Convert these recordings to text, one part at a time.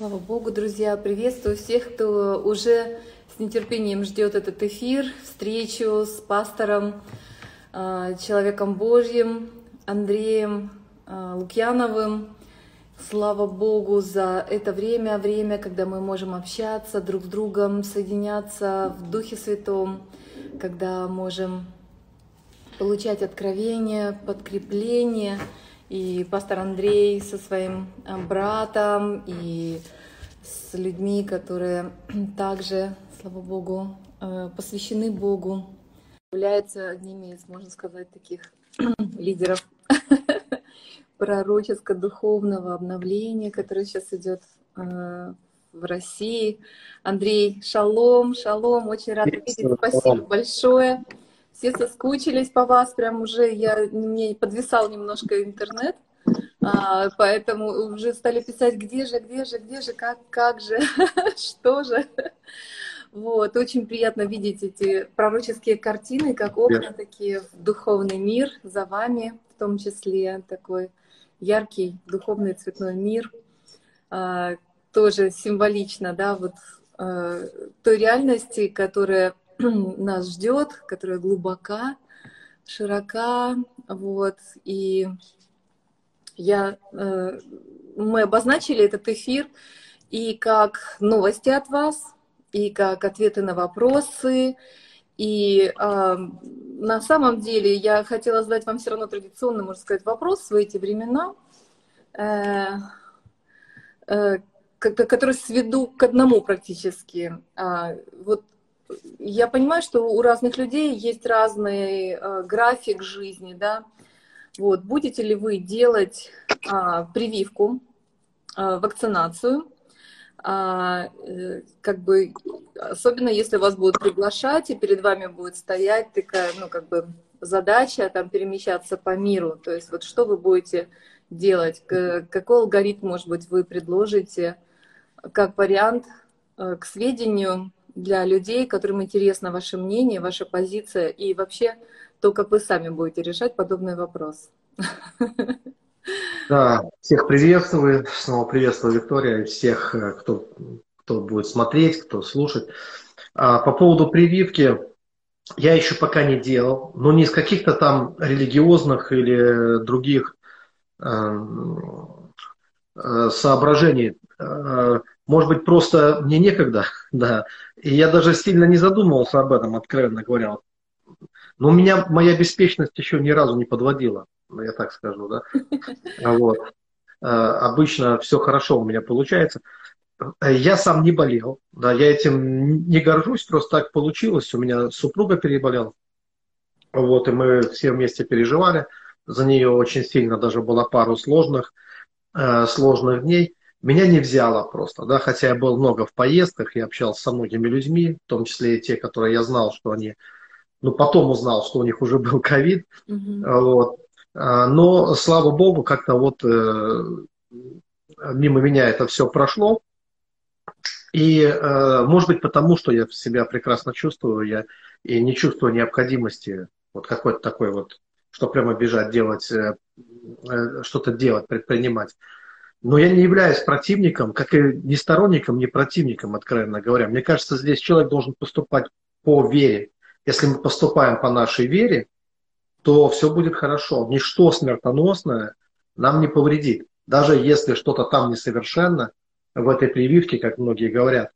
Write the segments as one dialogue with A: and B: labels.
A: Слава Богу, друзья! Приветствую всех, кто уже с нетерпением ждет этот эфир, встречу с пастором, а, человеком Божьим, Андреем а, Лукьяновым. Слава Богу за это время, время, когда мы можем общаться друг с другом, соединяться в Духе Святом, когда можем получать откровения, подкрепление – и пастор Андрей со своим э, братом, и с людьми, которые также, слава Богу, э, посвящены Богу, являются одними из, можно сказать, таких лидеров пророческо-духовного обновления, которое сейчас идет э, в России. Андрей, шалом, шалом, очень рада видеть, спасибо большое. Все соскучились по вас, прям уже я, мне подвисал немножко интернет, а, поэтому уже стали писать, где же, где же, где же, как, как же, что же. Вот, очень приятно видеть эти пророческие картины, как окна такие в духовный мир за вами, в том числе такой яркий духовный цветной мир. А, тоже символично, да, вот а, той реальности, которая нас ждет, которая глубока, широка, вот, и я, э, мы обозначили этот эфир и как новости от вас, и как ответы на вопросы, и э, на самом деле я хотела задать вам все равно традиционный, можно сказать, вопрос в эти времена, э, э, который сведу к одному практически. А, вот я понимаю, что у разных людей есть разный э, график жизни, да. Вот, будете ли вы делать а, прививку, а, вакцинацию, а, э, как бы, особенно если вас будут приглашать, и перед вами будет стоять такая, ну, как бы, задача там перемещаться по миру. То есть вот что вы будете делать, какой алгоритм, может быть, вы предложите как вариант э, к сведению для людей, которым интересно ваше мнение, ваша позиция и вообще то, как вы сами будете решать подобный вопрос.
B: Да, всех приветствую, снова приветствую Виктория и всех, э, кто, кто будет смотреть, кто слушать. А, по поводу прививки, я еще пока не делал, но не из каких-то там религиозных или других э, э, соображений. Может быть, просто мне некогда, да. И я даже сильно не задумывался об этом, откровенно говоря. Но у меня моя беспечность еще ни разу не подводила, я так скажу, да. Вот. Э, обычно все хорошо у меня получается. Я сам не болел, да, я этим не горжусь, просто так получилось. У меня супруга переболела, вот, и мы все вместе переживали за нее очень сильно, даже было пару сложных, э, сложных дней. Меня не взяло просто, да, хотя я был много в поездках, я общался со многими людьми, в том числе и те, которые я знал, что они, ну, потом узнал, что у них уже был ковид, mm-hmm. вот. А, но, слава богу, как-то вот э, мимо меня это все прошло. И, э, может быть, потому что я себя прекрасно чувствую, я и не чувствую необходимости вот какой-то такой вот, что прямо бежать, делать, э, что-то делать, предпринимать. Но я не являюсь противником, как и не сторонником, не противником, откровенно говоря. Мне кажется, здесь человек должен поступать по вере. Если мы поступаем по нашей вере, то все будет хорошо. Ничто смертоносное нам не повредит. Даже если что-то там несовершенно в этой прививке, как многие говорят.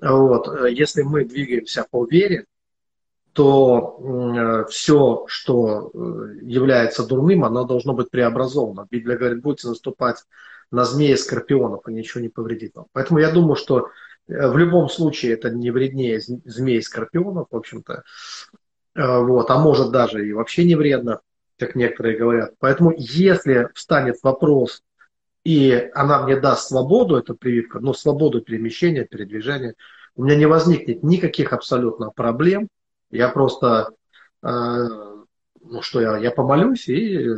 B: Вот. Если мы двигаемся по вере, то э, все, что э, является дурным, оно должно быть преобразовано. Библия говорит, будете наступать на змеи скорпионов, и ничего не повредит вам. Поэтому я думаю, что э, в любом случае это не вреднее змей скорпионов, в общем-то. Э, вот, а может даже и вообще не вредно, как некоторые говорят. Поэтому если встанет вопрос, и она мне даст свободу, эта прививка, ну, свободу перемещения, передвижения, у меня не возникнет никаких абсолютно проблем. Я просто, э, ну что, я, я помолюсь и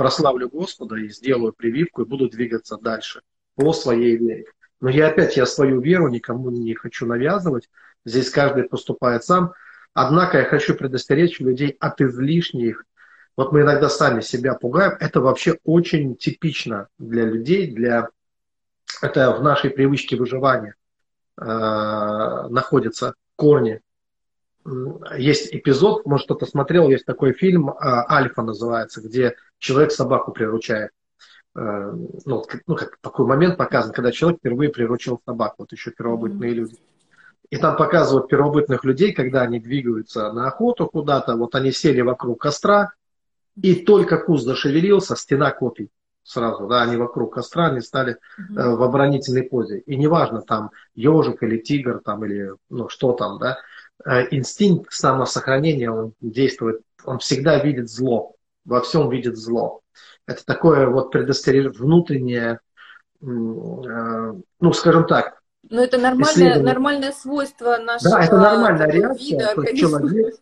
B: прославлю Господа и сделаю прививку и буду двигаться дальше по своей вере. Но я опять, я свою веру никому не хочу навязывать. Здесь каждый поступает сам. Однако я хочу предостеречь людей от излишних. Вот мы иногда сами себя пугаем. Это вообще очень типично для людей, для это в нашей привычке выживания э, находятся корни. Есть эпизод, может кто-то смотрел, есть такой фильм «Альфа» называется, где человек собаку приручает. Ну, ну, как такой момент показан, когда человек впервые приручил собаку, вот еще первобытные mm-hmm. люди. И там показывают первобытных людей, когда они двигаются на охоту куда-то, вот они сели вокруг костра, и только куст зашевелился, стена копий сразу, да, они вокруг костра, они стали э, в оборонительной позе. И неважно, там ежик или тигр, там, или ну, что там, да, э, инстинкт самосохранения, он действует, он всегда видит зло, во всем видит зло. Это такое вот предостережение, внутреннее, э, ну, скажем так,
A: но это нормальное, нормальное свойство нашего
B: Да, это нормальная реакция. Вида, человек,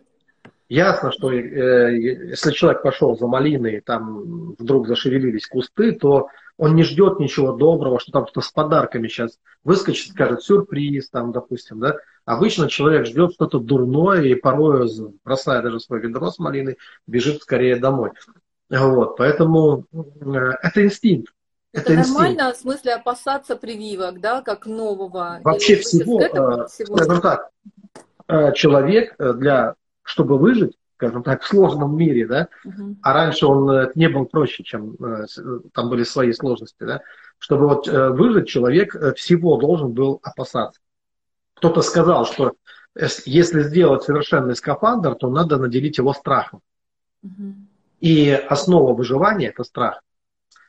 B: ясно, что э, если человек пошел за малиной, там вдруг зашевелились кусты, то он не ждет ничего доброго, что там кто с подарками сейчас выскочит, скажет сюрприз, там, допустим, да. Обычно человек ждет что-то дурное и порой, бросая даже свое ведро с малиной, бежит скорее домой. Вот, поэтому э, это инстинкт.
A: Это, это нормально, в смысле опасаться прививок, да, как нового?
B: Вообще Или всего, э, всего, скажем так, э, человек для, чтобы выжить, скажем так, в сложном мире, да, угу. а раньше он не был проще, чем там были свои сложности, да, чтобы вот выжить, человек всего должен был опасаться. Кто-то сказал, что если сделать совершенный скафандр, то надо наделить его страхом. Угу. И основа выживания – это страх.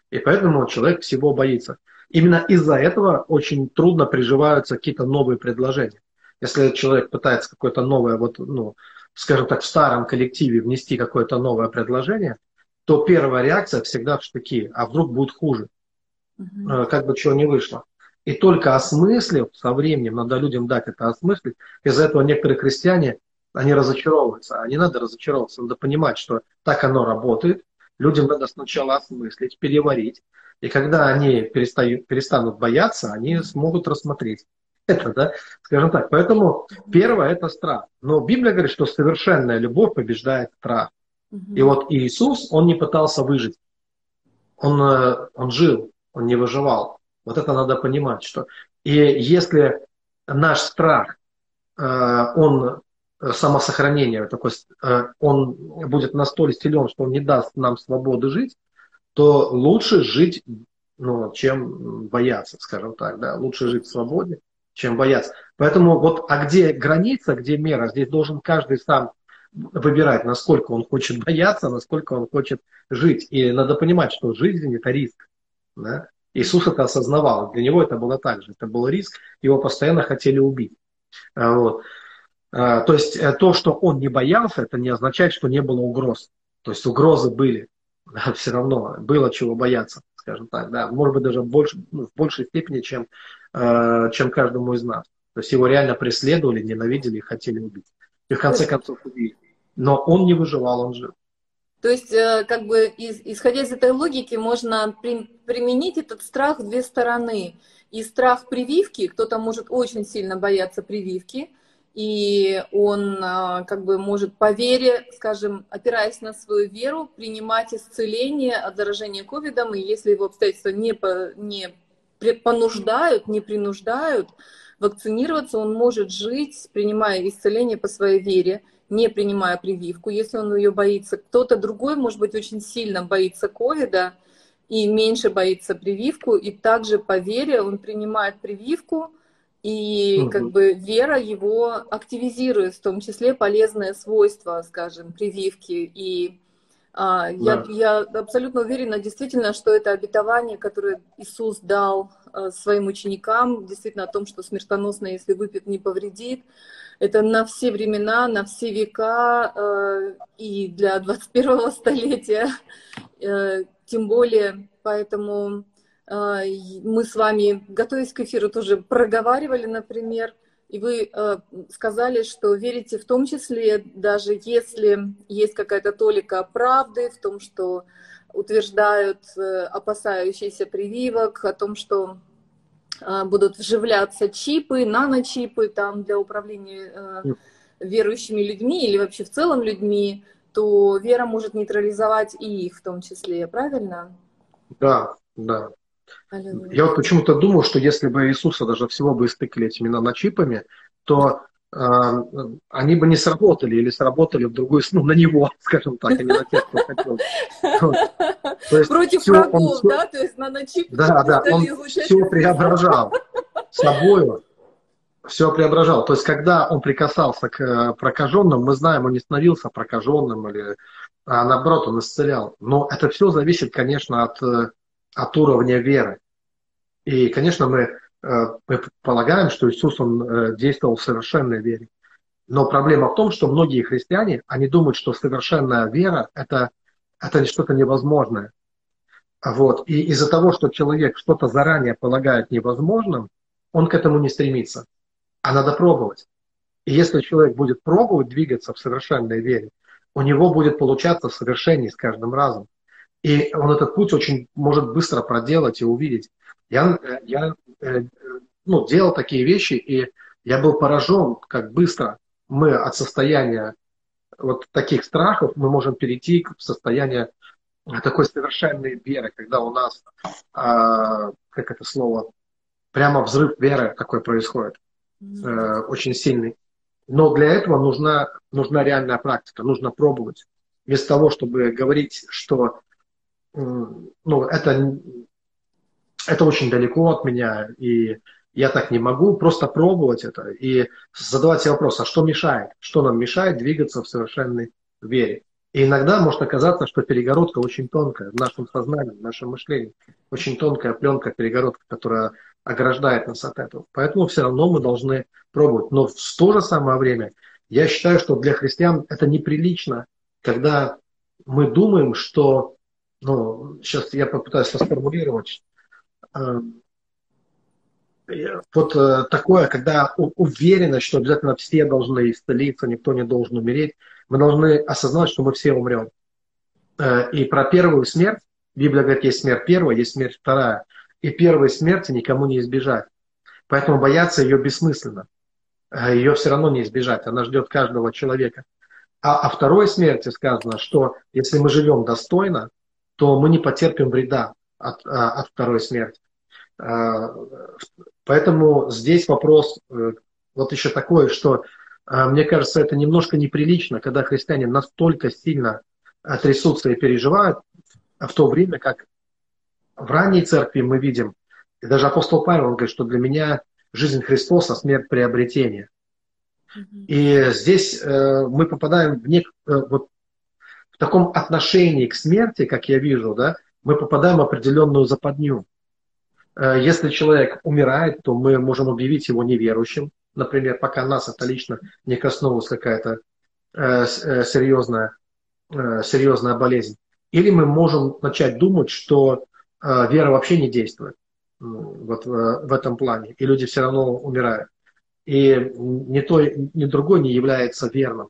B: И поэтому человек всего боится. Именно из-за этого очень трудно приживаются какие-то новые предложения. Если человек пытается какое-то новое, вот, ну, скажем так, в старом коллективе внести какое-то новое предложение, то первая реакция всегда в штыки, а вдруг будет хуже, угу. как бы чего не вышло. И только осмыслив, со временем надо людям дать это осмыслить, из-за этого некоторые крестьяне, они разочаровываются. А не надо разочаровываться, надо понимать, что так оно работает, Людям надо сначала осмыслить, переварить. И когда они перестают, перестанут бояться, они смогут рассмотреть это, да, скажем так. Поэтому первое – это страх. Но Библия говорит, что совершенная любовь побеждает страх. И вот Иисус, он не пытался выжить. Он, э, он жил, он не выживал. Вот это надо понимать, что и если наш страх, э, он самосохранения, такой, э, он будет настолько силен, что он не даст нам свободы жить, то лучше жить, ну, чем бояться, скажем так, да, лучше жить в свободе, чем бояться. Поэтому вот, а где граница, где мера, здесь должен каждый сам выбирать, насколько он хочет бояться, насколько он хочет жить. И надо понимать, что жизнь это риск. Да? Иисус это осознавал, для него это было так же, это был риск, его постоянно хотели убить. А вот. А, то есть э, то, что он не боялся, это не означает, что не было угроз. То есть угрозы были, да, все равно было чего бояться, скажем так, да, может быть даже больше, ну, в большей степени, чем, э, чем каждому из нас. То есть его реально преследовали, ненавидели и хотели убить. И в конце концов убили. Но он не выживал, он жил.
A: То есть, э, как бы, исходя из этой логики, можно применить этот страх в две стороны. И страх прививки, кто-то может очень сильно бояться прививки, и он а, как бы может по вере, скажем, опираясь на свою веру, принимать исцеление от заражения ковидом, и если его обстоятельства не, по, не понуждают, не принуждают вакцинироваться, он может жить, принимая исцеление по своей вере, не принимая прививку, если он ее боится. Кто-то другой, может быть, очень сильно боится ковида и меньше боится прививку, и также по вере он принимает прививку, и угу. как бы вера его активизирует, в том числе полезные свойства, скажем, прививки. И а, да. я, я абсолютно уверена, действительно, что это обетование, которое Иисус дал а, своим ученикам, действительно о том, что смертоносно, если выпьет, не повредит. Это на все времена, на все века а, и для 21 столетия, а, тем более. Поэтому а, мы с вами, готовясь к эфиру, тоже проговаривали, например, и вы э, сказали, что верите в том числе, даже если есть какая-то толика правды в том, что утверждают э, опасающиеся прививок, о том, что э, будут вживляться чипы, наночипы там для управления верующими людьми или вообще в целом людьми, то вера может нейтрализовать и их в том числе, правильно?
B: Да, да. Я вот почему-то думал, что если бы Иисуса даже всего бы истыкали этими наночипами, то э, они бы не сработали или сработали в другую, ну, на него, скажем так, а не на тех, кто хотел.
A: Против врагов, да? То есть наночип...
B: Да, да, он все преображал собою, все преображал. То есть, когда он прикасался к э, прокаженным, мы знаем, он не становился прокаженным или а наоборот, он исцелял. Но это все зависит, конечно, от, э, от уровня веры. И, конечно, мы, мы полагаем, что Иисус, он действовал в совершенной вере. Но проблема в том, что многие христиане, они думают, что совершенная вера это, это что-то невозможное. Вот. И из-за того, что человек что-то заранее полагает невозможным, он к этому не стремится а надо пробовать. И если человек будет пробовать двигаться в совершенной вере, у него будет получаться в совершении с каждым разом. И он этот путь очень может быстро проделать и увидеть. Я, я э, ну, делал такие вещи, и я был поражен, как быстро мы от состояния вот таких страхов мы можем перейти в состояние такой совершенной веры, когда у нас, а, как это слово, прямо взрыв веры такой происходит э, очень сильный. Но для этого нужна, нужна реальная практика, нужно пробовать. Вместо того, чтобы говорить, что э, ну, это, это очень далеко от меня, и я так не могу, просто пробовать это и задавать себе вопрос, а что мешает? Что нам мешает двигаться в совершенной вере? И иногда может оказаться, что перегородка очень тонкая в нашем сознании, в нашем мышлении. Очень тонкая пленка, перегородка, которая ограждает нас от этого. Поэтому все равно мы должны пробовать. Но в то же самое время я считаю, что для христиан это неприлично, когда мы думаем, что, ну, сейчас я попытаюсь сформулировать, вот э, такое, когда уверенность, что обязательно все должны исцелиться, никто не должен умереть, мы должны осознавать, что мы все умрем. Э, и про первую смерть, Библия говорит, есть смерть первая, есть смерть вторая – и первой смерти никому не избежать. Поэтому бояться ее бессмысленно. Э, ее все равно не избежать, она ждет каждого человека. А о второй смерти сказано, что если мы живем достойно, то мы не потерпим вреда от, э, от второй смерти. Э, поэтому здесь вопрос вот еще такой, что мне кажется, это немножко неприлично, когда христиане настолько сильно трясутся и переживают, в то время как в ранней церкви мы видим, и даже апостол Павел он говорит, что для меня жизнь Христоса, смерть приобретение. И здесь э, мы попадаем в, нек, э, вот, в таком отношении к смерти, как я вижу, да, мы попадаем в определенную западню. Э, если человек умирает, то мы можем объявить его неверующим, например, пока нас это лично не коснулась какая-то э, э серьезная, серьезная болезнь. Или мы можем начать думать, что вера вообще не действует вот в, этом плане, и люди все равно умирают. И ни то, ни другой не является верным.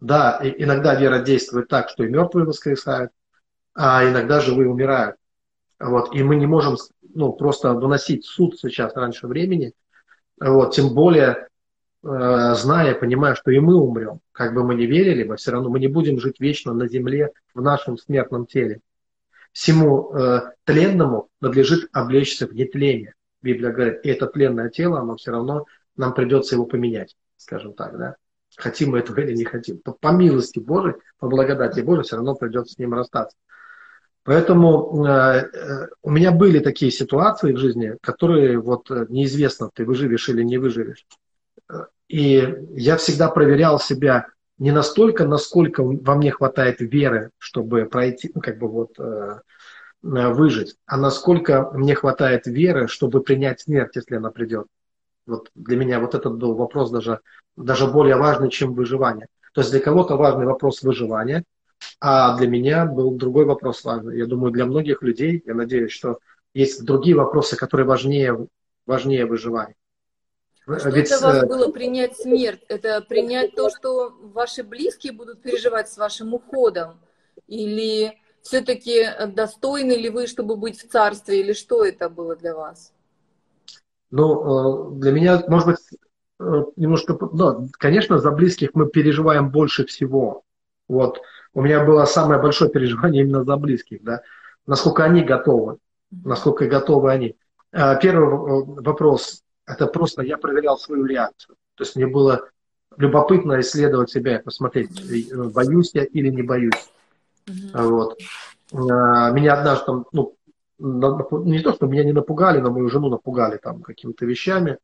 B: Да, иногда вера действует так, что и мертвые воскресают, а иногда живые умирают. Вот, и мы не можем ну, просто выносить суд сейчас раньше времени, вот, тем более э, зная, понимая, что и мы умрем. Как бы мы ни верили, мы все равно мы не будем жить вечно на земле в нашем смертном теле всему э, тленному надлежит облечься в нетление. Библия говорит, и это тленное тело, оно все равно, нам придется его поменять, скажем так, да. Хотим мы этого или не хотим. То по милости Божией, по благодати Божией все равно придется с ним расстаться. Поэтому э, э, у меня были такие ситуации в жизни, которые вот э, неизвестно, ты выживешь или не выживешь. И я всегда проверял себя, не настолько, насколько во мне хватает веры, чтобы пройти, ну, как бы вот выжить, а насколько мне хватает веры, чтобы принять смерть, если она придет. Вот для меня вот этот был вопрос даже, даже более важный, чем выживание. То есть для кого-то важный вопрос выживания, а для меня был другой вопрос важный. Я думаю, для многих людей, я надеюсь, что есть другие вопросы, которые важнее, важнее выживания.
A: Что Ведь... для вас было принять смерть? Это принять то, что ваши близкие будут переживать с вашим уходом? Или все-таки достойны ли вы, чтобы быть в царстве? Или что это было для вас?
B: Ну, э, для меня, может быть, э, немножко... Да, конечно, за близких мы переживаем больше всего. Вот. У меня было самое большое переживание именно за близких, да. Насколько они готовы насколько готовы они. А, первый вопрос, это просто я проверял свою реакцию. То есть мне было любопытно исследовать себя и посмотреть, боюсь я или не боюсь. Mm-hmm. Вот. А, меня однажды там, ну, не то, что меня не напугали, но мою жену напугали там какими-то вещами.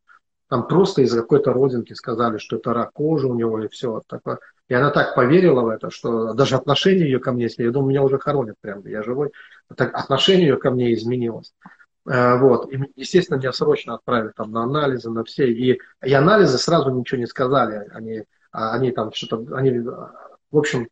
B: Там просто из какой-то родинки сказали, что это рак кожи у него и все такое. И она так поверила в это, что даже отношение ее ко мне, я думаю, меня уже хоронят прям, я живой, так отношение ее ко мне изменилось. Э, вот. И, естественно, меня срочно отправили там на анализы, на все. И, и анализы сразу ничего не сказали. Они, а, они там что-то, они, в общем,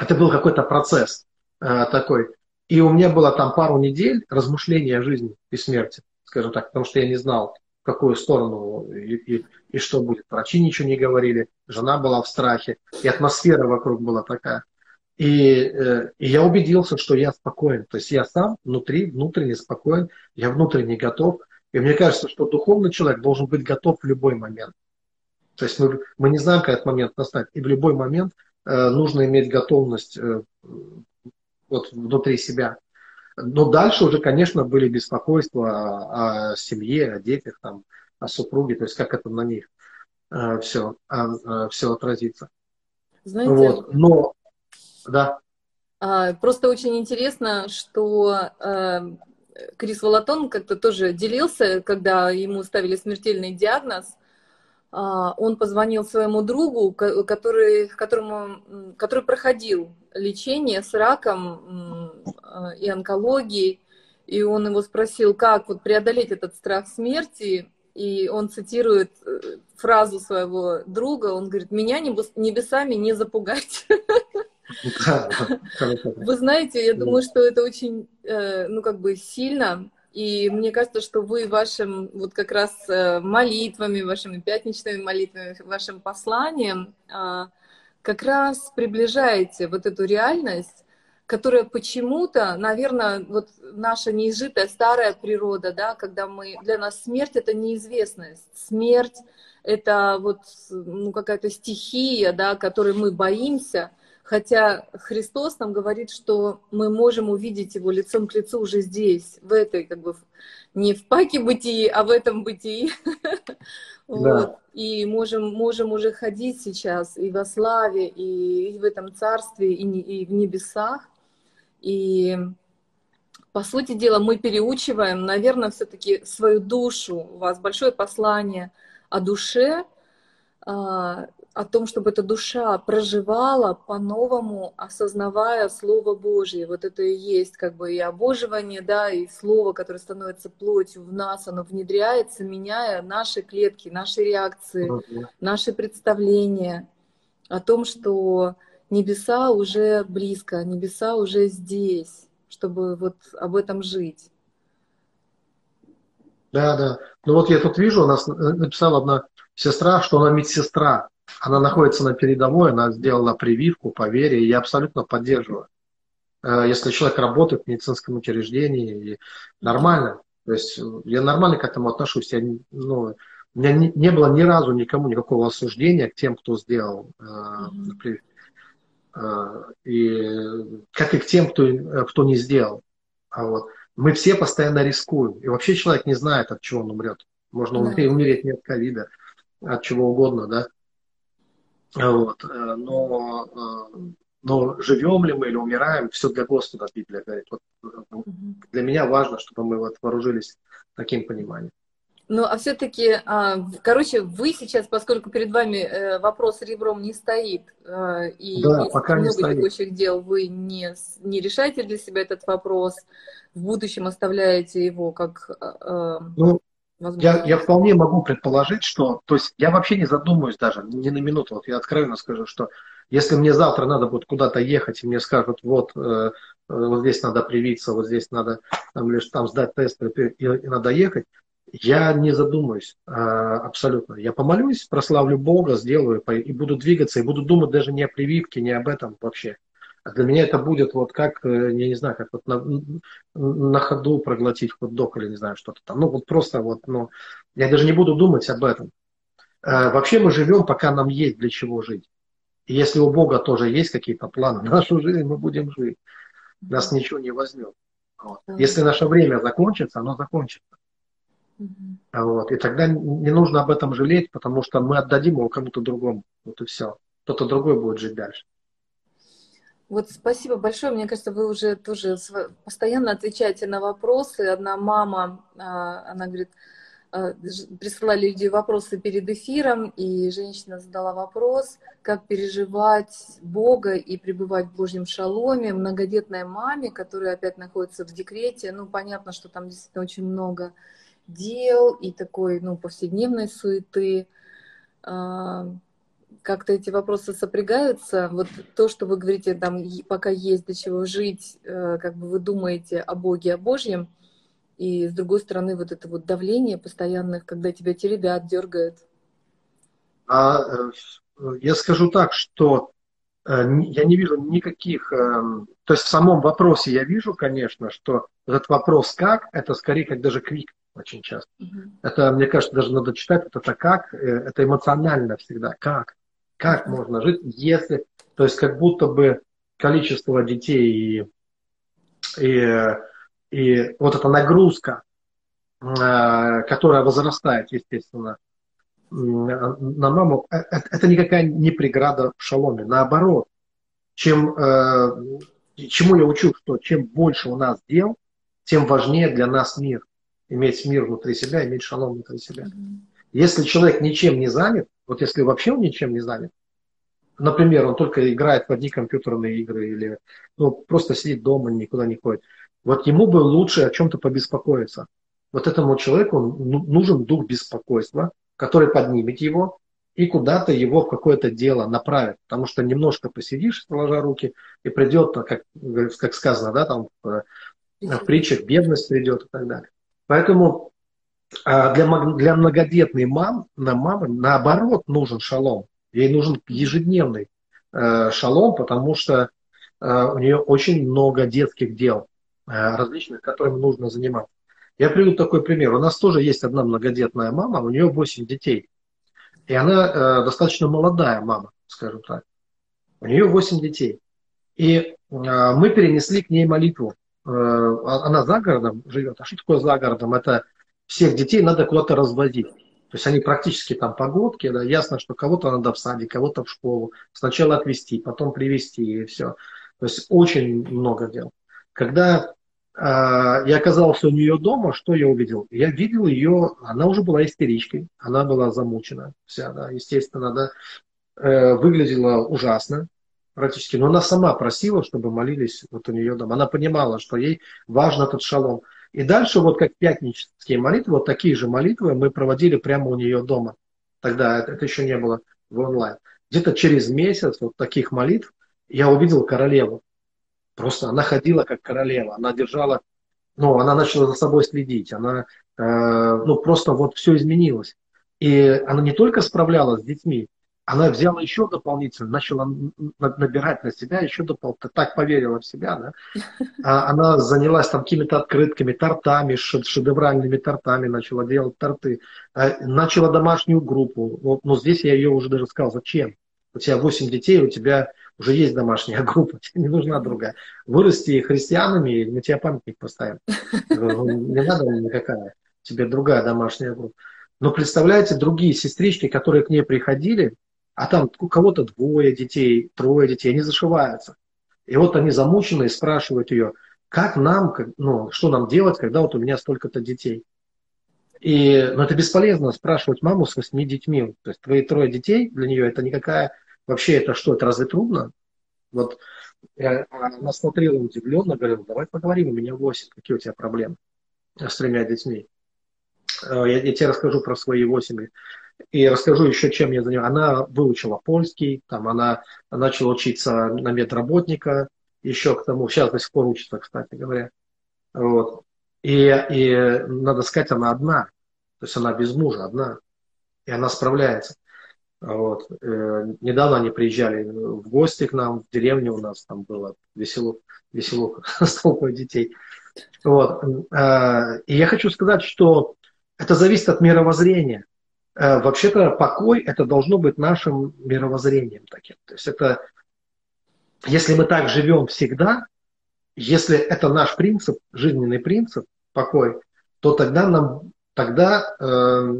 B: это был какой-то процесс э, такой. И у меня было там пару недель размышления о жизни и смерти, скажем так, потому что я не знал, какую сторону и, и, и что будет. Врачи ничего не говорили, жена была в страхе, и атмосфера вокруг была такая. И, э, и я убедился, что я спокоен. То есть я сам внутри, внутренне спокоен, я внутренне готов. И мне кажется, что духовный человек должен быть готов в любой момент. То есть мы, мы не знаем, как этот момент настать. И в любой момент э, нужно иметь готовность э, вот внутри себя. Но дальше уже, конечно, были беспокойства о, семье, о детях, там, о супруге, то есть как это на них э, все, э, все отразится. Знаете, вот. Но, да.
A: А, просто очень интересно, что э, Крис Волотон как-то тоже делился, когда ему ставили смертельный диагноз, он позвонил своему другу, который, которому, который проходил лечение с раком а, и онкологией, и он его спросил, как вот преодолеть этот страх смерти, и он цитирует э, фразу своего друга, он говорит, меня небесами не запугать. Вы знаете, я думаю, что это очень, э, ну, как бы сильно, и мне кажется, что вы вашим вот как раз э, молитвами, вашими пятничными молитвами, вашим посланием а, как раз приближаете вот эту реальность, которая почему-то, наверное, вот наша неизжитая старая природа, да, когда мы для нас смерть это неизвестность, смерть это вот ну, какая-то стихия, да, которой мы боимся, Хотя Христос нам говорит, что мы можем увидеть его лицом к лицу уже здесь, в этой, как бы, не в паке бытии, а в этом бытии. Да. И можем, можем уже ходить сейчас и во славе, и, в этом царстве, и, не, и в небесах. И по сути дела мы переучиваем, наверное, все-таки свою душу. У вас большое послание о душе, а, о том, чтобы эта душа проживала по-новому, осознавая Слово Божье. Вот это и есть как бы и обоживание, да, и Слово, которое становится плотью в нас, оно внедряется, меняя наши клетки, наши реакции, наши представления о том, что небеса уже близко, небеса уже здесь, чтобы вот об этом жить.
B: Да, да. Ну вот я тут вижу, у нас написала одна сестра, что она медсестра. Она находится на передовой, она сделала прививку по вере, и я абсолютно поддерживаю. Э, если человек работает в медицинском учреждении, нормально. То есть я нормально к этому отношусь. Я, ну, у меня не, не было ни разу никому никакого осуждения к тем, кто сделал mm-hmm. э, и как и к тем, кто, кто не сделал. А вот. Мы все постоянно рискуем. И вообще человек не знает, от чего он умрет. Можно да. умереть не от ковида, от чего угодно, да. Вот. Э, но, э, но живем ли мы или умираем, все для Господа, Библия говорит. Вот э, для меня важно, чтобы мы вот вооружились таким пониманием.
A: Ну, а все-таки, а, короче, вы сейчас, поскольку перед вами вопрос ребром не стоит, и да, есть пока много не текущих дел, вы не, не решаете для себя этот вопрос, в будущем оставляете его как
B: ну, я, я вполне могу предположить, что, то есть я вообще не задумываюсь даже, ни на минуту, вот я откровенно скажу, что если мне завтра надо будет куда-то ехать, и мне скажут, вот, э, вот здесь надо привиться, вот здесь надо там, лишь там сдать тест, и, и, и надо ехать, я не задумаюсь э, абсолютно. Я помолюсь, прославлю Бога, сделаю, и буду двигаться, и буду думать даже не о прививке, не об этом вообще. А для меня это будет вот как, э, я не знаю, как вот на, на ходу проглотить хот-дог или не знаю, что-то там. Ну, вот просто вот, ну, я даже не буду думать об этом. А, вообще мы живем, пока нам есть для чего жить. И если у Бога тоже есть какие-то планы на нашу жизнь, мы будем жить. Нас ничего не возьмет. Вот. Если наше время закончится, оно закончится. Угу. Вот. И тогда не нужно об этом жалеть, потому что мы отдадим его кому-то другому. Вот и все. Кто-то другой будет жить дальше.
A: Вот спасибо большое. Мне кажется, вы уже тоже постоянно отвечаете на вопросы. Одна мама, а, она говорит, а, присылали люди вопросы перед эфиром, и женщина задала вопрос, как переживать Бога и пребывать в Божьем шаломе многодетной маме, которая опять находится в декрете. Ну, понятно, что там действительно очень много дел и такой, ну, повседневной суеты. Как-то эти вопросы сопрягаются. Вот то, что вы говорите, там, пока есть для чего жить, э, как бы вы думаете о Боге, о Божьем, и с другой стороны вот это вот давление постоянных, когда тебя теребят, дергают.
B: А, э, я скажу так, что э, я не вижу никаких... То есть в самом вопросе я вижу, конечно, что этот вопрос «как» — это скорее как даже крик очень часто. Угу. Это, мне кажется, даже надо читать, это как, это эмоционально всегда. Как? Как можно жить, если... То есть как будто бы количество детей и, и, и вот эта нагрузка, э, которая возрастает, естественно, на маму, э, э, это никакая не преграда в шаломе. Наоборот, чем, чему я учу, что чем больше у нас дел, тем важнее для нас мир. Иметь мир внутри себя, иметь шалом внутри себя. Если человек ничем не занят, вот если вообще он ничем не занят, например, он только играет в одни компьютерные игры или ну, просто сидит дома, никуда не ходит, вот ему бы лучше о чем-то побеспокоиться. Вот этому человеку ну, нужен дух беспокойства, который поднимет его и куда-то его в какое-то дело направит. Потому что немножко посидишь, сложа руки, и придет, как, как сказано, да, там в, в притчах бедность придет и так далее. Поэтому а, для, для многодетной мам, на мамы наоборот нужен шалом. Ей нужен ежедневный э, шалом, потому что э, у нее очень много детских дел э, различных, которыми нужно заниматься. Я приведу такой пример. У нас тоже есть одна многодетная мама, у нее 8 детей. И она э, достаточно молодая мама, скажем так. У нее 8 детей. И э, мы перенесли к ней молитву. Э, а, она за городом живет. А что такое за городом? Это всех детей надо куда-то разводить. То есть они практически там погодки, да, ясно, что кого-то надо в садик, кого-то в школу, сначала отвезти, потом привезти и все. То есть очень много дел. Когда э, я оказался у нее дома, что я увидел? Я видел ее, она уже была истеричкой, она была замучена вся, да, естественно, да, э, выглядела ужасно практически, но она сама просила, чтобы молились вот у нее дома. Она понимала, что ей важен этот шалом. И дальше, вот как пятнические молитвы, вот такие же молитвы мы проводили прямо у нее дома. Тогда это, еще не было в онлайн. Где-то через месяц вот таких молитв я увидел королеву. Просто она ходила как королева, она держала, ну, она начала за собой следить, она, э, ну, просто вот все изменилось. И она не только справлялась с детьми, она взяла еще дополнительно, начала набирать на себя еще дополнительно, так поверила в себя, да. А она занялась там какими-то открытками, тортами, шедевральными тортами, начала делать торты, а, начала домашнюю группу. Вот, но здесь я ее уже даже сказал, зачем? У тебя 8 детей, у тебя уже есть домашняя группа, тебе не нужна другая. Вырасти христианами, мы тебе памятник поставим. Ну, не надо никакая, тебе другая домашняя группа. Но представляете, другие сестрички, которые к ней приходили, а там у кого-то двое детей, трое детей, они зашиваются. И вот они замучены и спрашивают ее, как нам, ну, что нам делать, когда вот у меня столько-то детей. И, ну, это бесполезно спрашивать маму с восьми детьми. То есть твои трое детей, для нее это никакая, вообще это что, это разве трудно? Вот она смотрела удивленно, говорила, давай поговорим, у меня восемь, какие у тебя проблемы с тремя детьми. Э, я, я тебе расскажу про свои восемь и расскажу еще, чем я занимаюсь. Она выучила польский, там она начала учиться на медработника, еще к тому, сейчас до сих пор учится, кстати говоря. Вот. И, и надо сказать, она одна. То есть она без мужа одна. И она справляется. Вот. Э, недавно они приезжали в гости к нам, в деревню у нас там было весело, весело с толпой детей. Вот. Э, и я хочу сказать, что это зависит от мировоззрения. Э, вообще-то покой это должно быть нашим мировоззрением таким. То есть это, если мы так живем всегда, если это наш принцип, жизненный принцип, покой, то тогда нам тогда э,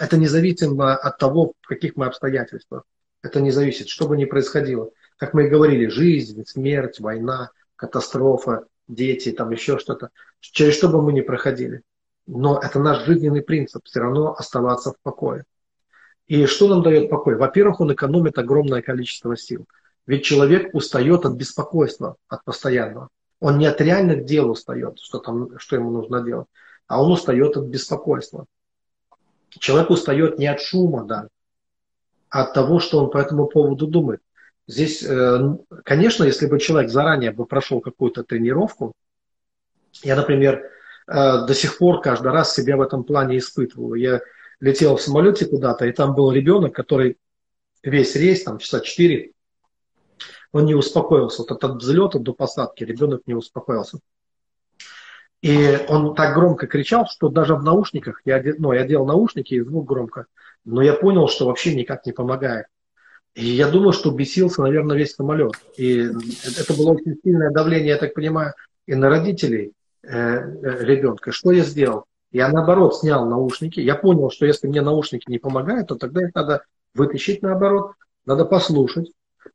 B: это независимо от того, в каких мы обстоятельствах. Это не зависит, что бы ни происходило. Как мы и говорили, жизнь, смерть, война, катастрофа, дети, там еще что-то, через что бы мы ни проходили. Но это наш жизненный принцип, все равно оставаться в покое. И что нам дает покой? Во-первых, он экономит огромное количество сил. Ведь человек устает от беспокойства, от постоянного. Он не от реальных дел устает, что, там, что ему нужно делать, а он устает от беспокойства. Человек устает не от шума, да, а от того, что он по этому поводу думает. Здесь, э, конечно, если бы человек заранее бы прошел какую-то тренировку, я, например, до сих пор каждый раз себя в этом плане испытываю. Я летел в самолете куда-то, и там был ребенок, который весь рейс, там часа 4, он не успокоился. Вот от взлета до посадки ребенок не успокоился. И он так громко кричал, что даже в наушниках, я, ну, я делал наушники и звук громко, но я понял, что вообще никак не помогает. И я думаю, что бесился, наверное, весь самолет. И это было очень сильное давление, я так понимаю, и на родителей э, э ребенка. Что я сделал? Я наоборот снял наушники. Я понял, что если мне наушники не помогают, то тогда их надо вытащить наоборот, надо послушать.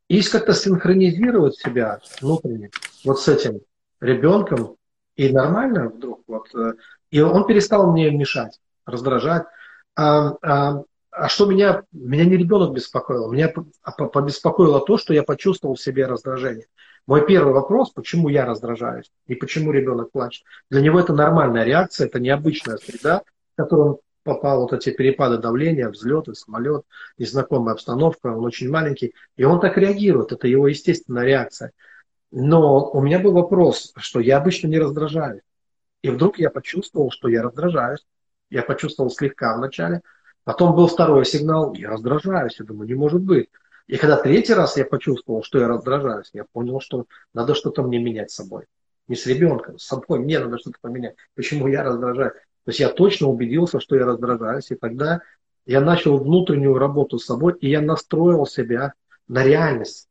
B: И как-то синхронизировать себя внутренне вот с этим ребенком. И нормально вдруг вот. Э, и он перестал мне мешать, раздражать. А, а, а что меня, меня не ребенок беспокоил, меня побеспокоило то, что я почувствовал в себе раздражение. Мой первый вопрос, почему я раздражаюсь и почему ребенок плачет. Для него это нормальная реакция, это необычная среда, в которую он попал, вот эти перепады давления, взлеты, самолет, незнакомая обстановка, он очень маленький, и он так реагирует, это его естественная реакция. Но у меня был вопрос, что я обычно не раздражаюсь. И вдруг я почувствовал, что я раздражаюсь. Я почувствовал слегка вначале. Потом был второй сигнал, я раздражаюсь. Я думаю, не может быть. И когда третий раз я почувствовал, что я раздражаюсь, я понял, что надо что-то мне менять с собой. Не с ребенком, с собой. Мне надо что-то поменять. Почему я раздражаюсь? То есть я точно убедился, что я раздражаюсь. И тогда я начал внутреннюю работу с собой, и я настроил себя на реальность.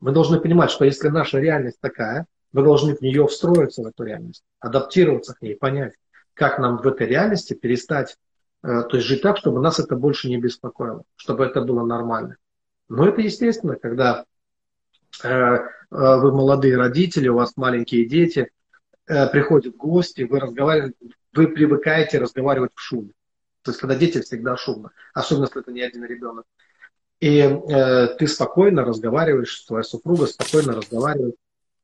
B: Мы должны понимать, что если наша реальность такая, мы должны в нее встроиться, в эту реальность, адаптироваться к ней, понять, как нам в этой реальности перестать, э, то есть жить так, чтобы нас это больше не беспокоило, чтобы это было нормально. Но это естественно, когда э, э, вы молодые родители, у вас маленькие дети, э, приходят гости, вы разговариваете, вы привыкаете разговаривать в шуме. То есть, когда дети всегда шумно, особенно если это не один ребенок. И э, ты спокойно разговариваешь, твоя супруга спокойно разговаривает.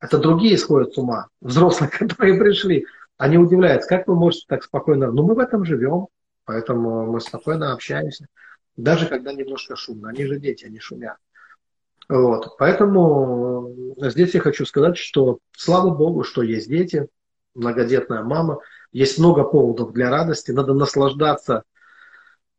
B: Это другие сходят с ума, взрослые, которые пришли. Они удивляются, как вы можете так спокойно... Ну, мы в этом живем, поэтому мы спокойно общаемся даже когда немножко шумно. Они же дети, они шумят. Вот. Поэтому здесь я хочу сказать, что слава Богу, что есть дети, многодетная мама, есть много поводов для радости, надо наслаждаться.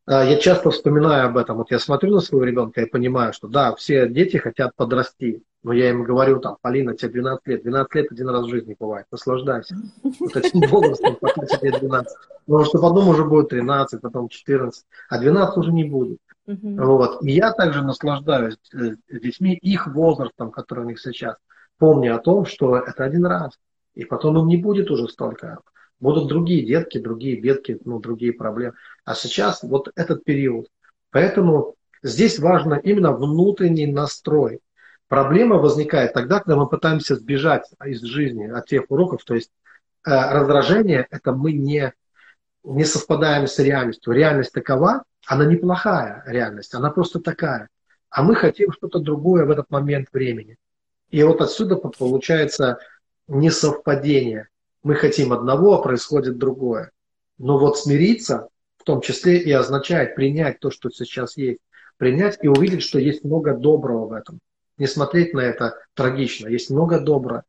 B: А, я часто вспоминаю об этом. Вот я смотрю на своего ребенка и понимаю, что да, все дети хотят подрасти. Но я им говорю, там, Полина, тебе 12 лет. 12 лет один раз в жизни бывает. Наслаждайся. Вот этим возрастом, пока тебе 12. Потому что потом уже будет 13, потом 14. А 12 уже не будет. Uh-huh. Вот. И я также наслаждаюсь э, детьми, их возрастом, который у них сейчас. Помня о том, что это один раз. И потом им не будет уже столько. Будут другие детки, другие бедки, ну, другие проблемы. А сейчас вот этот период. Поэтому здесь важно именно внутренний настрой. Проблема возникает тогда, когда мы пытаемся сбежать из жизни от тех уроков. То есть э, раздражение – это мы не, не совпадаем с реальностью. Реальность такова, она неплохая реальность, она просто такая. А мы хотим что-то другое в этот момент времени. И вот отсюда получается несовпадение. Мы хотим одного, а происходит другое. Но вот смириться в том числе и означает принять то, что сейчас есть. Принять и увидеть, что есть много доброго в этом не смотреть на это трагично. Есть много добра.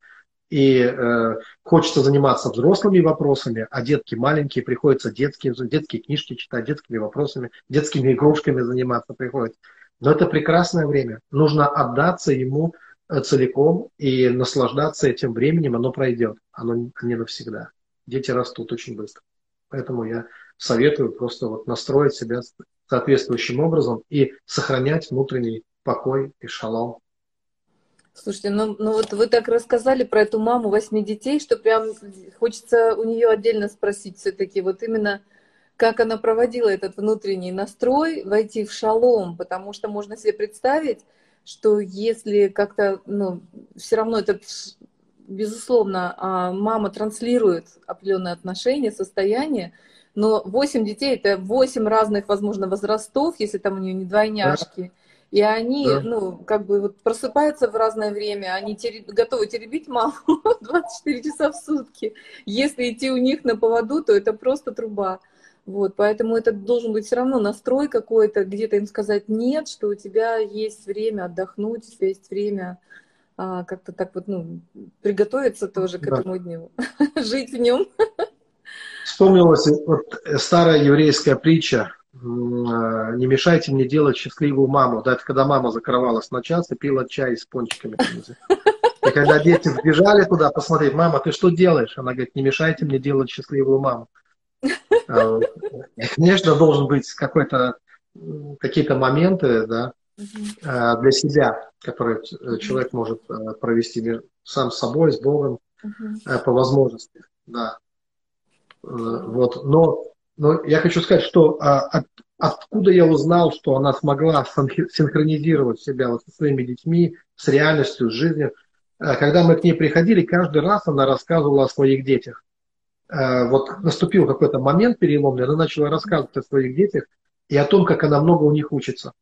B: И э, хочется заниматься взрослыми вопросами, а детки маленькие, приходится детские, детские книжки читать, детскими вопросами, детскими игрушками заниматься приходится. Но это прекрасное время. Нужно отдаться ему целиком и наслаждаться этим временем, оно пройдет, оно не навсегда. Дети растут очень быстро. Поэтому я советую просто вот настроить себя соответствующим образом и сохранять внутренний покой и шалом.
A: Слушайте, ну, ну вот вы так рассказали про эту маму восьми детей, что прям хочется у нее отдельно спросить все-таки, вот именно как она проводила этот внутренний настрой, войти в шалом, потому что можно себе представить, что если как-то, ну, все равно это, безусловно, а, мама транслирует определенные отношения, состояние, но восемь детей это восемь разных, возможно, возрастов, если там у нее не двойняшки. Да и они, да. ну, как бы вот просыпаются в разное время, они тереб... готовы теребить маму 24 часа в сутки. Если идти у них на поводу, то это просто труба. Вот, поэтому это должен быть все равно настрой какой-то, где-то им сказать нет, что у тебя есть время отдохнуть, у тебя есть время а, как-то так вот, ну, приготовиться тоже к да. этому дню, жить в нем.
B: Вспомнилась вот старая еврейская притча а, не мешайте мне делать счастливую маму. Да, это когда мама закрывалась на час и пила чай с пончиками. И когда дети вбежали туда посмотреть, мама, ты что делаешь? Она говорит, не мешайте мне делать счастливую маму. А, конечно, должен быть какой-то какие-то моменты, да, а, для себя, которые человек может провести сам с собой, с Богом, по возможности, да. Вот, но но я хочу сказать, что а, от, откуда я узнал, что она смогла синхронизировать себя вот со своими детьми, с реальностью, с жизнью. Когда мы к ней приходили, каждый раз она рассказывала о своих детях. А, вот наступил какой-то момент переломный, она начала рассказывать о своих детях и о том, как она много у них учится.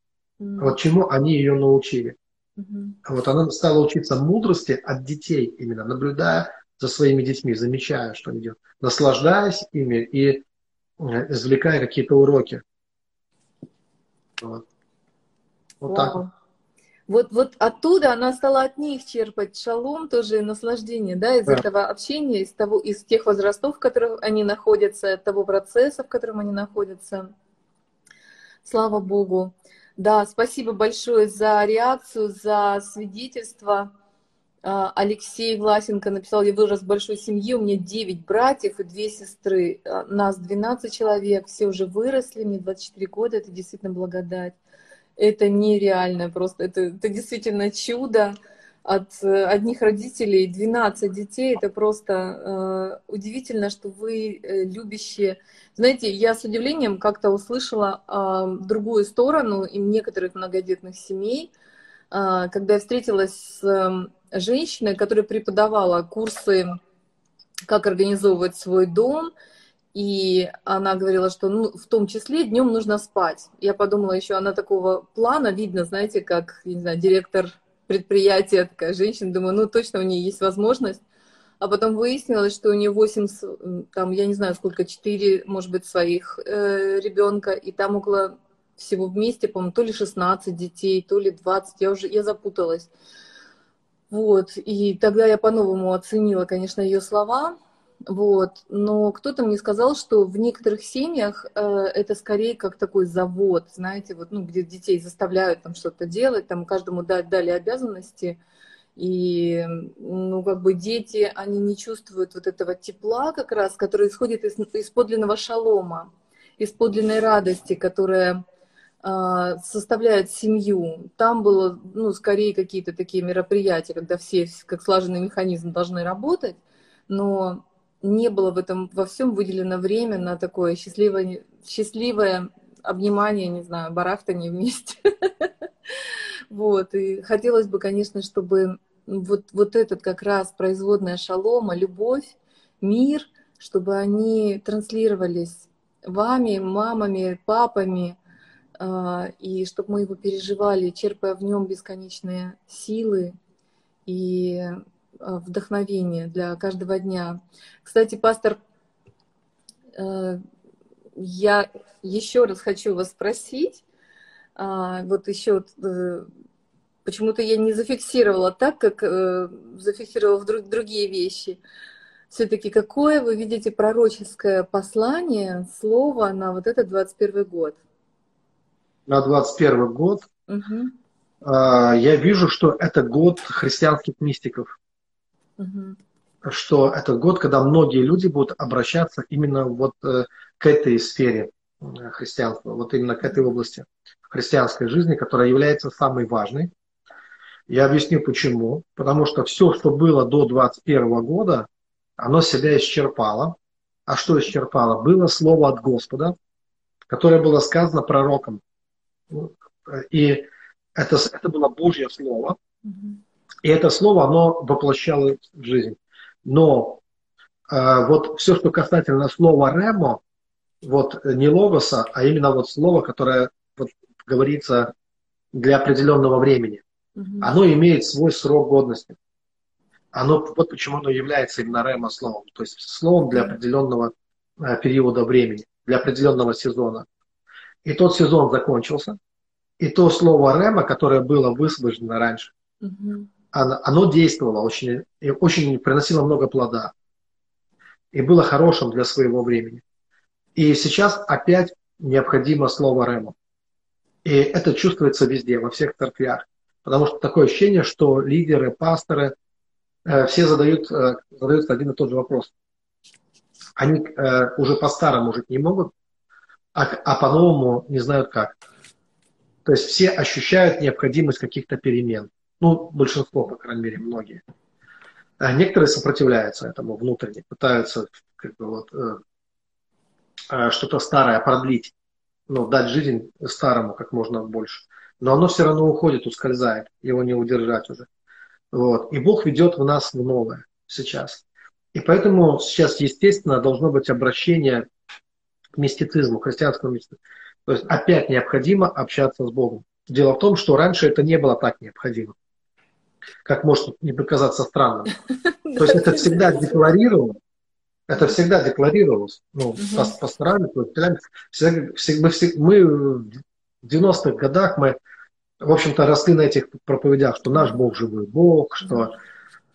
B: Mm-hmm. Вот чему они ее научили. Mm-hmm. Вот она стала учиться мудрости от детей, именно наблюдая за своими детьми, замечая, что они делают, наслаждаясь ими и Э, извлекая какие-то уроки.
A: Вот, вот так вот. Вот, оттуда она стала от них черпать шалом, тоже наслаждение, да, из да. этого общения, из, того, из тех возрастов, в которых они находятся, того процесса, в котором они находятся. Слава Богу. Да, спасибо большое за реакцию, за свидетельство. А, Алексей Власенко написал, я вырос в большой семье, у меня 9 братьев и 2 сестры, а, нас 12 человек, все уже выросли, мне 24 года, это действительно благодать. Это нереально просто, это, это действительно чудо. От э, одних родителей, 12 детей, это просто э, удивительно, что вы э, любящие. Знаете, я с удивлением как-то услышала э, другую сторону и некоторых многодетных семей, э, когда я встретилась с эм, женщиной, которая преподавала курсы, как организовывать свой дом, и она говорила, что ну, в том числе днем нужно спать. Я подумала еще, она такого плана, видно, знаете, как, не знаю, директор предприятия, такая женщина, думаю, ну точно у нее есть возможность. А потом выяснилось, что у нее 8, там, я не знаю, сколько, 4, может быть, своих э, ребенка, и там около всего вместе, по-моему, то ли 16 детей, то ли 20, я уже, я запуталась. Вот, и тогда я по-новому оценила, конечно, ее слова, вот, но кто-то мне сказал, что в некоторых семьях э, это скорее как такой завод, знаете, вот, ну, где детей заставляют там что-то делать, там каждому дать, дали обязанности, и, ну, как бы дети, они не чувствуют вот этого тепла как раз, который исходит из, из подлинного шалома, из подлинной радости, которая а, составляют семью. Там было, ну, скорее какие-то такие мероприятия, когда все как слаженный механизм должны работать, но не было в этом во всем выделено время на такое счастливое, счастливое обнимание, не знаю, барахтание вместе. Вот, и хотелось бы, конечно, чтобы вот, вот этот как раз производная шалома, любовь, мир, чтобы они транслировались вами, мамами, папами, а, и чтобы мы его переживали, черпая в нем бесконечные силы и вдохновение для каждого дня. Кстати, пастор, э, я еще раз хочу вас спросить, а, вот еще э, почему-то я не зафиксировала так, как э, зафиксировала в другие вещи. Все-таки какое вы видите пророческое послание, слово на вот этот 21 год?
B: на 21 год, угу. я вижу, что это год христианских мистиков. Угу. Что это год, когда многие люди будут обращаться именно вот э, к этой сфере э, христианства, вот именно к этой области христианской жизни, которая является самой важной. Я объясню почему. Потому что все, что было до 2021 года, оно себя исчерпало. А что исчерпало? Было слово от Господа, которое было сказано пророком. И это, это было Божье слово. И это слово, оно воплощало в жизнь. Но э, вот все, что касательно слова «ремо», вот не логоса, а именно вот слово, которое вот, говорится для определенного времени, угу. оно имеет свой срок годности. Оно, вот почему оно является именно ремо словом, то есть словом для определенного э, периода времени, для определенного сезона. И тот сезон закончился, и то слово рема, которое было высвобождено раньше, угу оно, оно действовало очень, очень приносило много плода. И было хорошим для своего времени. И сейчас опять необходимо слово Рема. И это чувствуется везде, во всех церквях. Потому что такое ощущение, что лидеры, пасторы, э, все задают, э, задают один и тот же вопрос. Они э, уже по-старому жить не могут, а, а по-новому не знают как. То есть все ощущают необходимость каких-то перемен. Ну, большинство, по крайней мере, многие. А некоторые сопротивляются этому внутренне, пытаются как бы, вот, э, э, что-то старое продлить, ну, дать жизнь старому как можно больше. Но оно все равно уходит, ускользает, его не удержать уже. Вот. И Бог ведет в нас в новое сейчас. И поэтому сейчас, естественно, должно быть обращение к мистицизму, к христианскому мистицизму. То есть опять необходимо общаться с Богом. Дело в том, что раньше это не было так необходимо как может не показаться странным. То есть это всегда декларировалось, это всегда декларировалось. Ну, пасторами, мы, мы в 90-х годах мы, в общем-то, росли на этих проповедях, что наш Бог живой Бог, что э,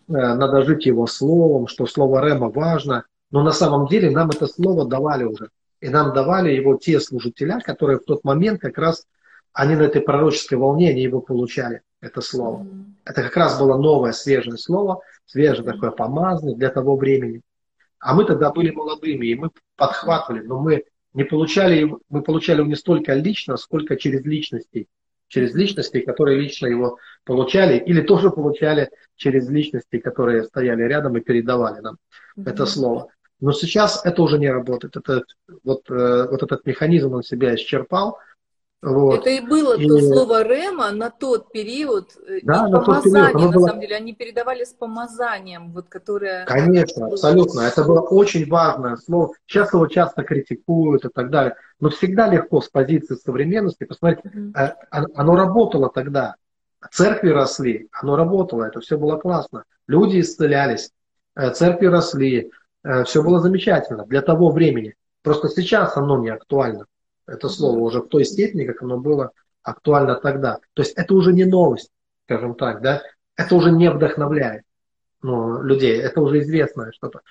B: надо жить Его Словом, что Слово Рема важно. Но на самом деле нам это слово давали уже. И нам давали его те служителя, которые в тот момент как раз, они на этой пророческой волне, они его получали это слово. Mm-hmm. Это как раз было новое, свежее слово, свежее mm-hmm. такое помазание для того времени. А мы тогда были молодыми, и мы подхватывали, но мы не получали, мы получали его не столько лично, сколько через личности. Через личности, которые лично его получали, или тоже получали через личности, которые стояли рядом и передавали нам mm-hmm. это слово. Но сейчас это уже не работает. Это, вот, э, вот этот механизм он себя исчерпал,
A: вот. Это и было и... то слово Рема на тот период. Э, да, на тот период. на было... самом деле, они передавали с помазанием, вот, которое...
B: Конечно, абсолютно. Это было очень важное слово. Сейчас его часто критикуют и так далее. Но всегда легко с позиции современности посмотреть. Угу. Оно работало тогда. Церкви росли, оно работало, это все было классно. Люди исцелялись, э, церкви росли, все было замечательно для того времени. Просто сейчас оно не актуально это слово уже в той степени, как оно было актуально тогда. То есть это уже не новость, скажем так, да, это уже не вдохновляет ну, людей, это уже известное что-то.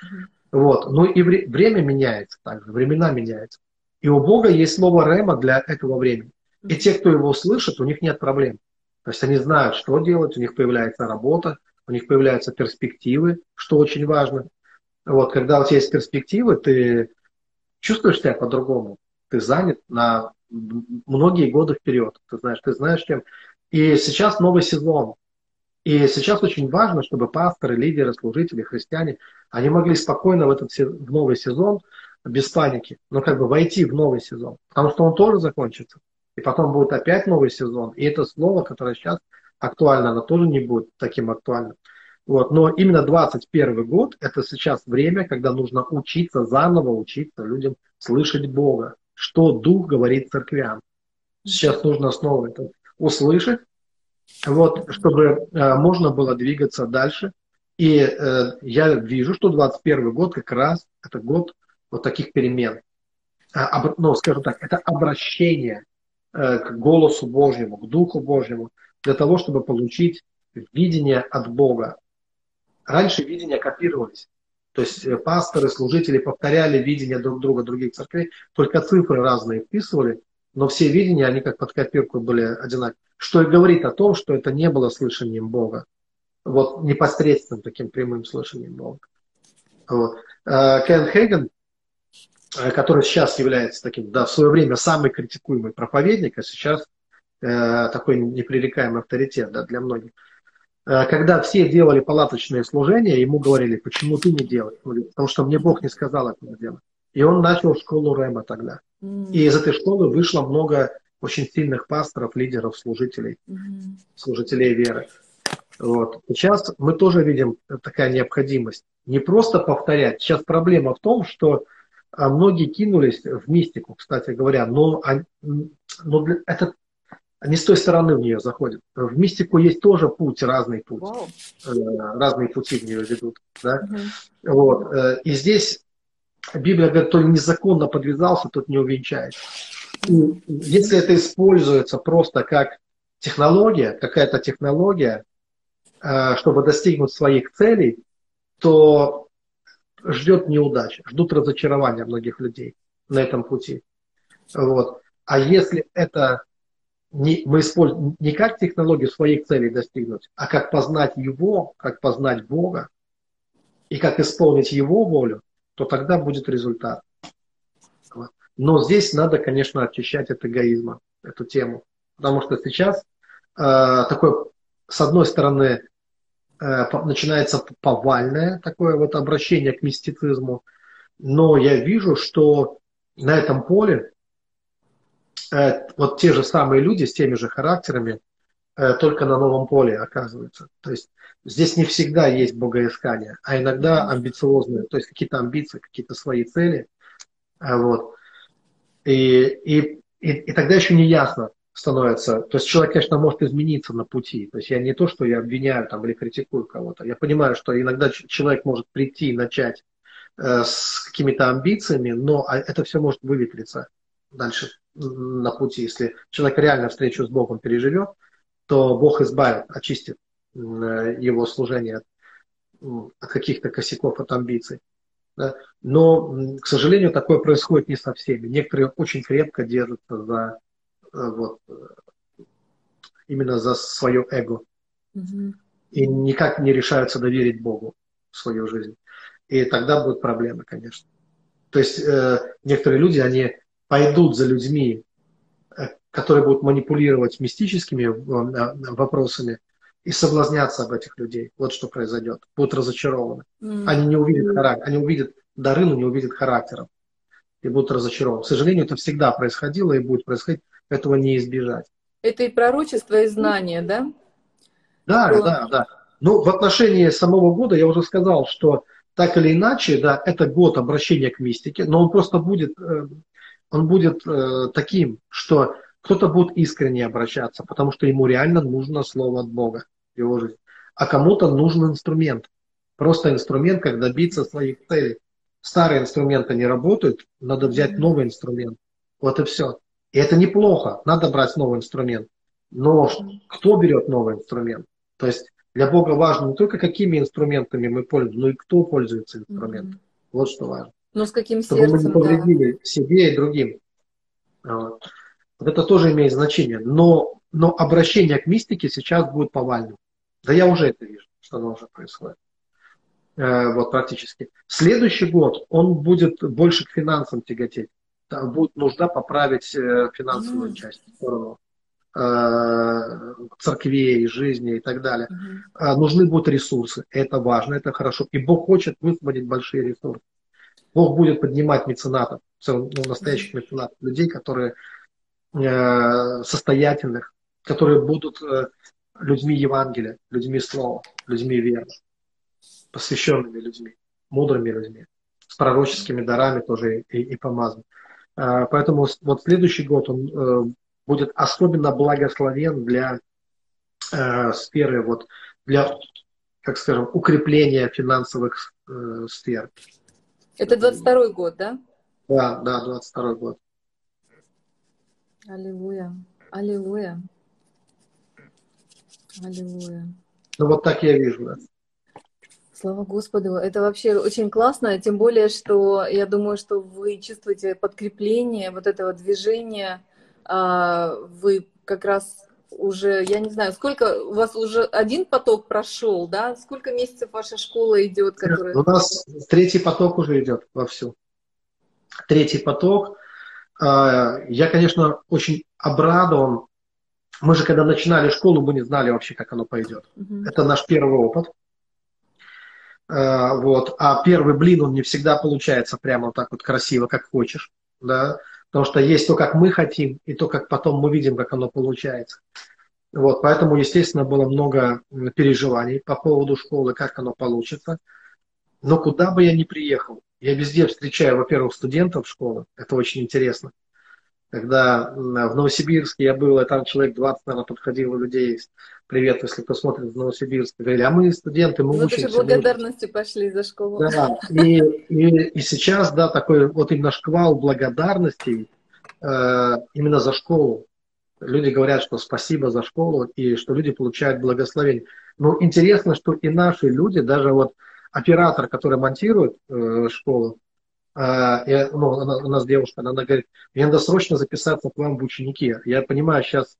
B: Вот. Ну и вре- время меняется также, времена меняются. И у Бога есть слово Рема для этого времени. И те, кто его слышит, у них нет проблем. То есть они знают, что делать, у них появляется работа, у них появляются перспективы, что очень важно. Вот, когда у тебя есть перспективы, ты чувствуешь себя по-другому ты занят на многие годы вперед. Ты знаешь, ты знаешь, чем. И сейчас новый сезон. И сейчас очень важно, чтобы пасторы, лидеры, служители, христиане, они могли спокойно в этот в новый сезон, без паники, но как бы войти в новый сезон. Потому что он тоже закончится. И потом будет опять новый сезон. И это слово, которое сейчас актуально, оно тоже не будет таким актуальным. Вот. Но именно 21 год – это сейчас время, когда нужно учиться, заново учиться людям слышать Бога что Дух говорит церквям. Сейчас нужно снова это услышать, вот, чтобы э, можно было двигаться дальше. И э, я вижу, что 21 год как раз это год вот таких перемен. А, об, ну, скажем так, это обращение э, к голосу Божьему, к Духу Божьему, для того, чтобы получить видение от Бога. Раньше видения копировались. То есть э, пасторы, служители повторяли видение друг друга других церквей, только цифры разные вписывали, но все видения, они как под копирку были одинаковые. Что и говорит о том, что это не было слышанием Бога. Вот непосредственным таким прямым слышанием Бога. Вот. Э, Кен Хейген, э, который сейчас является таким, да, в свое время самый критикуемый проповедник, а сейчас э, такой непререкаемый авторитет да, для многих. Э, когда все делали палаточные служения, ему говорили, почему ты не делаешь? Потому что мне Бог не сказал этого делать. И он начал школу Рэма тогда. Mm. И из этой школы вышло много очень сильных пасторов, лидеров, служителей, mm-hmm. служителей веры. Вот. Сейчас мы тоже видим такая необходимость. Не просто повторять. Сейчас проблема в том, что а, многие кинулись в мистику, кстати говоря, но, но это не с той стороны в нее заходят. В мистику есть тоже путь, разный путь. Wow. Э, разные пути в нее ведут. Да? Uh-huh. Вот. Э, и здесь Библия говорит, кто незаконно подвязался, тот не увенчается. И если это используется просто как технология, какая-то технология, э, чтобы достигнуть своих целей, то ждет неудача, ждут разочарования многих людей на этом пути. Вот. А если это не, мы используем не как технологию своих целей достигнуть, а как познать Его, как познать Бога и как исполнить Его волю, то тогда будет результат. Но здесь надо, конечно, очищать от эгоизма эту тему. Потому что сейчас э, такое, с одной стороны, э, начинается повальное такое вот обращение к мистицизму, но я вижу, что на этом поле вот те же самые люди с теми же характерами, э, только на новом поле оказываются. То есть здесь не всегда есть богоискание, а иногда амбициозные, то есть какие-то амбиции, какие-то свои цели. Э, вот. И, и, и, и тогда еще не ясно становится. То есть человек, конечно, может измениться на пути. То есть я не то, что я обвиняю там, или критикую кого-то. Я понимаю, что иногда человек может прийти и начать э, с какими-то амбициями, но а это все может выветриться дальше на пути. Если человек реально встречу с Богом переживет, то Бог избавит, очистит его служение от, от каких-то косяков, от амбиций. Да? Но, к сожалению, такое происходит не со всеми. Некоторые очень крепко держатся за э, вот, э, именно за свое эго. Угу. И никак не решаются доверить Богу в свою жизнь. И тогда будут проблемы, конечно. То есть э, некоторые люди, они пойдут за людьми, э, которые будут манипулировать мистическими э, э, вопросами и соблазняться об этих людей. Вот что произойдет. Будут разочарованы. Mm-hmm. Они не увидят характер, они увидят дары, но не увидят характера. И будут разочарованы. К сожалению, это всегда происходило и будет происходить. Этого не избежать.
A: Это и пророчество, и знание, да?
B: Да, Было... да, да. Ну, в отношении самого года я уже сказал, что так или иначе, да, это год обращения к мистике, но он просто будет он будет э, таким, что кто-то будет искренне обращаться, потому что ему реально нужно слово от Бога в его жизни. А кому-то нужен инструмент. Просто инструмент, как добиться своих целей. Старые инструменты не работают, надо взять новый инструмент. Вот и все. И это неплохо, надо брать новый инструмент. Но кто берет новый инструмент? То есть для Бога важно не только какими инструментами мы пользуемся, но и кто пользуется инструментом. Mm-hmm. Вот что важно.
A: Но с каким
B: чтобы
A: сердцем,
B: мы не повредили да. себе и другим. Вот. вот это тоже имеет значение. Но, но обращение к мистике сейчас будет повальным. Да я уже это вижу, что оно уже происходит. Э, вот практически. Следующий год он будет больше к финансам тяготеть. Там будет нужда поправить э, финансовую mm. часть, сторону э, церквей, жизни и так далее. Mm-hmm. Нужны будут ресурсы. Это важно, это хорошо. И Бог хочет высвободить большие ресурсы. Бог будет поднимать меценатов, ну, настоящих меценатов, людей, которые э, состоятельных, которые будут э, людьми Евангелия, людьми Слова, людьми веры, посвященными людьми, мудрыми людьми, с пророческими дарами тоже и, и помазан. Э, поэтому вот следующий год он э, будет особенно благословен для э, сферы, вот, для, как скажем, укрепления финансовых э, сфер.
A: Это 22 год, да?
B: Да, да, 22 год.
A: Аллилуйя. Аллилуйя. Аллилуйя.
B: Ну вот так я вижу, да.
A: Слава Господу, это вообще очень классно, тем более, что я думаю, что вы чувствуете подкрепление вот этого движения, а, вы как раз уже, я не знаю, сколько у вас уже один поток прошел, да? Сколько месяцев ваша школа идет?
B: Которая... У нас третий поток уже идет вовсю. Третий поток. А, я, конечно, очень обрадован мы же когда начинали школу, мы не знали вообще, как оно пойдет. Угу. Это наш первый опыт. Э, вот. А первый блин, он не всегда получается прямо вот так вот красиво, как хочешь. Да? Потому что есть то, как мы хотим, и то, как потом мы видим, как оно получается. Вот, поэтому, естественно, было много переживаний по поводу школы, как оно получится. Но куда бы я ни приехал, я везде встречаю, во-первых, студентов школы, это очень интересно. Когда в Новосибирске я был, и там человек 20, наверное, подходило людей. Привет, если кто смотрит в Новосибирске. Говорили, а мы студенты, мы
A: вот
B: учимся.
A: Вот благодарностью пошли за школу.
B: Да, и, и, и сейчас, да, такой вот именно шквал благодарности э, именно за школу. Люди говорят, что спасибо за школу, и что люди получают благословение. Но интересно, что и наши люди, даже вот оператор, который монтирует э, школу, я, ну, она, у нас девушка, она, она говорит, мне надо срочно записаться к вам в ученики. Я понимаю, сейчас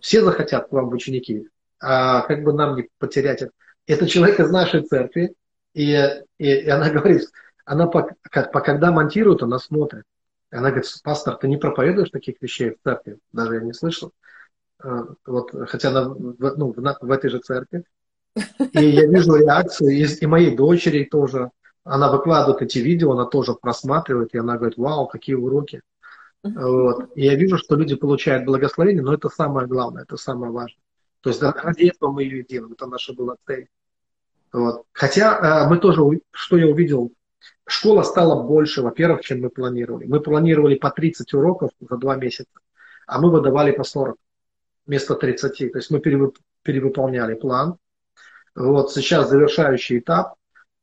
B: все захотят к вам в ученики, а как бы нам не потерять это. Это человек из нашей церкви, и, и, и она говорит, она по, как, по, когда монтирует, она смотрит. Она говорит, пастор, ты не проповедуешь таких вещей в церкви? Даже я не слышал. А, вот, хотя она в, ну, в, в этой же церкви. И я вижу реакцию и, и моей дочери тоже она выкладывает эти видео, она тоже просматривает, и она говорит, вау, какие уроки. Вот. И я вижу, что люди получают благословение, но это самое главное, это самое важное. То есть ради этого мы ее делаем, это наша была цель. Вот. Хотя э, мы тоже, что я увидел, школа стала больше, во-первых, чем мы планировали. Мы планировали по 30 уроков за два месяца, а мы выдавали по 40 вместо 30. То есть мы перевыполняли план. Вот сейчас завершающий этап.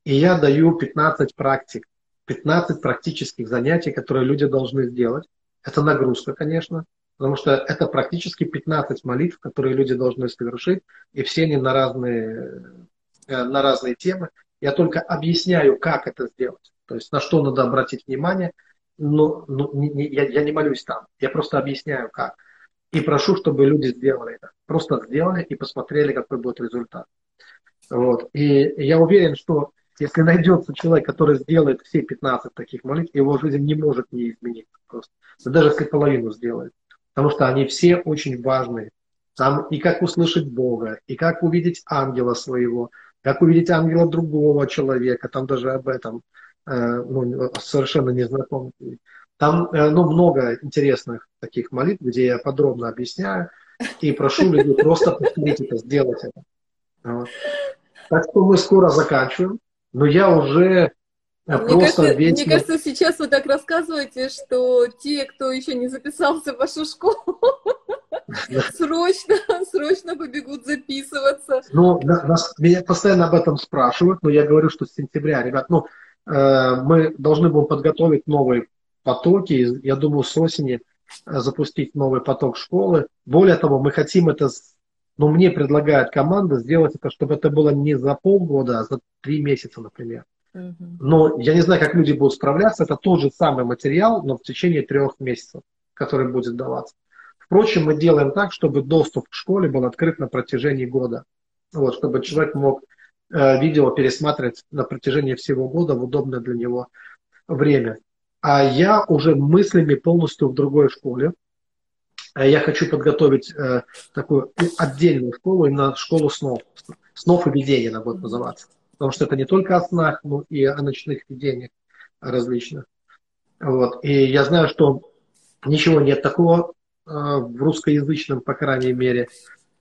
B: И я даю 15 практик, 15 практических занятий, которые люди должны сделать. Это нагрузка, конечно, потому что это практически 15 молитв, которые люди должны совершить, и все они на разные, э, на разные темы. Я только объясняю, как это сделать, то есть на что надо обратить внимание, но, но не, не, я, я не молюсь там, я просто объясняю, как. И прошу, чтобы люди сделали это. Просто сделали и посмотрели, какой будет результат. Вот. И я уверен, что если найдется человек, который сделает все 15 таких молитв, его жизнь не может не измениться просто. даже если половину сделает. Потому что они все очень важные. Там и как услышать Бога, и как увидеть ангела своего, как увидеть ангела другого человека, там даже об этом э, ну, совершенно незнакомый. Там э, ну, много интересных таких молитв, где я подробно объясняю, и прошу людей просто повторить это, сделать это. Вот. Так что мы скоро заканчиваем но я уже
A: мне просто кажется, весь... Мне кажется, сейчас вы так рассказываете, что те, кто еще не записался в вашу школу, срочно, срочно побегут записываться.
B: Ну, нас, меня постоянно об этом спрашивают, но я говорю, что с сентября, ребят, ну, э, мы должны будем подготовить новые потоки, я думаю, с осени э, запустить новый поток школы. Более того, мы хотим это но мне предлагают команда сделать это, чтобы это было не за полгода, а за три месяца, например. Но я не знаю, как люди будут справляться. Это тот же самый материал, но в течение трех месяцев, который будет даваться. Впрочем, мы делаем так, чтобы доступ к школе был открыт на протяжении года. Вот, чтобы человек мог э, видео пересматривать на протяжении всего года в удобное для него время. А я уже мыслями полностью в другой школе. А я хочу подготовить э, такую отдельную школу, именно школу снов. Снов и видений она будет называться. Потому что это не только о снах, но и о ночных видениях различных. Вот. И я знаю, что ничего нет такого э, в русскоязычном, по крайней мере,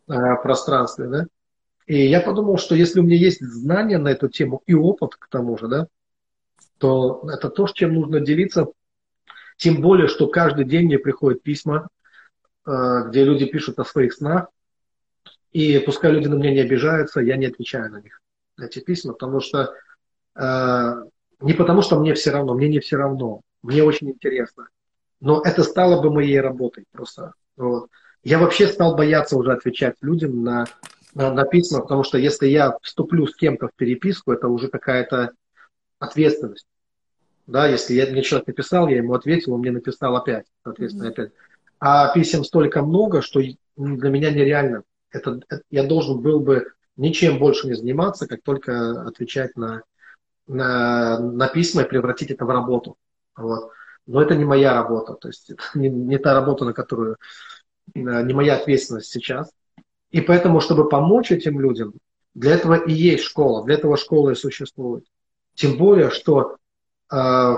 B: э, пространстве. Да? И я подумал, что если у меня есть знания на эту тему и опыт к тому же, да, то это то, чем нужно делиться. Тем более, что каждый день мне приходят письма где люди пишут о своих снах, и пускай люди на меня не обижаются, я не отвечаю на них, на эти письма, потому что э, не потому, что мне все равно, мне не все равно, мне очень интересно, но это стало бы моей работой просто. Вот. Я вообще стал бояться уже отвечать людям на, на, на письма, потому что если я вступлю с кем-то в переписку, это уже какая-то ответственность. Да, если я, мне человек написал, я ему ответил, он мне написал опять, соответственно, mm-hmm. опять. А писем столько много, что для меня нереально. Это, это, я должен был бы ничем больше не заниматься, как только отвечать на, на, на письма и превратить это в работу. Вот. Но это не моя работа, то есть это не, не та работа, на которую не моя ответственность сейчас. И поэтому, чтобы помочь этим людям, для этого и есть школа, для этого школа и существует. Тем более, что э,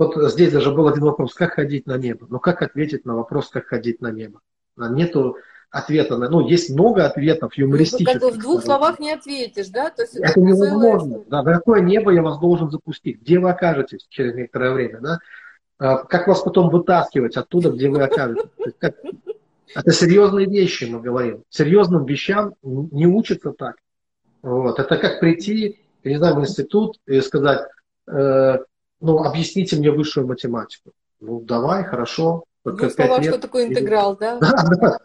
B: вот здесь даже был один вопрос, как ходить на небо. Но как ответить на вопрос, как ходить на небо? Нету ответа. На, ну, есть много ответов юмористических. Ну, как
A: в двух словах не ответишь, да? То есть
B: это, это невозможно. Да, на какое небо я вас должен запустить? Где вы окажетесь через некоторое время? Да? А, как вас потом вытаскивать оттуда, где вы окажетесь? Это серьезные вещи, мы говорим. Серьезным вещам не учатся так. Вот. Это как прийти, я не знаю, в институт и сказать, э, ну, объясните мне высшую математику. Ну, давай, хорошо.
A: В двух словах, что такое интеграл, да?
B: Да, да.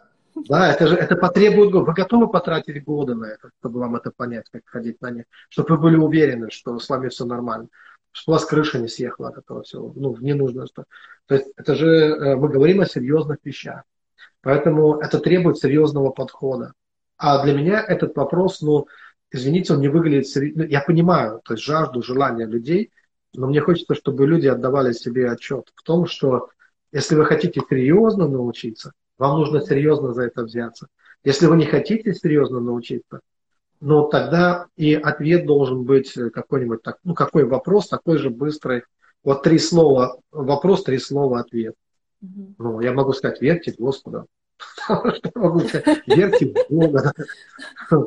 B: Да, это же это потребует года. Вы готовы потратить годы на это, чтобы вам это понять, как ходить на них, чтобы вы были уверены, что с вами все нормально, что у вас крыша не съехала от этого всего. Ну, не нужно что. То есть это же э, мы говорим о серьезных вещах. Поэтому это требует серьезного подхода. А для меня этот вопрос, ну, извините, он не выглядит серьезно. Я понимаю, то есть жажду, желание людей, но мне хочется, чтобы люди отдавали себе отчет в том, что если вы хотите серьезно научиться, вам нужно серьезно за это взяться. Если вы не хотите серьезно научиться, ну тогда и ответ должен быть какой-нибудь, так, ну какой вопрос, такой же быстрый. Вот три слова вопрос, три слова ответ. Угу. Ну, я могу сказать, верьте в Господа.
A: Верьте в Бога.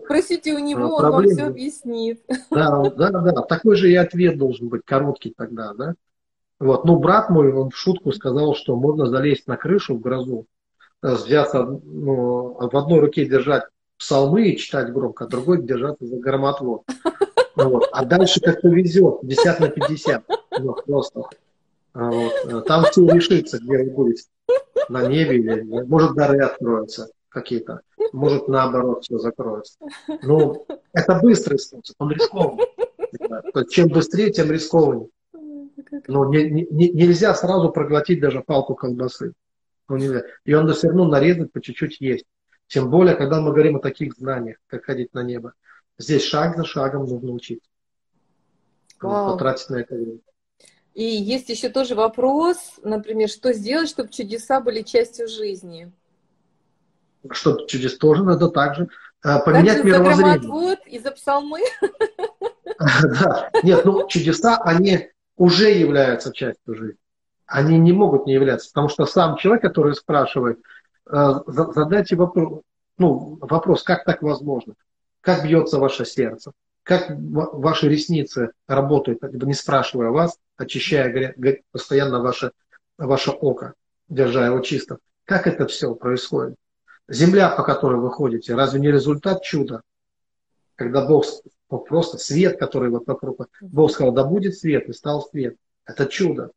A: Просите у него, он вам все объяснит.
B: Да, да, да. Такой же и ответ должен быть короткий тогда, да. Вот. Ну, брат мой, он в шутку сказал, что можно залезть на крышу в грозу, э, взяться, ну, в одной руке держать псалмы и читать громко, а другой держаться за громотвод. Вот. А дальше как повезет, 50 на 50. Ну, просто. А вот. Э, там все решится, где вы будете. На небе или может дары откроются какие-то. Может наоборот все закроется. Ну, это быстрый способ, он рискованный. Чем быстрее, тем рискованнее. Ну, не, не, нельзя сразу проглотить даже палку колбасы. Ну, нельзя. И он все равно нарезать по чуть-чуть есть. Тем более, когда мы говорим о таких знаниях, как ходить на небо. Здесь шаг за шагом нужно учиться. Потратить на это время.
A: И есть еще тоже вопрос, например, что сделать, чтобы чудеса были частью жизни?
B: Чтобы чудес тоже надо также э, поменять также мировоззрение.
A: Вот и за псалмы.
B: Да. Нет, ну чудеса, они уже являются частью жизни. Они не могут не являться, потому что сам человек, который спрашивает, э, задайте вопрос, ну, вопрос, как так возможно? Как бьется ваше сердце? Как ваши ресницы работают, не спрашивая вас, очищая постоянно ваше, ваше око, держа его чисто. Как это все происходит? Земля, по которой вы ходите, разве не результат чуда? Когда Бог просто свет, который вот вокруг, Бог сказал, да будет свет, и стал свет. Это чудо.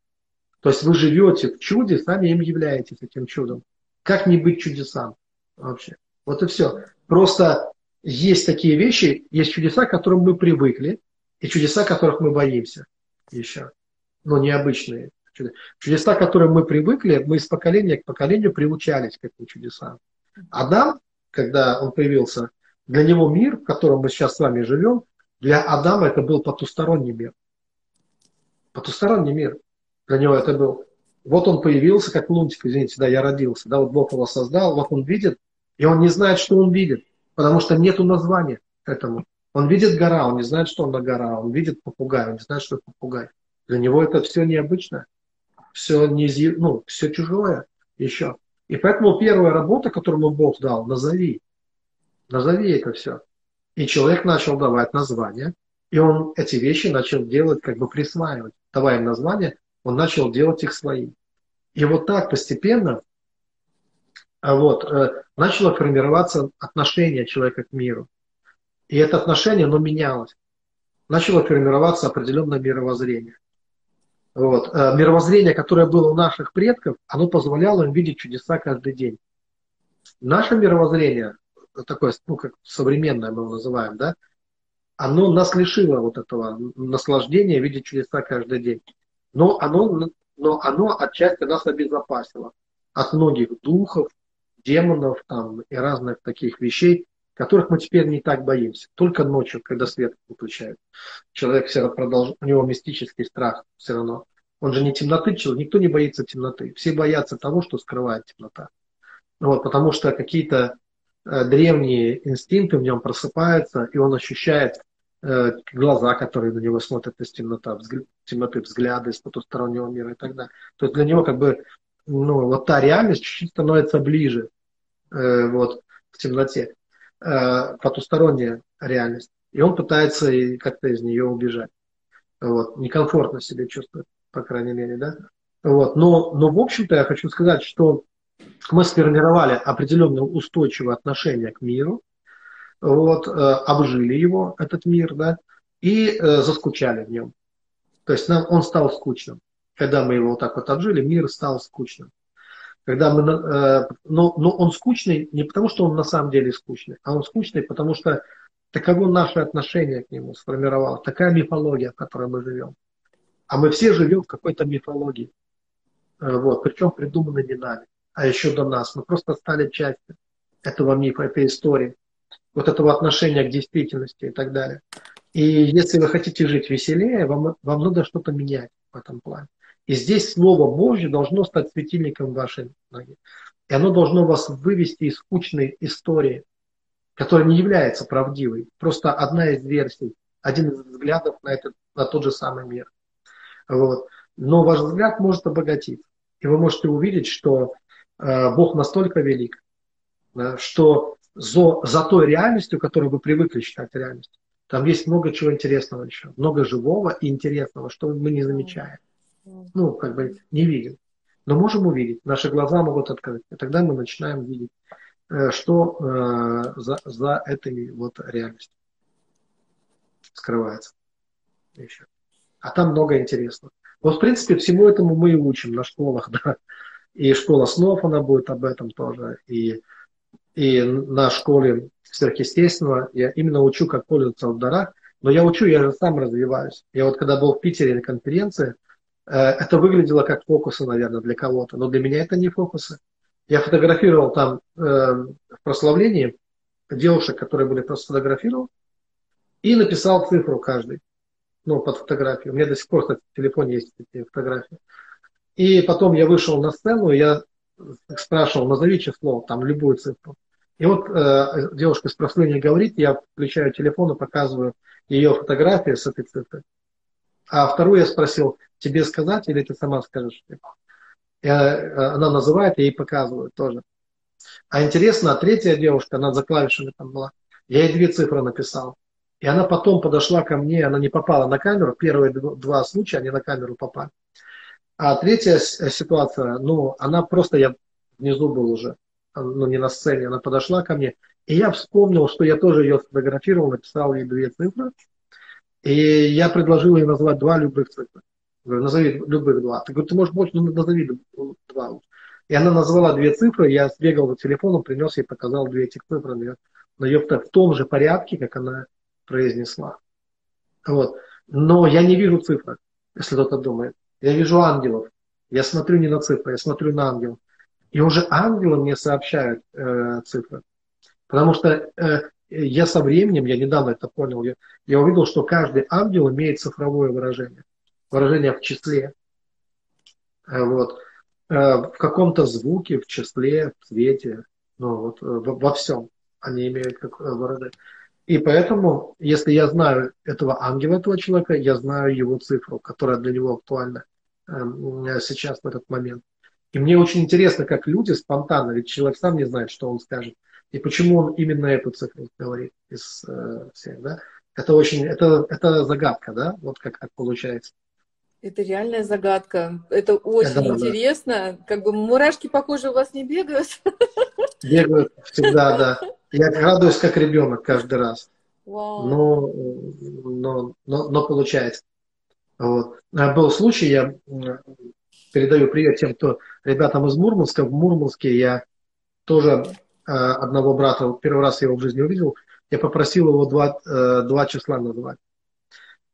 B: То есть вы живете в чуде, сами им являетесь этим чудом. Как не быть чудесам вообще? Вот и все. Просто есть такие вещи, есть чудеса, к которым мы привыкли, и чудеса, которых мы боимся еще. Но необычные чудеса. К которым мы привыкли, мы из поколения к поколению приучались к этим чудесам. Адам, когда он появился, для него мир, в котором мы сейчас с вами живем, для Адама это был потусторонний мир. Потусторонний мир. Для него это был. Вот он появился, как лунтик, извините, да, я родился, да, вот Бог его создал, вот он видит, и он не знает, что он видит потому что нету названия этому. Он видит гора, он не знает, что он на гора, он видит попугай, он не знает, что это попугай. Для него это все необычно, все, не, ну, все чужое еще. И поэтому первая работа, которую Бог дал, назови. Назови это все. И человек начал давать названия, и он эти вещи начал делать, как бы присваивать. Давая им названия, он начал делать их своим. И вот так постепенно вот, э, начало формироваться отношение человека к миру. И это отношение, оно менялось. Начало формироваться определенное мировоззрение. Вот. Э, мировоззрение, которое было у наших предков, оно позволяло им видеть чудеса каждый день. Наше мировоззрение, такое, ну, как современное мы его называем, да, оно нас лишило вот этого наслаждения видеть чудеса каждый день. Но оно, но оно отчасти нас обезопасило от многих духов, демонов там, и разных таких вещей, которых мы теперь не так боимся. Только ночью, когда свет выключают. Человек все равно продолжает, у него мистический страх все равно. Он же не темноты человек, никто не боится темноты. Все боятся того, что скрывает темнота. Вот, потому что какие-то э, древние инстинкты в нем просыпаются, и он ощущает э, глаза, которые на него смотрят из темноты, взгля- темноты, взгляды из потустороннего мира и так далее. То есть для него как бы ну, вот та реальность чуть-чуть становится ближе э, вот, в темноте, э, потусторонняя реальность. И он пытается как-то из нее убежать. Вот, некомфортно себя чувствует, по крайней мере, да. Вот, но, но в общем-то я хочу сказать, что мы сформировали определенное устойчивое отношение к миру, вот, э, обжили его, этот мир, да, и э, заскучали в нем. То есть нам он стал скучным. Когда мы его вот так вот обжили, мир стал скучным. Когда мы, э, но, но он скучный не потому, что он на самом деле скучный, а он скучный, потому что таково наше отношение к нему сформировалось, такая мифология, в которой мы живем. А мы все живем в какой-то мифологии. Э, вот, причем придуманной не нами а еще до нас. Мы просто стали частью этого мифа, этой истории, вот этого отношения к действительности и так далее. И если вы хотите жить веселее, вам, вам надо что-то менять в этом плане. И здесь Слово Божье должно стать светильником вашей ноги. И оно должно вас вывести из скучной истории, которая не является правдивой. Просто одна из версий, один из взглядов на, этот, на тот же самый мир. Вот. Но ваш взгляд может обогатиться. И вы можете увидеть, что Э, Бог настолько велик, что за, за той реальностью, которую вы привыкли считать реальностью, там есть много чего интересного еще, много живого и интересного, что мы не замечаем. Ну, как бы не видим. Но можем увидеть, наши глаза могут открыть, и тогда мы начинаем видеть, э, что э, за, за этой вот реальностью скрывается еще. А там много интересного. Вот, в принципе, всему этому мы и учим на школах, да. И школа снов, она будет об этом тоже. И, и на школе сверхъестественного я именно учу, как пользоваться в дарах. Но я учу, я же сам развиваюсь. Я вот когда был в Питере на конференции, это выглядело как фокусы, наверное, для кого-то. Но для меня это не фокусы. Я фотографировал там э, в прославлении девушек, которые были просто сфотографировал, и написал цифру каждый, ну, под фотографию. У меня до сих пор, кстати, в телефоне есть эти фотографии. И потом я вышел на сцену, я спрашивал, назови число, там любую цифру. И вот э, девушка с прославления говорит, я включаю телефон и показываю ее фотографию с этой цифрой. А вторую я спросил, тебе сказать или ты сама скажешь? Я, э, она называет, я ей показываю тоже. А интересно, а третья девушка, она за клавишами там была, я ей две цифры написал. И она потом подошла ко мне, она не попала на камеру, первые два случая они на камеру попали. А третья ситуация, ну, она просто, я внизу был уже, ну, не на сцене, она подошла ко мне, и я вспомнил, что я тоже ее сфотографировал, написал ей две цифры, и я предложил ей назвать два любых цифры. Говорю, назови любых два. Ты говоришь, ты можешь больше, ну, назови два. И она назвала две цифры, я сбегал за телефоном, принес ей, показал две этих цифры, на ее, на в том же порядке, как она произнесла. Вот. Но я не вижу цифры, если кто-то думает. Я вижу ангелов. Я смотрю не на цифры, я смотрю на ангелов. И уже ангелы мне сообщают э, цифры. Потому что э, я со временем, я недавно это понял, я, я увидел, что каждый ангел имеет цифровое выражение. Выражение в числе. Э, вот. Э, в каком-то звуке, в числе, в цвете, ну, вот, э, во, во всем они имеют как э, выражение. И поэтому, если я знаю этого ангела, этого человека, я знаю его цифру, которая для него актуальна. Эм, сейчас, в этот момент. И мне очень интересно, как люди спонтанно, ведь человек сам не знает, что он скажет, и почему он именно эту цифру говорит из э, всех, да? Это очень, это, это загадка, да, вот как, как получается.
A: Это реальная загадка. Это очень это, интересно. Да. Как бы мурашки по коже у вас не бегают?
B: Бегают всегда, да. Я радуюсь, как ребенок каждый раз. Вау. Но, но, но, но получается. Вот. А был случай, я передаю привет тем, кто ребятам из Мурманска. В Мурманске я тоже одного брата, первый раз я его в жизни увидел, я попросил его два, э, два числа назвать.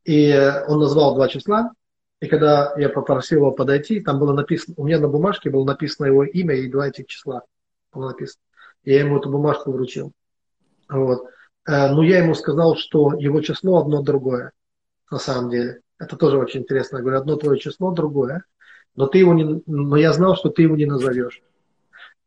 B: И он назвал два числа, и когда я попросил его подойти, там было написано, у меня на бумажке было написано его имя и два этих числа было написано. Я ему эту бумажку вручил. Вот. Э, но я ему сказал, что его число одно другое, на самом деле. Это тоже очень интересно. Я говорю, одно твое число, другое. Но, ты его не, но я знал, что ты его не назовешь.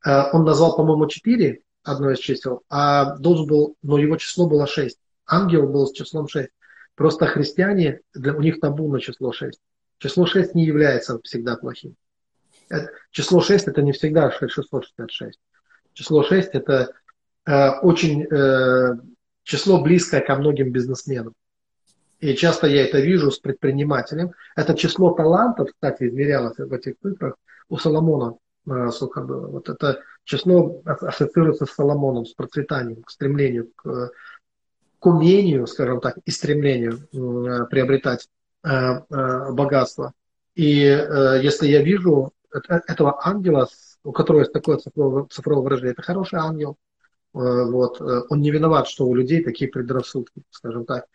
B: Он назвал, по-моему, 4, одно из чисел, а должен был, но его число было 6. Ангел был с числом 6. Просто христиане, для, у них табу на число 6. Число 6 не является всегда плохим. Число 6 это не всегда 666. Число 6 это э, очень э, число близкое ко многим бизнесменам. И часто я это вижу с предпринимателем. Это число талантов, кстати, измерялось в этих цифрах у Соломона э, сколько было. Вот это число ассоциируется с Соломоном, с процветанием, к стремлению, к, к умению, скажем так, и стремлению э, приобретать э, э, богатство. И э, если я вижу этого ангела, у которого есть такое цифровое, цифровое выражение, это хороший ангел. Э, вот. Э, он не виноват, что у людей такие предрассудки, скажем так.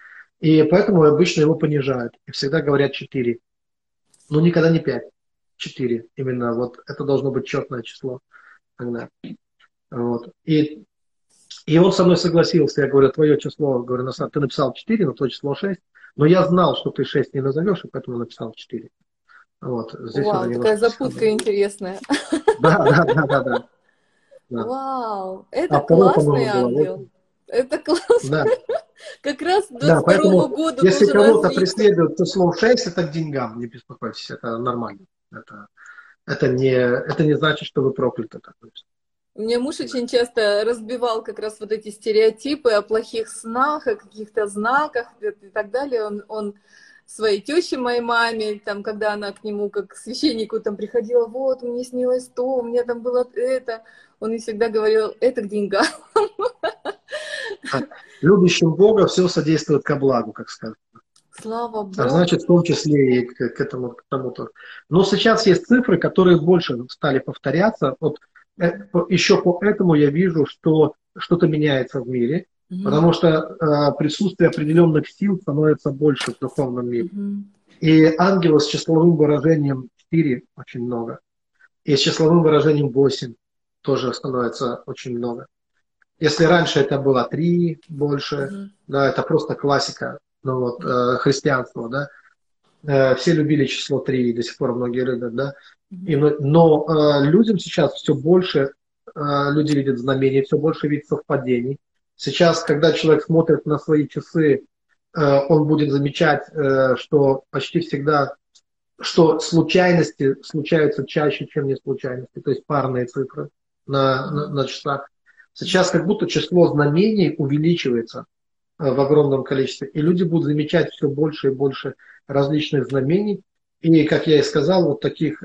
B: И поэтому обычно его понижают. И всегда говорят 4. Но никогда не 5. 4. Именно вот это должно быть четное число. Тогда. Вот. И, и он со мной согласился. Я говорю, твое число, говорю, на самом ты написал 4, но твое число 6. Но я знал, что ты 6 не назовешь, и поэтому написал 4.
A: Вот, здесь Вау, такая запутка интересная.
B: Да, да, да, да, да.
A: Вау, это а классный ангел. Это классно. Да. Как раз до да,
B: второго года Если кого-то преследует числом 6, это к деньгам, не беспокойтесь, это нормально. Это, это, не, это не значит, что вы прокляты.
A: У меня муж очень часто разбивал как раз вот эти стереотипы о плохих снах, о каких-то знаках и так далее. Он, он своей теще, моей маме, там, когда она к нему, как к священнику, там приходила, вот, мне снилось то, у меня там было это. Он мне всегда говорил, это к деньгам.
B: Любящим Бога все содействует ко благу, как сказано.
A: Слава Богу.
B: А значит, в том числе и к, к этому, к тому тоже. Но сейчас есть цифры, которые больше стали повторяться. Вот э, еще по этому я вижу, что что-то меняется в мире. Угу. Потому что э, присутствие определенных сил становится больше в духовном мире. Угу. И ангелов с числовым выражением 4 очень много. И с числовым выражением 8 тоже становится очень много. Если раньше это было 3 больше, угу. да, это просто классика ну, вот, э, христианства, да. Э, все любили число 3, и до сих пор многие любят, да. И, но но э, людям сейчас все больше, э, люди видят знамения, все больше видят совпадений Сейчас, когда человек смотрит на свои часы, э, он будет замечать, э, что почти всегда, что случайности случаются чаще, чем не случайности, то есть парные цифры на, на, на часах. Сейчас как будто число знамений увеличивается в огромном количестве, и люди будут замечать все больше и больше различных знамений. И, как я и сказал, вот таких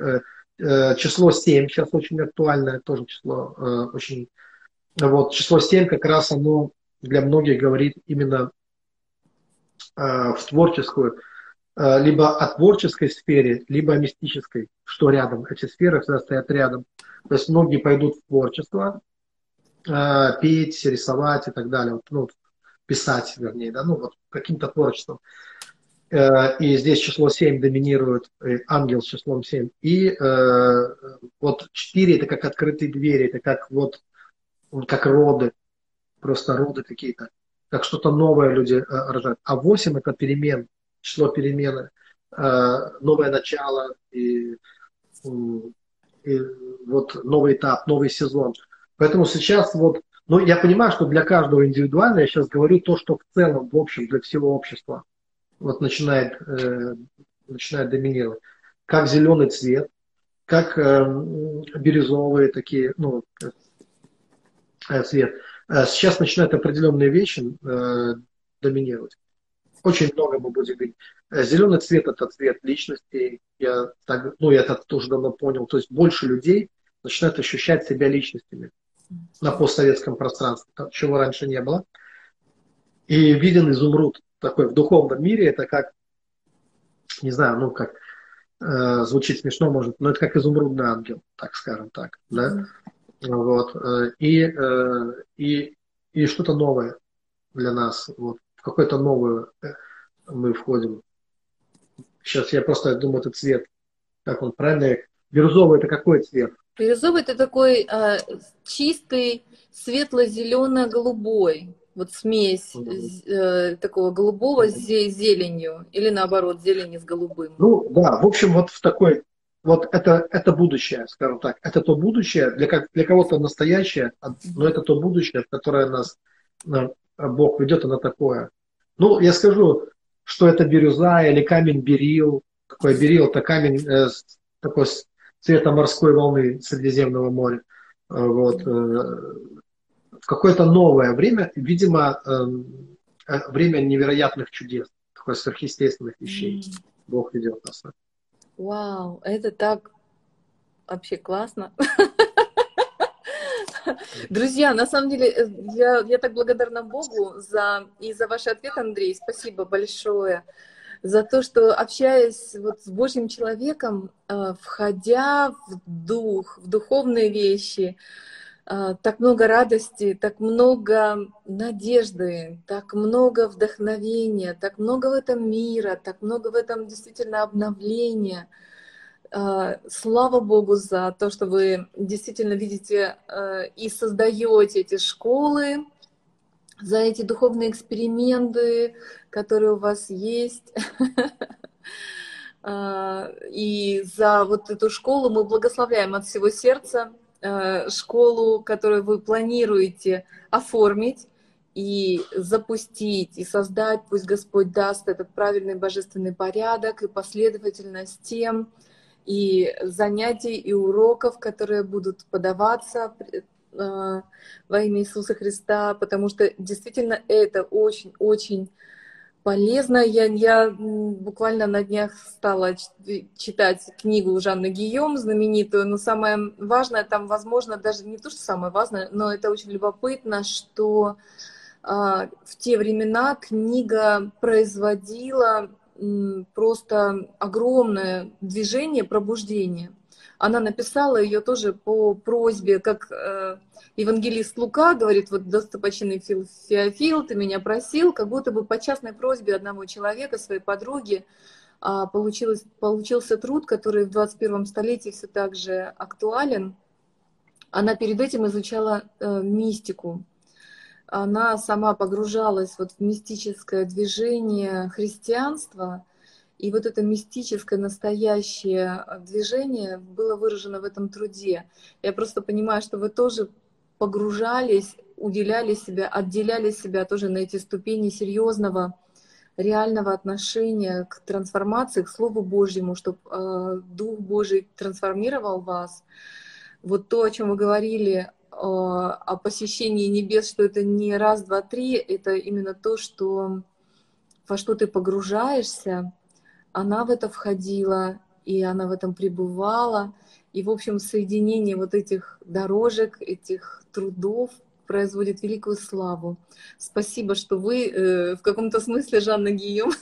B: число 7 сейчас очень актуальное, тоже число очень вот, число 7 как раз оно для многих говорит именно э, в творческую, э, либо о творческой сфере, либо о мистической, что рядом. Эти сферы всегда стоят рядом. То есть многие пойдут в творчество, э, петь, рисовать и так далее. Вот, ну, писать, вернее, да, ну, вот каким-то творчеством. Э, и здесь число 7 доминирует, ангел с числом 7. И э, вот 4 это как открытые двери, это как вот как роды, просто роды какие-то, как что-то новое люди э, рожают. А 8 это перемен, число перемены, новое начало и, и вот новый этап, новый сезон. Поэтому сейчас вот, ну я понимаю, что для каждого индивидуально, я сейчас говорю то, что в целом, в общем, для всего общества вот начинает, э, начинает доминировать. Как зеленый цвет, как э, бирюзовые такие, ну, цвет. Э, сейчас начинают определенные вещи э, доминировать. Очень много мы будем говорить. Э, Зеленый цвет это цвет личности. Я так, ну, я это тоже давно понял. То есть больше людей начинают ощущать себя личностями на постсоветском пространстве, чего раньше не было. И виден изумруд такой в духовном мире, это как, не знаю, ну как, э, звучит смешно может, но это как изумрудный ангел, так скажем так, да. Вот. Э, и, э, и, и что-то новое для нас. Вот. В какое-то новое э, мы входим. Сейчас я просто думаю, это цвет. Как он правильно? Бирюзовый это какой цвет?
A: Бирюзовый это такой э, чистый, светло-зелено-голубой. Вот смесь э, такого голубого с зеленью. Или наоборот, зелени с голубым.
B: Ну да, в общем, вот в такой вот это, это будущее, скажем так. Это то будущее, для, как, для кого-то настоящее, а, но это то будущее, в которое нас э, Бог ведет, оно такое. Ну, я скажу, что это бирюза или камень берил. Какой берил, это камень э, такой цвета морской волны Средиземного моря. Э, вот. Э, в какое-то новое время, видимо, э, время невероятных чудес, такое сверхъестественных вещей. Бог ведет нас.
A: Вау, это так вообще классно. Друзья, на самом деле, я, я так благодарна Богу за, и за ваш ответ, Андрей. Спасибо большое за то, что общаясь вот с Божьим человеком, э, входя в дух, в духовные вещи, э, так много радости, так много надежды, так много вдохновения, так много в этом мира, так много в этом действительно обновления — а, слава Богу за то, что вы действительно видите и создаете эти школы, за эти духовные эксперименты, которые у вас есть. А, и за вот эту школу мы благословляем от всего сердца школу, которую вы планируете оформить и запустить, и создать, пусть Господь даст этот правильный божественный порядок и последовательность тем, и занятий, и уроков, которые будут подаваться во имя Иисуса Христа, потому что действительно это очень-очень полезно. Я, я буквально на днях стала читать книгу Жанны Гийом, знаменитую, но самое важное там, возможно, даже не то, что самое важное, но это очень любопытно, что а, в те времена книга производила просто огромное движение пробуждения. Она написала ее тоже по просьбе, как э, евангелист Лука говорит, вот достопочинный Фил, Феофил, ты меня просил, как будто бы по частной просьбе одного человека, своей подруги, э, получилось, получился труд, который в 21 столетии все так же актуален. Она перед этим изучала э, мистику, она сама погружалась вот в мистическое движение христианства, и вот это мистическое настоящее движение было выражено в этом труде. Я просто понимаю, что вы тоже погружались, уделяли себя, отделяли себя тоже на эти ступени серьезного, реального отношения к трансформации, к Слову Божьему, чтобы э, Дух Божий трансформировал вас. Вот то, о чем вы говорили, о посещении небес, что это не раз, два, три, это именно то, что во что ты погружаешься, она в это входила, и она в этом пребывала. И, в общем, соединение вот этих дорожек, этих трудов производит великую славу. Спасибо, что вы э, в каком-то смысле Жанна Гийом.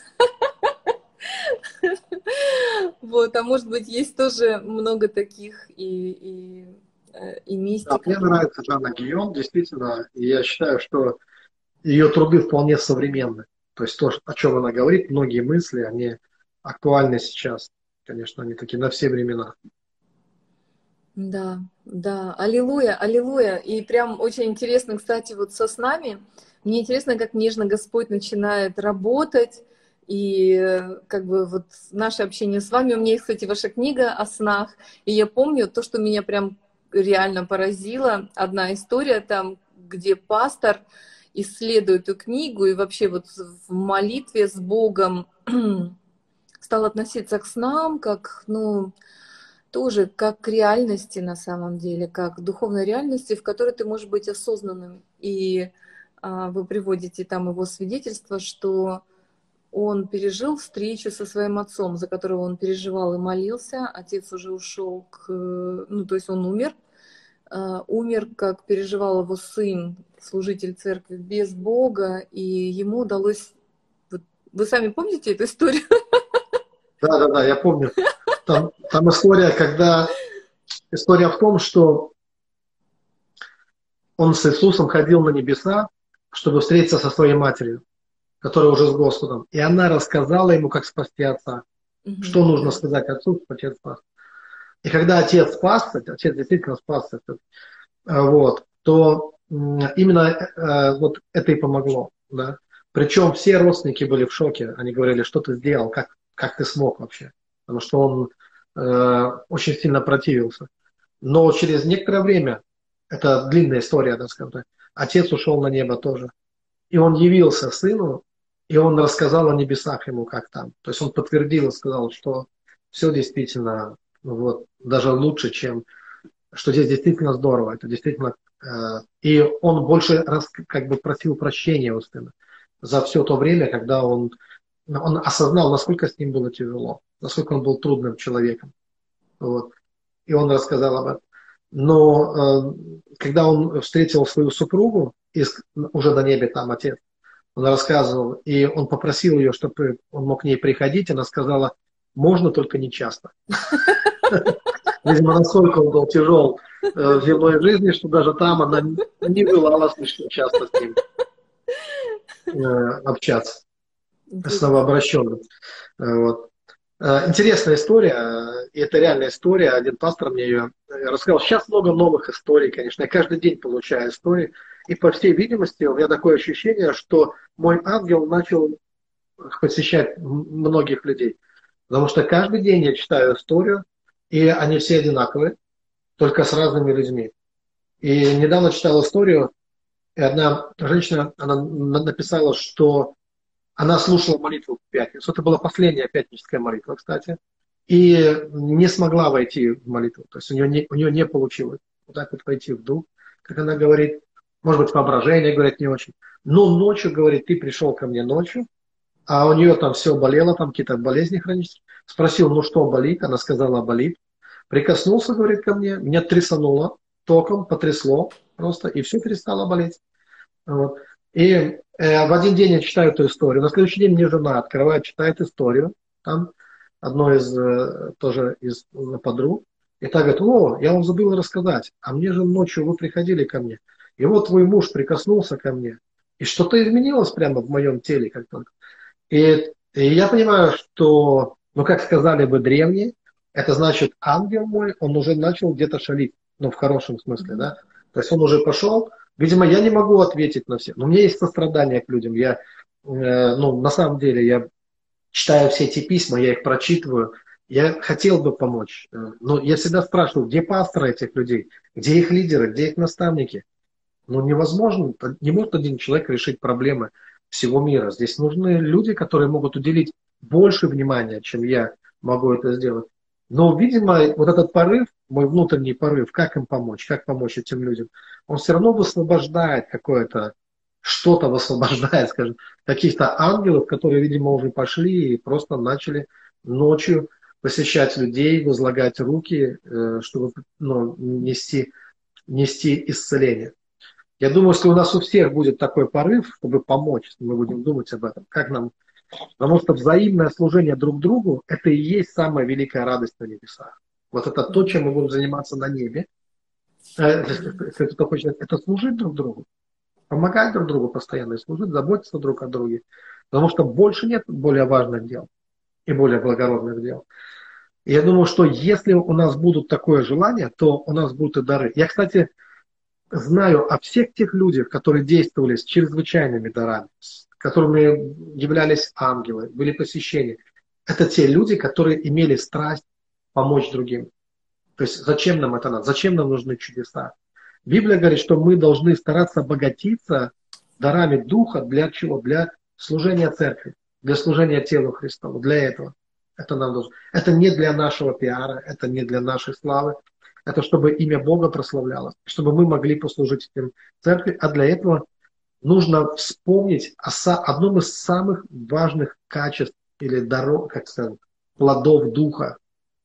A: Вот, а может быть, есть тоже много таких и, и Э, и мистика.
B: Да, мне нравится Жанна Гийон, действительно, и я считаю, что ее труды вполне современны. То есть то, о чем она говорит, многие мысли, они актуальны сейчас. Конечно, они такие на все времена.
A: Да, да, аллилуйя, аллилуйя. И прям очень интересно, кстати, вот со снами. Мне интересно, как нежно Господь начинает работать. И как бы вот наше общение с вами. У меня есть, кстати, ваша книга о снах. И я помню то, что меня прям реально поразила одна история там, где пастор исследует эту книгу и вообще вот в молитве с Богом стал относиться к снам как, ну, тоже как к реальности на самом деле, как к духовной реальности, в которой ты можешь быть осознанным. И а, вы приводите там его свидетельство, что он пережил встречу со своим отцом, за которого он переживал и молился. Отец уже ушел к... Ну, то есть он умер. А, умер, как переживал его сын, служитель церкви, без Бога, и ему удалось... Вы сами помните эту историю?
B: Да, да, да, я помню. Там, там история, когда... История в том, что он с Иисусом ходил на небеса, чтобы встретиться со своей матерью которая уже с Господом. И она рассказала ему, как спасти отца. Угу. Что нужно сказать отцу, чтобы отец спас. И когда отец спасся, отец действительно спасся, вот, то именно э, вот это и помогло. Да? Причем все родственники были в шоке. Они говорили, что ты сделал, как, как ты смог вообще. Потому что он э, очень сильно противился. Но через некоторое время, это длинная история, так сказать, отец ушел на небо тоже. И он явился сыну, и он рассказал о небесах ему, как там. То есть он подтвердил и сказал, что все действительно вот, даже лучше, чем что здесь действительно здорово, это действительно... Э, и он больше раз как бы просил прощения у сына за все то время, когда он, он осознал, насколько с ним было тяжело, насколько он был трудным человеком. Вот. И он рассказал об этом. Но э, когда он встретил свою супругу, и уже на небе там отец, он рассказывал, и он попросил ее, чтобы он мог к ней приходить, она сказала, можно, только не часто. Видимо, настолько он был тяжел э, в земной жизни, что даже там она не была слишком часто с ним э, общаться с новообращенным. Э, вот. Интересная история, и это реальная история. Один пастор мне ее рассказал. Сейчас много новых историй, конечно. Я каждый день получаю истории. И по всей видимости, у меня такое ощущение, что мой ангел начал посещать многих людей. Потому что каждый день я читаю историю, и они все одинаковые, только с разными людьми. И недавно читал историю, и одна женщина она написала, что она слушала молитву в пятницу. Это была последняя пятническая молитва, кстати. И не смогла войти в молитву. То есть у нее не, у нее не получилось вот так вот войти в дух, как она говорит. Может быть, воображение, говорит, не очень. Но ночью, говорит, ты пришел ко мне ночью, а у нее там все болело, там какие-то болезни хронические. Спросил, ну что болит? Она сказала, болит. Прикоснулся, говорит, ко мне, меня трясануло током, потрясло просто, и все перестало болеть. Вот. И э, в один день я читаю эту историю. На следующий день мне жена открывает, читает историю. Там одной из, э, тоже из подруг. И так говорит, о, я вам забыл рассказать, а мне же ночью вы приходили ко мне. И вот твой муж прикоснулся ко мне. И что-то изменилось прямо в моем теле как только. И, и я понимаю, что, ну, как сказали бы древние, это значит, ангел мой, он уже начал где-то шалить, ну, в хорошем смысле, да. То есть он уже пошел. Видимо, я не могу ответить на все. Но у меня есть сострадание к людям. Я, э, ну, на самом деле, я читаю все эти письма, я их прочитываю. Я хотел бы помочь. Э, но я всегда спрашиваю, где пасторы этих людей? Где их лидеры? Где их наставники? Ну, невозможно. Не может один человек решить проблемы всего мира. Здесь нужны люди, которые могут уделить больше внимания, чем я могу это сделать. Но, видимо, вот этот порыв, мой внутренний порыв, как им помочь, как помочь этим людям, он все равно высвобождает какое-то, что-то высвобождает, скажем, каких-то ангелов, которые, видимо, уже пошли и просто начали ночью посещать людей, возлагать руки, э, чтобы ну, нести, нести исцеление. Я думаю, что у нас у всех будет такой порыв, чтобы помочь, мы будем думать об этом, как нам. Потому что взаимное служение друг другу – это и есть самая великая радость на небесах. Вот это то, чем мы будем заниматься на небе. Э, это, хочет, это служить друг другу, помогать друг другу постоянно и служить, заботиться друг о друге. Потому что больше нет более важных дел и более благородных дел. И я думаю, что если у нас будут такое желание, то у нас будут и дары. Я, кстати, знаю о всех тех людях, которые действовали с чрезвычайными дарами, которыми являлись ангелы, были посещения. Это те люди, которые имели страсть помочь другим. То есть зачем нам это надо? Зачем нам нужны чудеса? Библия говорит, что мы должны стараться обогатиться дарами Духа для чего? Для служения церкви, для служения телу Христову. Для этого. Это нам должно. Это не для нашего пиара, это не для нашей славы, это чтобы имя Бога прославлялось, чтобы мы могли послужить этим церкви, а для этого нужно вспомнить о одном из самых важных качеств или дорог, как сказать, плодов Духа.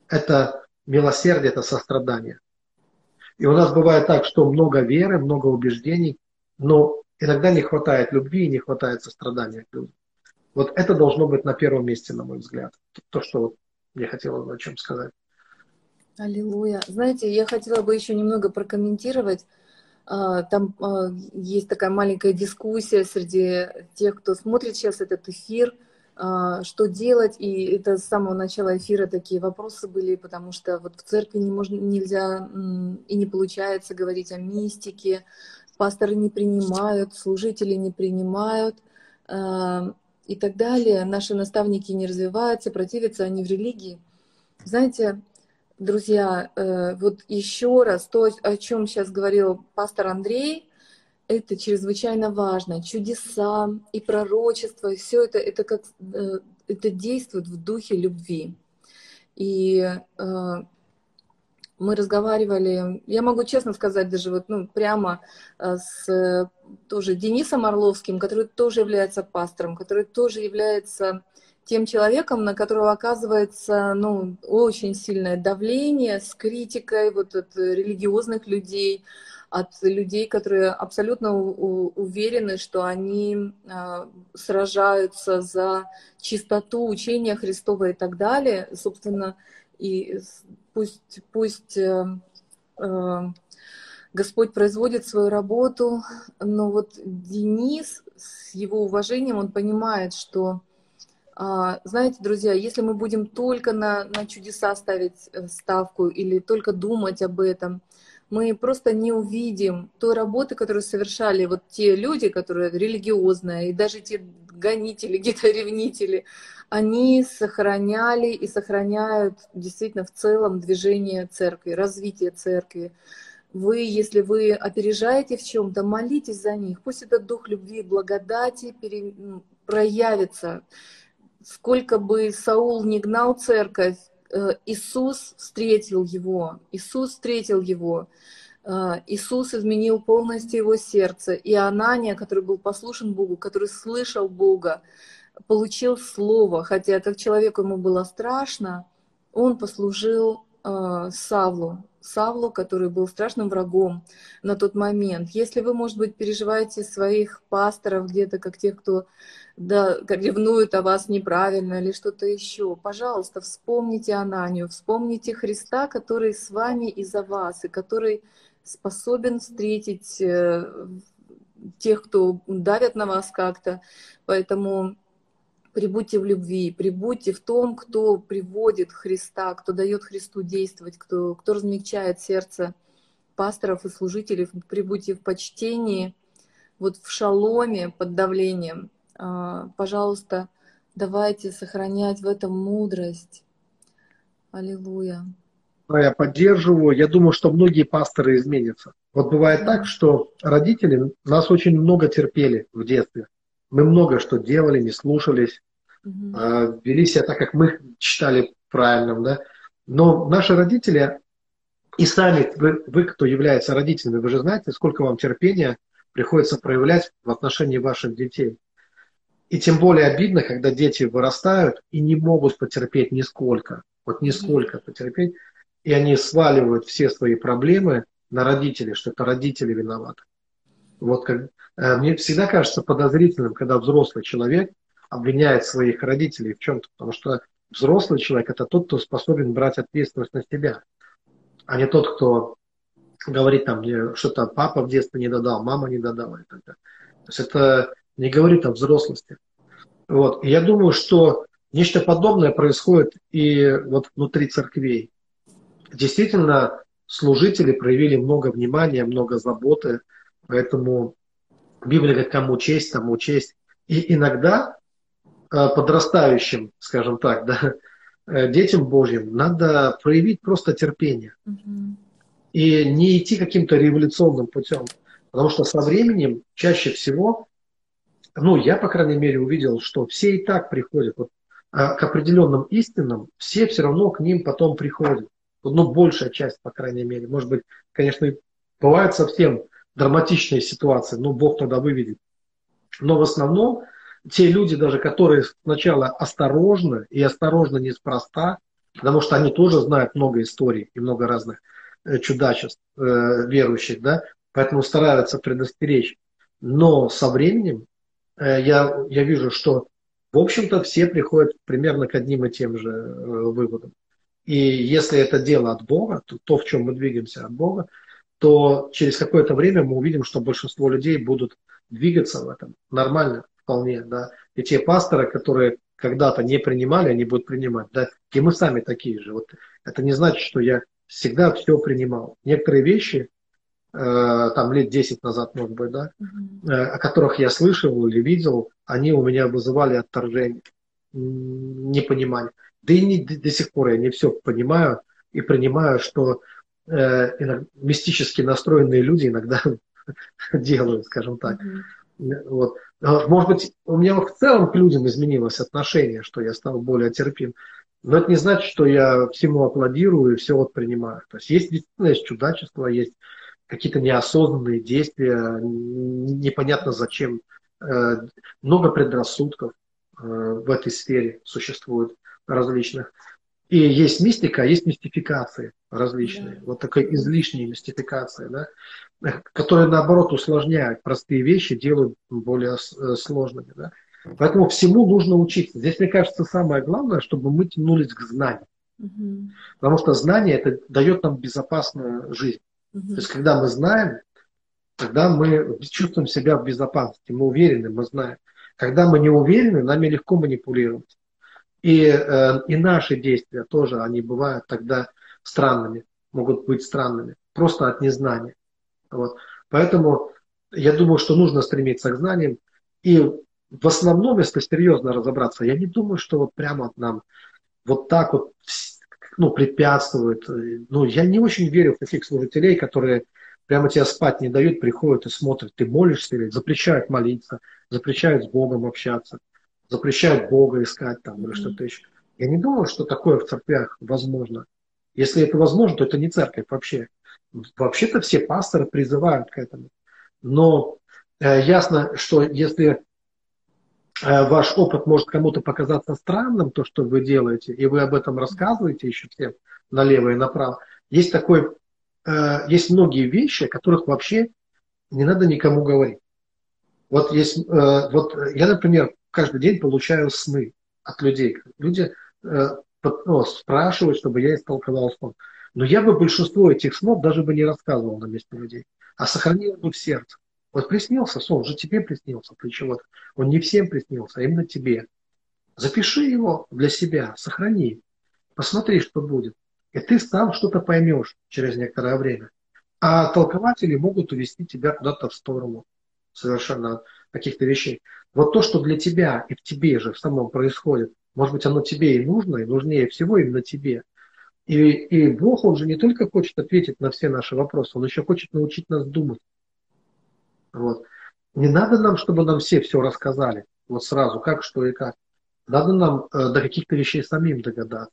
B: Это милосердие, это сострадание. И у нас бывает так, что много веры, много убеждений, но иногда не хватает любви и не хватает сострадания к людям. Вот это должно быть на первом месте, на мой взгляд. То, что вот я хотел о чем сказать.
A: Аллилуйя. Знаете, я хотела бы еще немного прокомментировать. А, там а, есть такая маленькая дискуссия среди тех, кто смотрит сейчас этот эфир, а, что делать. И это с самого начала эфира такие вопросы были, потому что вот в церкви не можно, нельзя и не получается говорить о мистике, пасторы не принимают, служители не принимают и так далее. Наши наставники не развиваются, противятся они в религии. Знаете, Друзья, э, вот еще раз, то, о чем сейчас говорил пастор Андрей, это чрезвычайно важно. Чудеса и пророчество, все это, это как э, это действует в духе любви. И э, мы разговаривали, я могу честно сказать, даже вот ну, прямо с тоже Денисом Орловским, который тоже является пастором, который тоже является тем человеком, на которого оказывается ну, очень сильное давление с критикой вот от религиозных людей, от людей, которые абсолютно уверены, что они а, сражаются за чистоту учения Христова и так далее. Собственно, и пусть, пусть э, э, Господь производит свою работу, но вот Денис с его уважением, он понимает, что знаете, друзья, если мы будем только на, на чудеса ставить э, ставку или только думать об этом, мы просто не увидим той работы, которую совершали вот те люди, которые религиозные, и даже те гонители, где-то ревнители, они сохраняли и сохраняют действительно в целом движение церкви, развитие церкви. Вы, если вы опережаете в чем-то, молитесь за них. Пусть этот дух любви и благодати пере... проявится сколько бы Саул не гнал церковь, э, Иисус встретил его, Иисус встретил его, э, Иисус изменил полностью его сердце. И Анания, который был послушен Богу, который слышал Бога, получил слово, хотя как человеку ему было страшно, он послужил э, Савлу, Савлу, который был страшным врагом на тот момент. Если вы, может быть, переживаете своих пасторов где-то, как тех, кто да, ревнуют о вас неправильно или что-то еще, пожалуйста, вспомните Ананию, вспомните Христа, который с вами и за вас, и который способен встретить э, тех, кто давят на вас как-то. Поэтому прибудьте в любви, прибудьте в том, кто приводит Христа, кто дает Христу действовать, кто, кто размягчает сердце пасторов и служителей, прибудьте в почтении, вот в шаломе под давлением. А, пожалуйста, давайте сохранять в этом мудрость. Аллилуйя.
B: Я поддерживаю. Я думаю, что многие пасторы изменятся. Вот бывает так, что родители нас очень много терпели в детстве. Мы много что делали, не слушались, угу. вели себя так, как мы считали правильным. Да? Но наши родители, и сами вы, вы, кто является родителями, вы же знаете, сколько вам терпения приходится проявлять в отношении ваших детей. И тем более обидно, когда дети вырастают и не могут потерпеть нисколько. Вот нисколько потерпеть. И они сваливают все свои проблемы на родителей, что это родители виноваты. Вот как, э, мне всегда кажется подозрительным, когда взрослый человек обвиняет своих родителей в чем-то, потому что взрослый человек это тот, кто способен брать ответственность на себя, а не тот, кто говорит там что-то папа в детстве не додал, мама не додала и так далее. То есть это не говорит о взрослости. Вот. И я думаю, что нечто подобное происходит и вот внутри церквей. Действительно, служители проявили много внимания, много заботы, поэтому Библия говорит, кому честь, тому честь. И иногда э, подрастающим, скажем так, да, э, детям Божьим надо проявить просто терпение. Угу. И не идти каким-то революционным путем. Потому что со временем чаще всего ну, я, по крайней мере, увидел, что все и так приходят вот, а, к определенным истинам, все все равно к ним потом приходят. Ну, большая часть, по крайней мере. Может быть, конечно, бывают совсем драматичные ситуации, но Бог тогда выведет. Но в основном те люди, даже которые сначала осторожны, и осторожно неспроста, потому что они тоже знают много историй и много разных э, чудачеств э, верующих, да, поэтому стараются предостеречь. Но со временем я, я вижу, что, в общем-то, все приходят примерно к одним и тем же э, выводам. И если это дело от Бога, то, то, в чем мы двигаемся от Бога, то через какое-то время мы увидим, что большинство людей будут двигаться в этом нормально, вполне, да. И те пасторы, которые когда-то не принимали, они будут принимать, да. И мы сами такие же. Вот это не значит, что я всегда все принимал. Некоторые вещи Э, там лет 10 назад, может быть, да, угу. о которых я слышал или видел, они у меня вызывали отторжение, непонимание. Да и не, до сих пор я не все понимаю, и принимаю, что э, иногда, мистически настроенные люди иногда делают, скажем так. Mm-hmm. Вот. А, может быть, у меня в целом к людям изменилось отношение, что я стал более терпим. Но это не значит, что я всему аплодирую и все вот принимаю. То есть есть действительно есть чудачество, есть какие-то неосознанные действия, непонятно зачем. Э, много предрассудков э, в этой сфере существует различных. И есть мистика, а есть мистификации различные. Да. Вот такая излишняя мистификация, да, которые наоборот усложняют простые вещи, делают более э, сложными. Да. Поэтому всему нужно учиться. Здесь, мне кажется, самое главное, чтобы мы тянулись к знанию. Угу. Потому что знание это дает нам безопасную жизнь. То есть, когда мы знаем, тогда мы чувствуем себя в безопасности, мы уверены, мы знаем. Когда мы не уверены, нами легко манипулировать. И, э, и наши действия тоже, они бывают тогда странными, могут быть странными, просто от незнания. Вот. Поэтому я думаю, что нужно стремиться к знаниям. И в основном, если серьезно разобраться, я не думаю, что вот прямо нам вот так вот ну, препятствует. Ну, я не очень верю в таких служителей, которые прямо тебя спать не дают, приходят и смотрят, ты молишься или запрещают молиться, запрещают с Богом общаться, запрещают Бога искать там или что-то еще. Я не думаю, что такое в церквях возможно. Если это возможно, то это не церковь вообще. Вообще-то все пасторы призывают к этому. Но э, ясно, что если ваш опыт может кому-то показаться странным, то, что вы делаете, и вы об этом рассказываете еще всем налево и направо, есть такой Э, есть многие вещи, о которых вообще не надо никому говорить. Вот, есть, э, вот я, например, каждый день получаю сны от людей. Люди э, ну, спрашивают, чтобы я истолковал сон. Но я бы большинство этих снов даже бы не рассказывал на месте людей, а сохранил бы в сердце. Вот приснился сон, же тебе приснился, ты чего-то. Он не всем приснился, а именно тебе. Запиши его для себя, сохрани. Посмотри, что будет. И ты сам что-то поймешь через некоторое время. А толкователи могут увести тебя куда-то в сторону совершенно каких-то вещей. Вот то, что для тебя и в тебе же в самом происходит, может быть, оно тебе и нужно, и нужнее всего именно тебе. И, и Бог, Он же не только хочет ответить на все наши вопросы, Он еще хочет научить нас думать. Вот. Не надо нам, чтобы нам все все рассказали, вот сразу, как, что и как. Надо нам э, до каких-то вещей самим догадаться.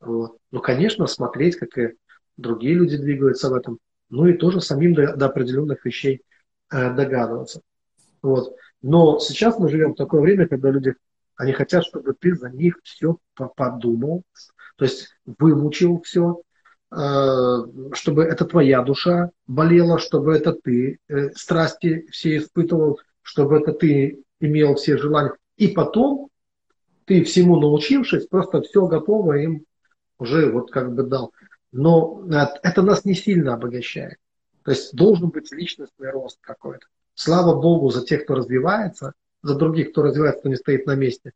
B: Вот. Ну, конечно, смотреть, как и другие люди двигаются в этом. Ну и тоже самим до, до определенных вещей э, догадываться. Вот. Но сейчас мы живем в такое время, когда люди, они хотят, чтобы ты за них все подумал, то есть вымучил все, чтобы это твоя душа болела, чтобы это ты э, страсти все испытывал, чтобы это ты имел все желания. И потом ты всему научившись, просто все готово им уже вот как бы дал. Но это нас не сильно обогащает. То есть должен быть личностный рост какой-то. Слава Богу за тех, кто развивается, за других, кто развивается, кто не стоит на месте.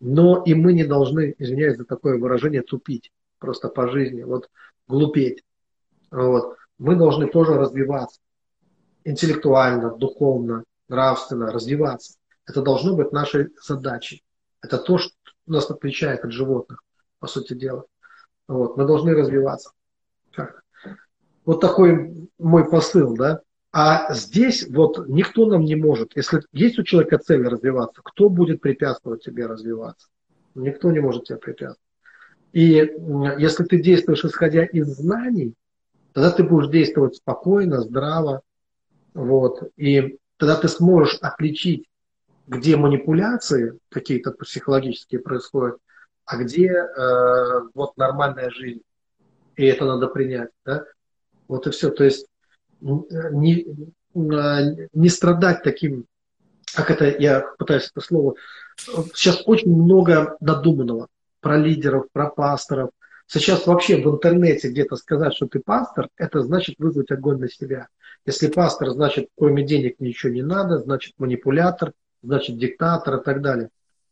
B: Но и мы не должны, извиняюсь за такое выражение, тупить просто по жизни, вот глупеть. Вот. Мы должны тоже развиваться интеллектуально, духовно, нравственно, развиваться. Это должно быть нашей задачей. Это то, что нас отличает от животных, по сути дела. Вот, мы должны развиваться. Вот такой мой посыл, да. А здесь вот никто нам не может. Если есть у человека цель развиваться, кто будет препятствовать тебе развиваться? Никто не может тебе препятствовать. И если ты действуешь исходя из знаний, тогда ты будешь действовать спокойно, здраво. Вот, и тогда ты сможешь отличить, где манипуляции какие-то психологические происходят, а где э, вот нормальная жизнь. И это надо принять. Да? Вот и все. То есть не, не страдать таким, как это, я пытаюсь это слово, сейчас очень много надуманного про лидеров, про пасторов. Сейчас вообще в интернете где-то сказать, что ты пастор, это значит вызвать огонь на себя. Если пастор, значит, кроме денег ничего не надо, значит манипулятор, значит диктатор и так далее.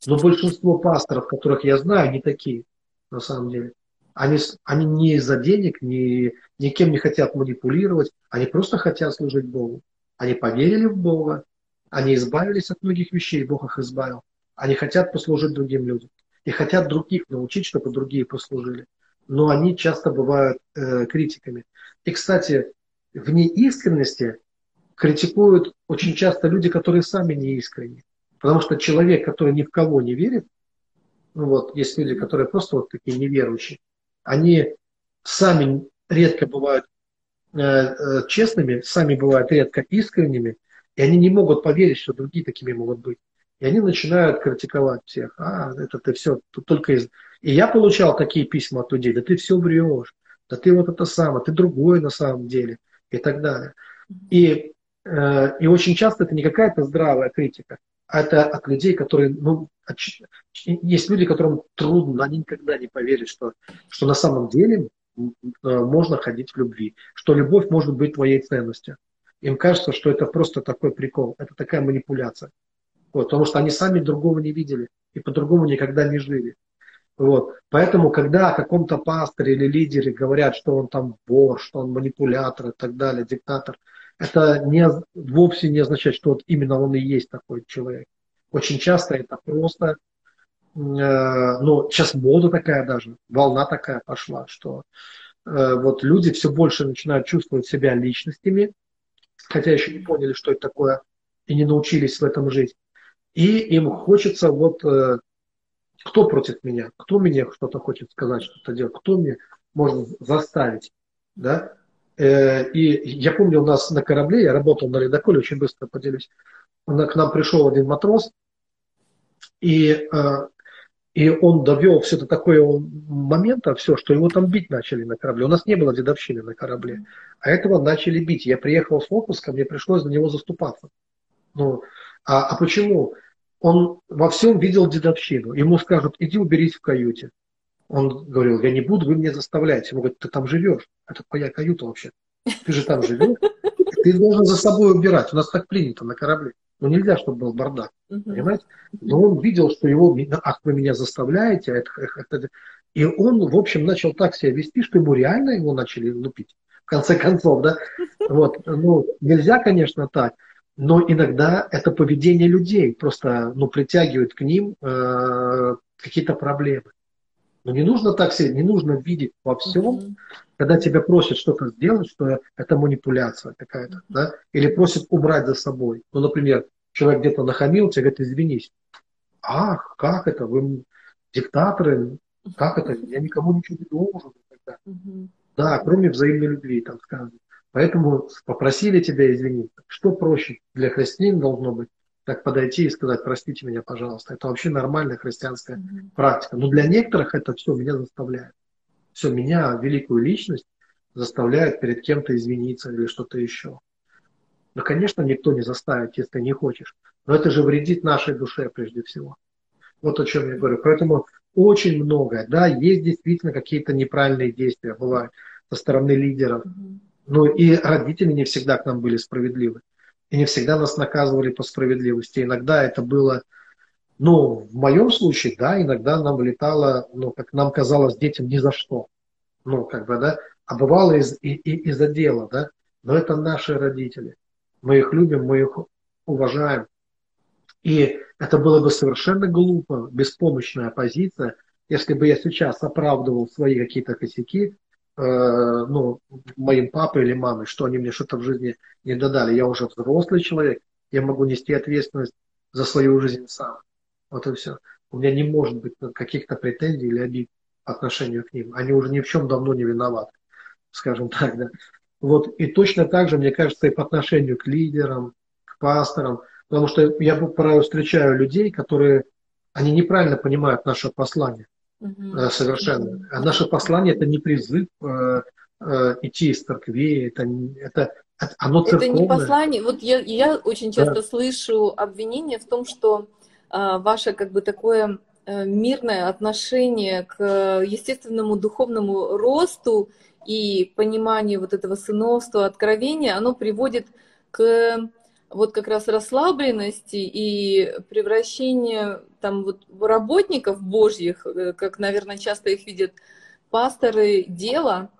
B: Но большинство пасторов, которых я знаю, не такие, на самом деле. Они, они не из-за денег, ни, никем не хотят манипулировать, они просто хотят служить Богу. Они поверили в Бога, они избавились от многих вещей, Бог их избавил. Они хотят послужить другим людям. И хотят других научить, чтобы другие послужили. но они часто бывают э, критиками. И, кстати, в неискренности критикуют очень часто люди, которые сами не искренни. Потому что человек, который ни в кого не верит, ну вот, есть люди, которые просто вот такие неверующие, они сами редко бывают э, э, честными, сами бывают редко искренними, и они не могут поверить, что другие такими могут быть. И они начинают критиковать всех. А, это ты все, тут только из... И я получал такие письма от людей, да ты все врешь, да ты вот это самое, ты другой на самом деле, и так далее. И, э, и очень часто это не какая-то здравая критика, а это от людей, которые, ну, есть люди, которым трудно, они никогда не поверят, что, что на самом деле э, можно ходить в любви, что любовь может быть твоей ценностью. Им кажется, что это просто такой прикол, это такая манипуляция. Вот, потому что они сами другого не видели и по-другому никогда не жили. Вот. Поэтому, когда о каком-то пасторе или лидере говорят, что он там вор, что он манипулятор и так далее, диктатор, это не, вовсе не означает, что вот именно он и есть такой человек. Очень часто это просто, э, ну, сейчас мода такая даже, волна такая пошла, что э, вот люди все больше начинают чувствовать себя личностями, хотя еще не поняли, что это такое, и не научились в этом жить. И им хочется вот, э, кто против меня, кто мне что-то хочет сказать, что-то делать, кто мне может заставить, да. Э, и я помню, у нас на корабле, я работал на ледоколе, очень быстро поделюсь, к нам пришел один матрос, и э, и он довел все до такого момента, все, что его там бить начали на корабле. У нас не было дедовщины на корабле, а этого начали бить. Я приехал с отпуска, мне пришлось за него заступаться. Ну, а, а почему? Он во всем видел дедовщину. Ему скажут, иди уберись в каюте. Он говорил, я не буду, вы меня заставляете. Ему говорят, ты там живешь. Это твоя каюта вообще. Ты же там живешь. Ты должен за собой убирать. У нас так принято на корабле. Ну, нельзя, чтобы был бардак. Угу. Понимаете? Но он видел, что его, ах, вы меня заставляете, а это, это, и он, в общем, начал так себя вести, что ему реально его начали лупить. В конце концов, да? Вот. Ну, нельзя, конечно, так. Но иногда это поведение людей просто ну, притягивает к ним э, какие-то проблемы. Но не нужно так себе, не нужно видеть во всем, mm-hmm. когда тебя просят что-то сделать, что это манипуляция какая-то, mm-hmm. да, или просят убрать за собой. Ну, например, человек где-то нахамил, тебе говорит, извинись. Ах, как это? Вы диктаторы? Как это? Я никому ничего не должен. Угу. Да, кроме взаимной любви, там сказано. Поэтому попросили тебя извиниться. Что проще для христиан должно быть? Так подойти и сказать, простите меня, пожалуйста. Это вообще нормальная христианская mm практика. Но для некоторых это все меня заставляет. Все, меня, великую личность, заставляет перед кем-то извиниться или что-то еще. Ну, конечно, никто не заставит, если не хочешь. Но это же вредит нашей душе прежде всего. Вот о чем я говорю. Поэтому очень многое. Да, есть действительно какие-то неправильные действия, бывают со стороны лидеров. Ну и родители не всегда к нам были справедливы. И не всегда нас наказывали по справедливости. Иногда это было, ну, в моем случае, да, иногда нам летало, ну, как нам казалось, детям ни за что. Ну, как бы, да. А бывало из, и, и, из-за дела, да. Но это наши родители. Мы их любим, мы их уважаем. И это было бы совершенно глупо, беспомощная позиция, если бы я сейчас оправдывал свои какие-то косяки, ну, моим папой или мамой, что они мне что-то в жизни не додали. Я уже взрослый человек, я могу нести ответственность за свою жизнь сам. Вот и все. У меня не может быть каких-то претензий или обид по отношению к ним. Они уже ни в чем давно не виноваты, скажем так. Да. Вот, и точно так же, мне кажется, и по отношению к лидерам, к пасторам, потому что я порой встречаю людей, которые, они неправильно понимают наше послание uh совершенно. А наше послание это не призыв э, э, идти из церкви, это, это, это оно церковное.
A: Это не послание. Вот я, я очень часто да. слышу обвинения в том, что э, ваше как бы такое э, мирное отношение к естественному духовному росту и понимание вот этого сыновства, откровения, оно приводит к вот как раз расслабленности и превращение там вот работников божьих, э, как, наверное, часто их видят пасторы дела,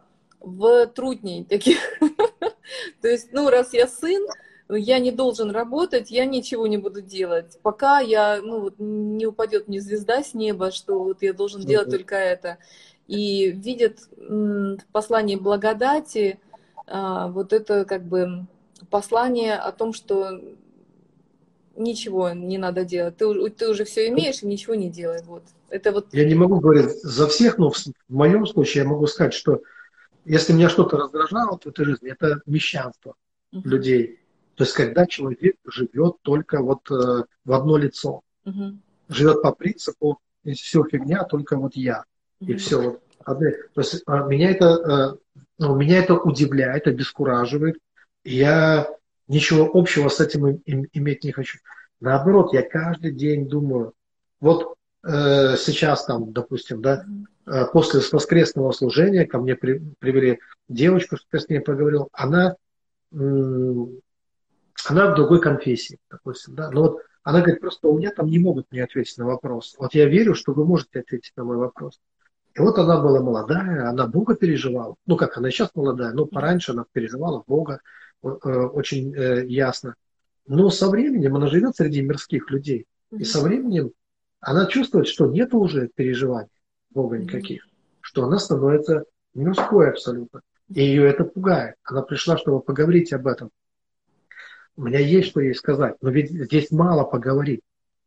A: в трудней таких. То есть, ну, раз я сын, я не должен работать, я ничего не буду делать, пока я, ну, вот, не упадет мне звезда с неба, что вот я должен делать только это. и видят в послании благодати а, вот это как бы послание о том, что ничего не надо делать. Ты, ты уже все имеешь и ничего не делай. Вот.
B: Это вот... Я не могу говорить за всех, но в, в моем случае я могу сказать, что если меня что-то раздражало в этой жизни, это мещанство uh-huh. людей. То есть когда человек живет только вот э, в одно лицо, uh-huh. живет по принципу все фигня, только вот я uh-huh. и все вот. То есть а, меня это, э, ну, меня это удивляет, обескураживает. Я ничего общего с этим им, иметь не хочу. Наоборот, я каждый день думаю, вот э, сейчас там, допустим, да, э, после воскресного служения ко мне при, привели девочку, что я с ней поговорил, она, э, она в другой конфессии, допустим, да, но вот она говорит, просто у меня там не могут мне ответить на вопрос. Вот я верю, что вы можете ответить на мой вопрос. И вот она была молодая, она Бога переживала. Ну, как она сейчас молодая, но пораньше она переживала Бога очень э, ясно. Но со временем она живет среди мирских людей. И со временем она чувствует, что нет уже переживаний Бога никаких. Что она становится мирской абсолютно. И ее это пугает. Она пришла, чтобы поговорить об этом. У меня есть что ей сказать. Но ведь здесь мало поговорить.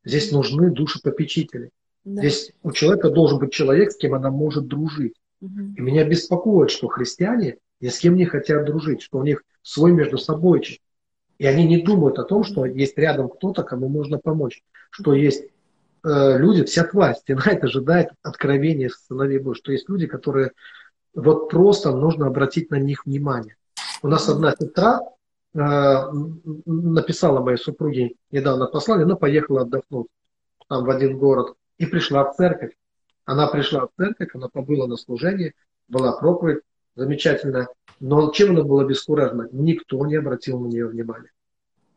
B: Здесь нужны души попечители. Да. Здесь у человека должен быть человек, с кем она может дружить. Угу. И меня беспокоит, что христиане ни с кем не хотят дружить, что у них свой между собой. И они не думают о том, что есть рядом кто-то, кому можно помочь. Что есть э, люди, вся тварь, стенает, ожидает откровения сыновей Божьих. Что есть люди, которые вот просто нужно обратить на них внимание. У нас одна сестра э, написала моей супруге недавно послание, она поехала отдохнуть там в один город и пришла в церковь. Она пришла в церковь, она побыла на служении, была проповедь, замечательная. Но чем она была бескуражена? Никто не обратил на нее внимания.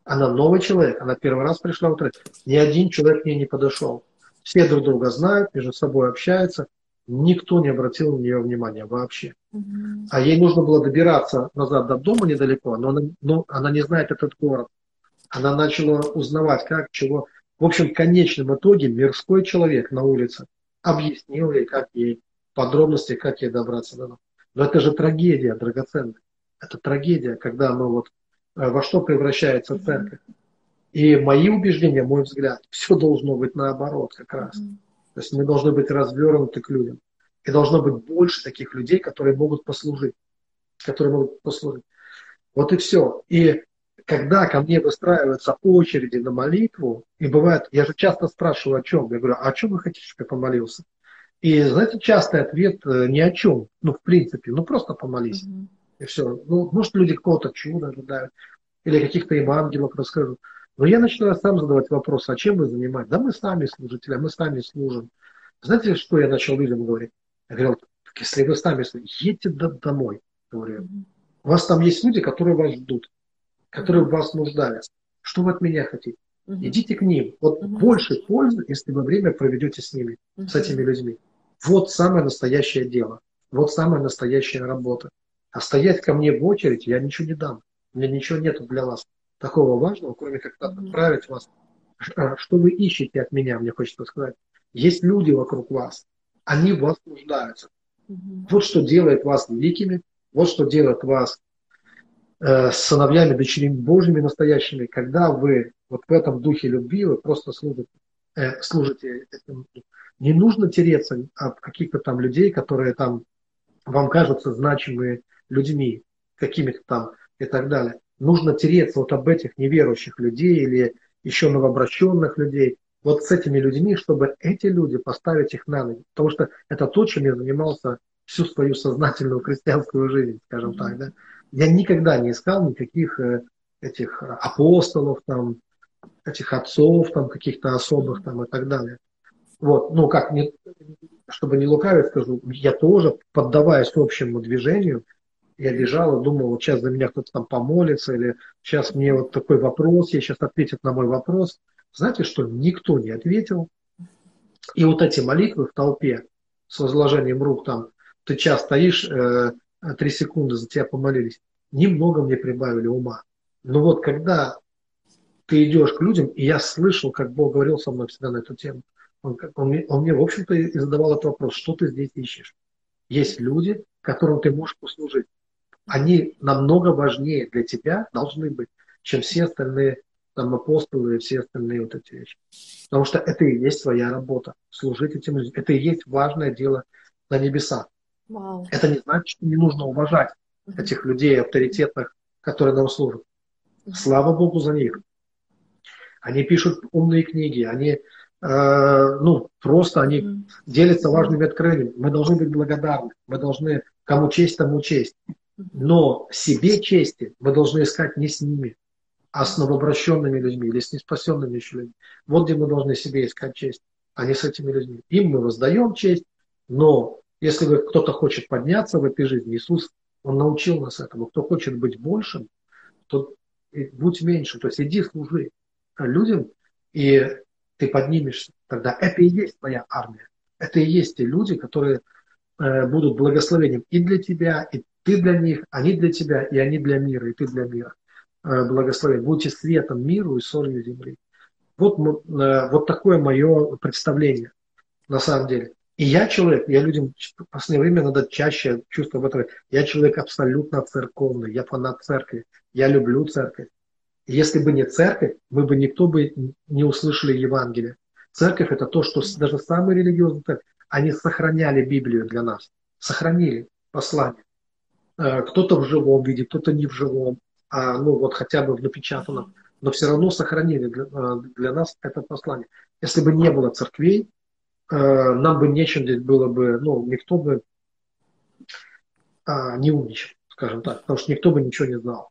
B: Она новый человек, она первый раз пришла в церковь. Ни один человек к ней не подошел. Все друг друга знают, между собой общаются. Никто не обратил на нее внимания вообще. Угу. А ей нужно было добираться назад до дома недалеко, но она, но она не знает этот город. Она начала узнавать, как, чего. В общем, в конечном итоге мирской человек на улице объяснил ей, как ей подробности, как ей добраться до дома. Но это же трагедия, драгоценная. Это трагедия, когда мы вот э, во что превращается церковь. И мои убеждения, мой взгляд, все должно быть наоборот как раз. То есть мы должны быть развернуты к людям. И должно быть больше таких людей, которые могут послужить. Которые могут послужить. Вот и все. И когда ко мне выстраиваются очереди на молитву, и бывает, я же часто спрашиваю, о чем. Я говорю, а о чем вы хотите, чтобы я помолился? И, знаете, частый ответ э, ни о чем. Ну, в принципе, ну просто помолись. Mm-hmm. И все. Ну, может, люди какого-то чуда ожидают. Или каких-то евангелов расскажут. Но я начинаю сам задавать вопрос, а чем вы занимаетесь? Да мы сами служители, мы сами служим. Знаете, что я начал людям говорить? Я говорил, если вы сами служите, едьте домой. Говорю. У вас там есть люди, которые вас ждут которые в вас нуждались. Что вы от меня хотите? Идите к ним. Вот угу. больше пользы, если вы время проведете с ними, угу. с этими людьми. Вот самое настоящее дело. Вот самая настоящая работа. А стоять ко мне в очередь я ничего не дам. У меня ничего нет для вас такого важного, кроме как отправить вас. А, что вы ищете от меня, мне хочется сказать. Есть люди вокруг вас. Они в вас нуждаются. Вот что делает вас великими. Вот что делает вас Э, сыновьями, дочерями Божьими настоящими, когда вы вот в этом духе любви, вы просто служите, э, служите этому. Не нужно тереться от каких-то там людей, которые там вам кажутся значимыми людьми, какими-то там и так далее. Нужно тереться вот об этих неверующих людей или еще новообращенных людей, вот с этими людьми, чтобы эти люди поставить их на ноги. Потому что это то, чем я занимался всю свою сознательную христианскую жизнь, скажем так, да я никогда не искал никаких э, этих апостолов, там, этих отцов, там, каких-то особых там, и так далее. Вот, ну, как, не, чтобы не лукавить, скажу, я тоже, поддаваясь общему движению, я бежал и думал, вот сейчас за меня кто-то там помолится, или сейчас мне вот такой вопрос, я сейчас ответят на мой вопрос. Знаете что? Никто не ответил. И вот эти молитвы в толпе с возложением рук там, ты час стоишь, э, три секунды за тебя помолились, немного мне прибавили ума. Но вот когда ты идешь к людям, и я слышал, как Бог говорил со мной всегда на эту тему, он, он, он мне, в общем-то, и задавал этот вопрос, что ты здесь ищешь? есть люди, которым ты можешь послужить. Они намного важнее для тебя должны быть, чем все остальные там апостолы и все остальные вот эти вещи. Потому что это и есть твоя работа, служить этим людям. Это и есть важное дело на небесах. Вау. Это не значит, что не нужно уважать этих людей авторитетных, которые нам служат. Слава Богу за них. Они пишут умные книги, они э, ну, просто они делятся важными открытиями. Мы должны быть благодарны, мы должны кому честь, тому честь. Но себе чести мы должны искать не с ними, а с новообращенными людьми или с неспасенными еще людьми. Вот где мы должны себе искать честь, а не с этими людьми. Им мы воздаем честь, но если вы, кто-то хочет подняться в этой жизни, Иисус, Он научил нас этому. Кто хочет быть большим, то будь меньше. То есть иди служи людям, и ты поднимешься. Тогда это и есть твоя армия. Это и есть те люди, которые э, будут благословением и для тебя, и ты для них, они для тебя, и они для мира, и ты для мира. Э, благословение. Будьте светом миру и солью земли. Вот, э, вот такое мое представление на самом деле. И я человек, я людям в последнее время надо чаще чувствовать. Я человек абсолютно церковный, я фанат церкви, я люблю церковь. Если бы не церковь, мы бы никто бы не услышали Евангелие. Церковь это то, что даже самые религиозные церкви, они сохраняли Библию для нас, сохранили послание. Э, кто-то в живом виде, кто-то не в живом, а ну вот хотя бы в напечатанном, но все равно сохранили для, э, для нас это послание. Если бы не было церквей, Э, нам бы нечем здесь было бы, ну, никто бы а, не умничал, скажем так, потому что никто бы ничего не знал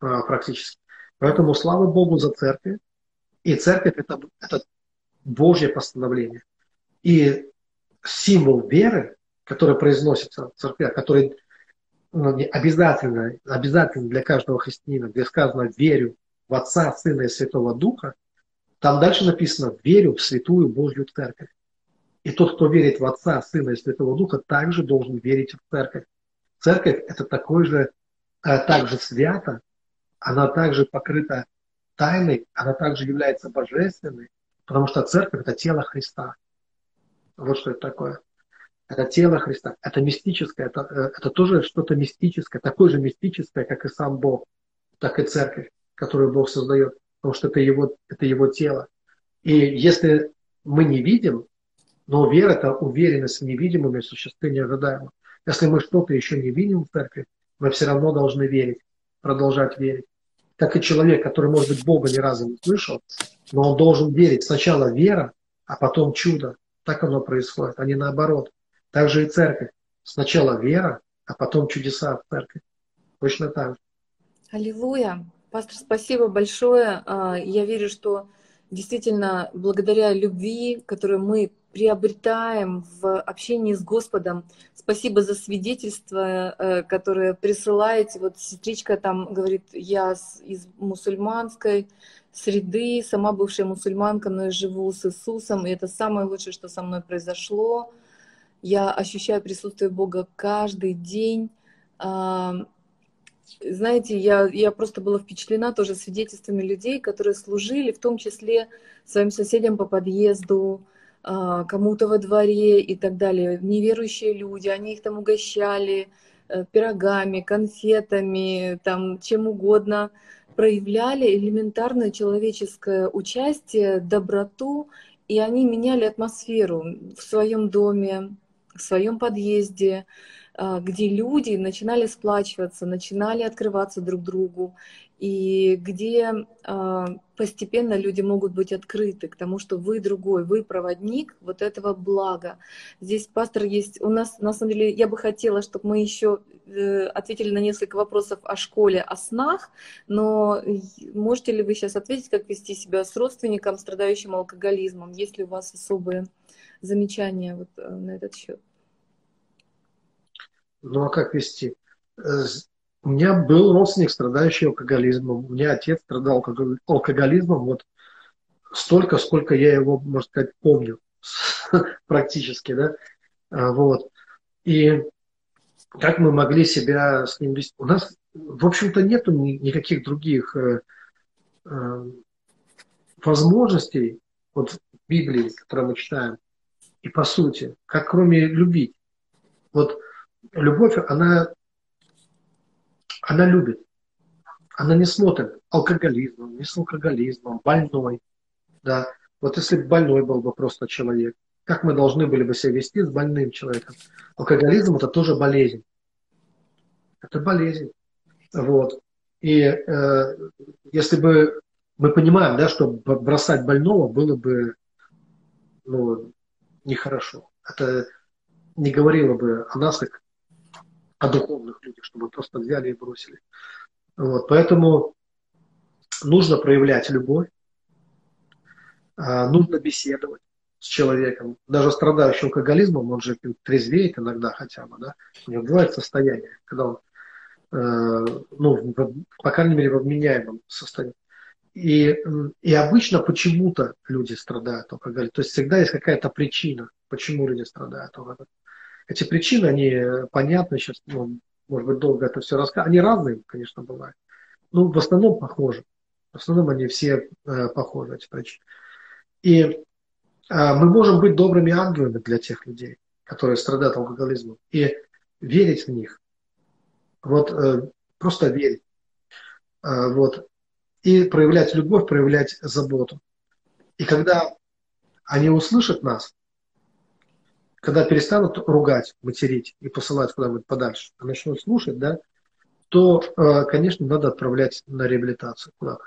B: а, практически. Поэтому слава Богу за церковь. И церковь это, это Божье постановление. И символ веры, который произносится в церкви, который ну, обязательно, обязательно для каждого христианина, где сказано «верю в Отца, Сына и Святого Духа», там дальше написано «верю в святую Божью церковь». И тот, кто верит в Отца, Сына и Святого Духа, также должен верить в Церковь. Церковь – это такой же, э, также свято, она также покрыта тайной, она также является божественной, потому что Церковь – это тело Христа. Вот что это такое. Это тело Христа. Это мистическое, это, э, это тоже что-то мистическое, такое же мистическое, как и сам Бог, так и Церковь, которую Бог создает, потому что это его, это его тело. И если мы не видим но вера – это уверенность в невидимом и существе неожидаемом. Если мы что-то еще не видим в церкви, мы все равно должны верить, продолжать верить. Так и человек, который, может быть, Бога ни разу не слышал, но он должен верить. Сначала вера, а потом чудо. Так оно происходит, а не наоборот. Так же и церковь. Сначала вера, а потом чудеса в церкви. Точно так же.
A: Аллилуйя. Пастор, спасибо большое. А, я верю, что действительно благодаря любви, которую мы приобретаем в общении с Господом. Спасибо за свидетельство, э, которое присылаете. Вот сестричка там говорит, я из мусульманской среды, сама бывшая мусульманка, но я живу с Иисусом, и это самое лучшее, что со мной произошло. Я ощущаю присутствие Бога каждый день. Знаете, я, я просто была впечатлена тоже свидетельствами людей, которые служили, в том числе своим соседям по подъезду, а, кому-то во дворе и так далее. Неверующие люди, они их там угощали э, пирогами, конфетами, там, чем угодно, проявляли элементарное человеческое участие, доброту, и они меняли атмосферу в своем доме, в своем подъезде, а, где люди начинали сплачиваться, начинали открываться друг другу, и где а, постепенно люди могут быть открыты к тому, что вы другой, вы проводник вот этого блага. Здесь, пастор, есть у нас, на самом деле, я бы хотела, чтобы мы еще э, ответили на несколько вопросов о школе, о снах, но можете ли вы сейчас ответить, как вести себя с родственником, страдающим алкоголизмом? Есть ли у вас особые замечания вот э, на этот счет?
B: Ну а как вести? У меня был родственник, страдающий алкоголизмом. У меня отец страдал алкоголизмом вот столько, сколько я его, можно сказать, помню практически, да. А, вот. И как мы могли себя с ним вести? У нас, в общем-то, нету никаких других э, э, возможностей вот в Библии, которую мы читаем, и по сути, как кроме любить. Вот любовь, она, она любит. Она не смотрит алкоголизмом, не с алкоголизмом, больной. Да. Вот если бы больной был бы просто человек, как мы должны были бы себя вести с больным человеком? Алкоголизм это тоже болезнь. Это болезнь. Вот. И э, если бы мы понимаем, да, что бросать больного было бы ну, нехорошо. Это не говорило бы о нас, как о духовных людях, чтобы просто взяли и бросили. Вот, поэтому нужно проявлять любовь, а, нужно беседовать с человеком, даже страдающим алкоголизмом, он же трезвеет иногда хотя бы, да, у него бывает состояние, когда он, э, ну, по крайней мере, в обменяемом состоянии. И, и обычно почему-то люди страдают алкоголем. То есть всегда есть какая-то причина, почему люди страдают алкоголем. Эти причины, они понятны сейчас, ну, может быть, долго это все рассказывать. Они разные, конечно, бывают. Но в основном похожи. В основном они все э, похожи, эти причины. И э, мы можем быть добрыми ангелами для тех людей, которые страдают алкоголизмом, и верить в них. Вот э, просто верить. Э, вот и проявлять любовь, проявлять заботу. И когда они услышат нас, когда перестанут ругать, материть и посылать куда-нибудь подальше, а начнут слушать, да, то, э, конечно, надо отправлять на реабилитацию куда-то.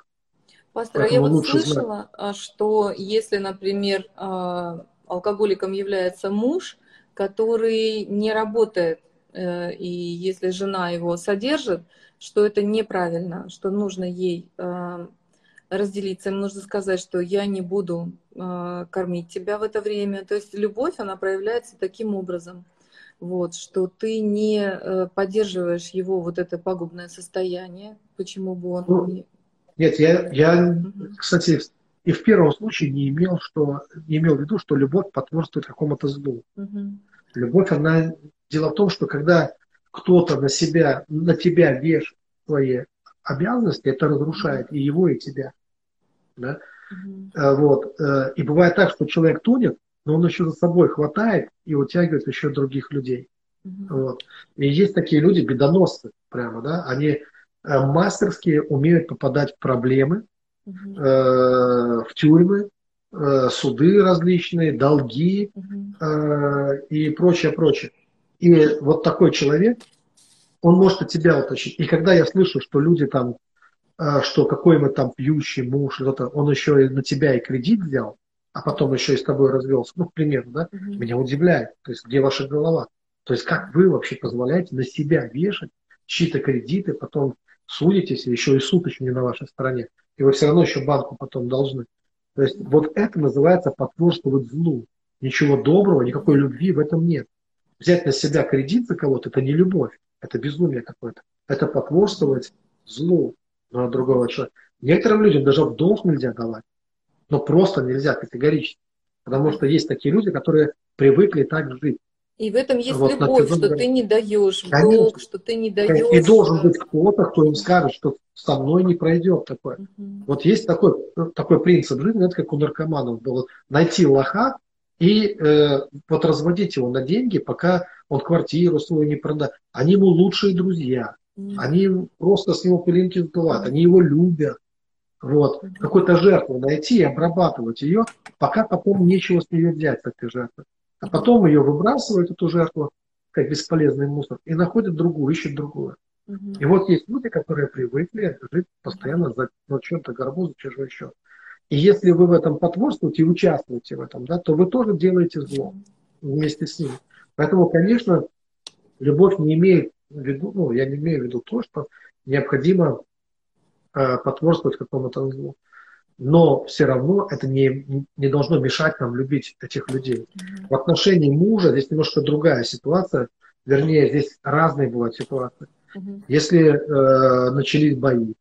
A: Пастор, а я вот слышала, знать. что если, например, а, алкоголиком является муж, который не работает, э, и если жена его содержит, что это неправильно, что нужно ей э, разделиться, им нужно сказать, что я не буду кормить тебя в это время. То есть любовь, она проявляется таким образом, вот, что ты не э, поддерживаешь его вот это пагубное состояние, почему бы он
B: ну,
A: не...
B: Нет, я, я, кстати, и в первом случае не имел, что, не имел в виду, что любовь потворствует какому-то злу. Угу. Любовь, она... Дело в том, что когда кто-то на себя, на тебя вешает свои обязанности, это разрушает и его, и тебя. Да? Mm-hmm. Вот. Э, и бывает так, что человек тонет, но он еще за собой хватает и утягивает еще других людей. Mm-hmm. Вот. И есть такие люди, бедоносцы прямо, да, они э, мастерски умеют попадать в проблемы, mm-hmm. э, в тюрьмы, э, суды различные, долги mm-hmm. э, и прочее, прочее. И вот такой человек, он может от тебя утащить. И когда я слышу, что люди там, что какой мы там пьющий муж, что-то, он еще и на тебя и кредит взял, а потом еще и с тобой развелся, ну, к примеру, да, mm-hmm. меня удивляет. То есть, где ваша голова? То есть, как вы вообще позволяете на себя вешать чьи-то кредиты, потом судитесь, еще и суд еще не на вашей стороне, и вы все равно еще банку потом должны. То есть, вот это называется потворствовать злу. Ничего доброго, никакой любви в этом нет взять на себя кредит за кого-то, это не любовь, это безумие какое-то. Это потворствовать злу другого человека. Некоторым людям даже в долг нельзя давать. Но просто нельзя категорически. Потому что есть такие люди, которые привыкли так жить.
A: И в этом есть вот, любовь, что ты не даешь в долг, что ты не даешь.
B: И должен быть кто-то, кто им скажет, что со мной не пройдет такое. Угу. Вот есть такой, такой принцип жизни, это как у наркоманов было. Найти лоха, и э, вот разводить его на деньги, пока он квартиру свою не продаст. Они ему лучшие друзья. Они просто с него пылинки сдувают, они его любят. Вот. Какую-то жертву найти и обрабатывать ее, пока потом нечего с нее взять, с этой жертвы. А потом ее выбрасывают, эту жертву, как бесполезный мусор, и находят другую, ищут другую. Mm-hmm. И вот есть люди, которые привыкли жить постоянно за, за чем-то горбу, за чужой счет. И если вы в этом потворствуете и участвуете в этом, да, то вы тоже делаете зло вместе с ним. Поэтому, конечно, любовь не имеет виду, ну, я не имею в виду то, что необходимо э, потворствовать какому-то злу. Но все равно это не, не должно мешать нам любить этих людей. Mm-hmm. В отношении мужа здесь немножко другая ситуация. Вернее, здесь разные бывают ситуации. Mm-hmm. Если э, начались бои,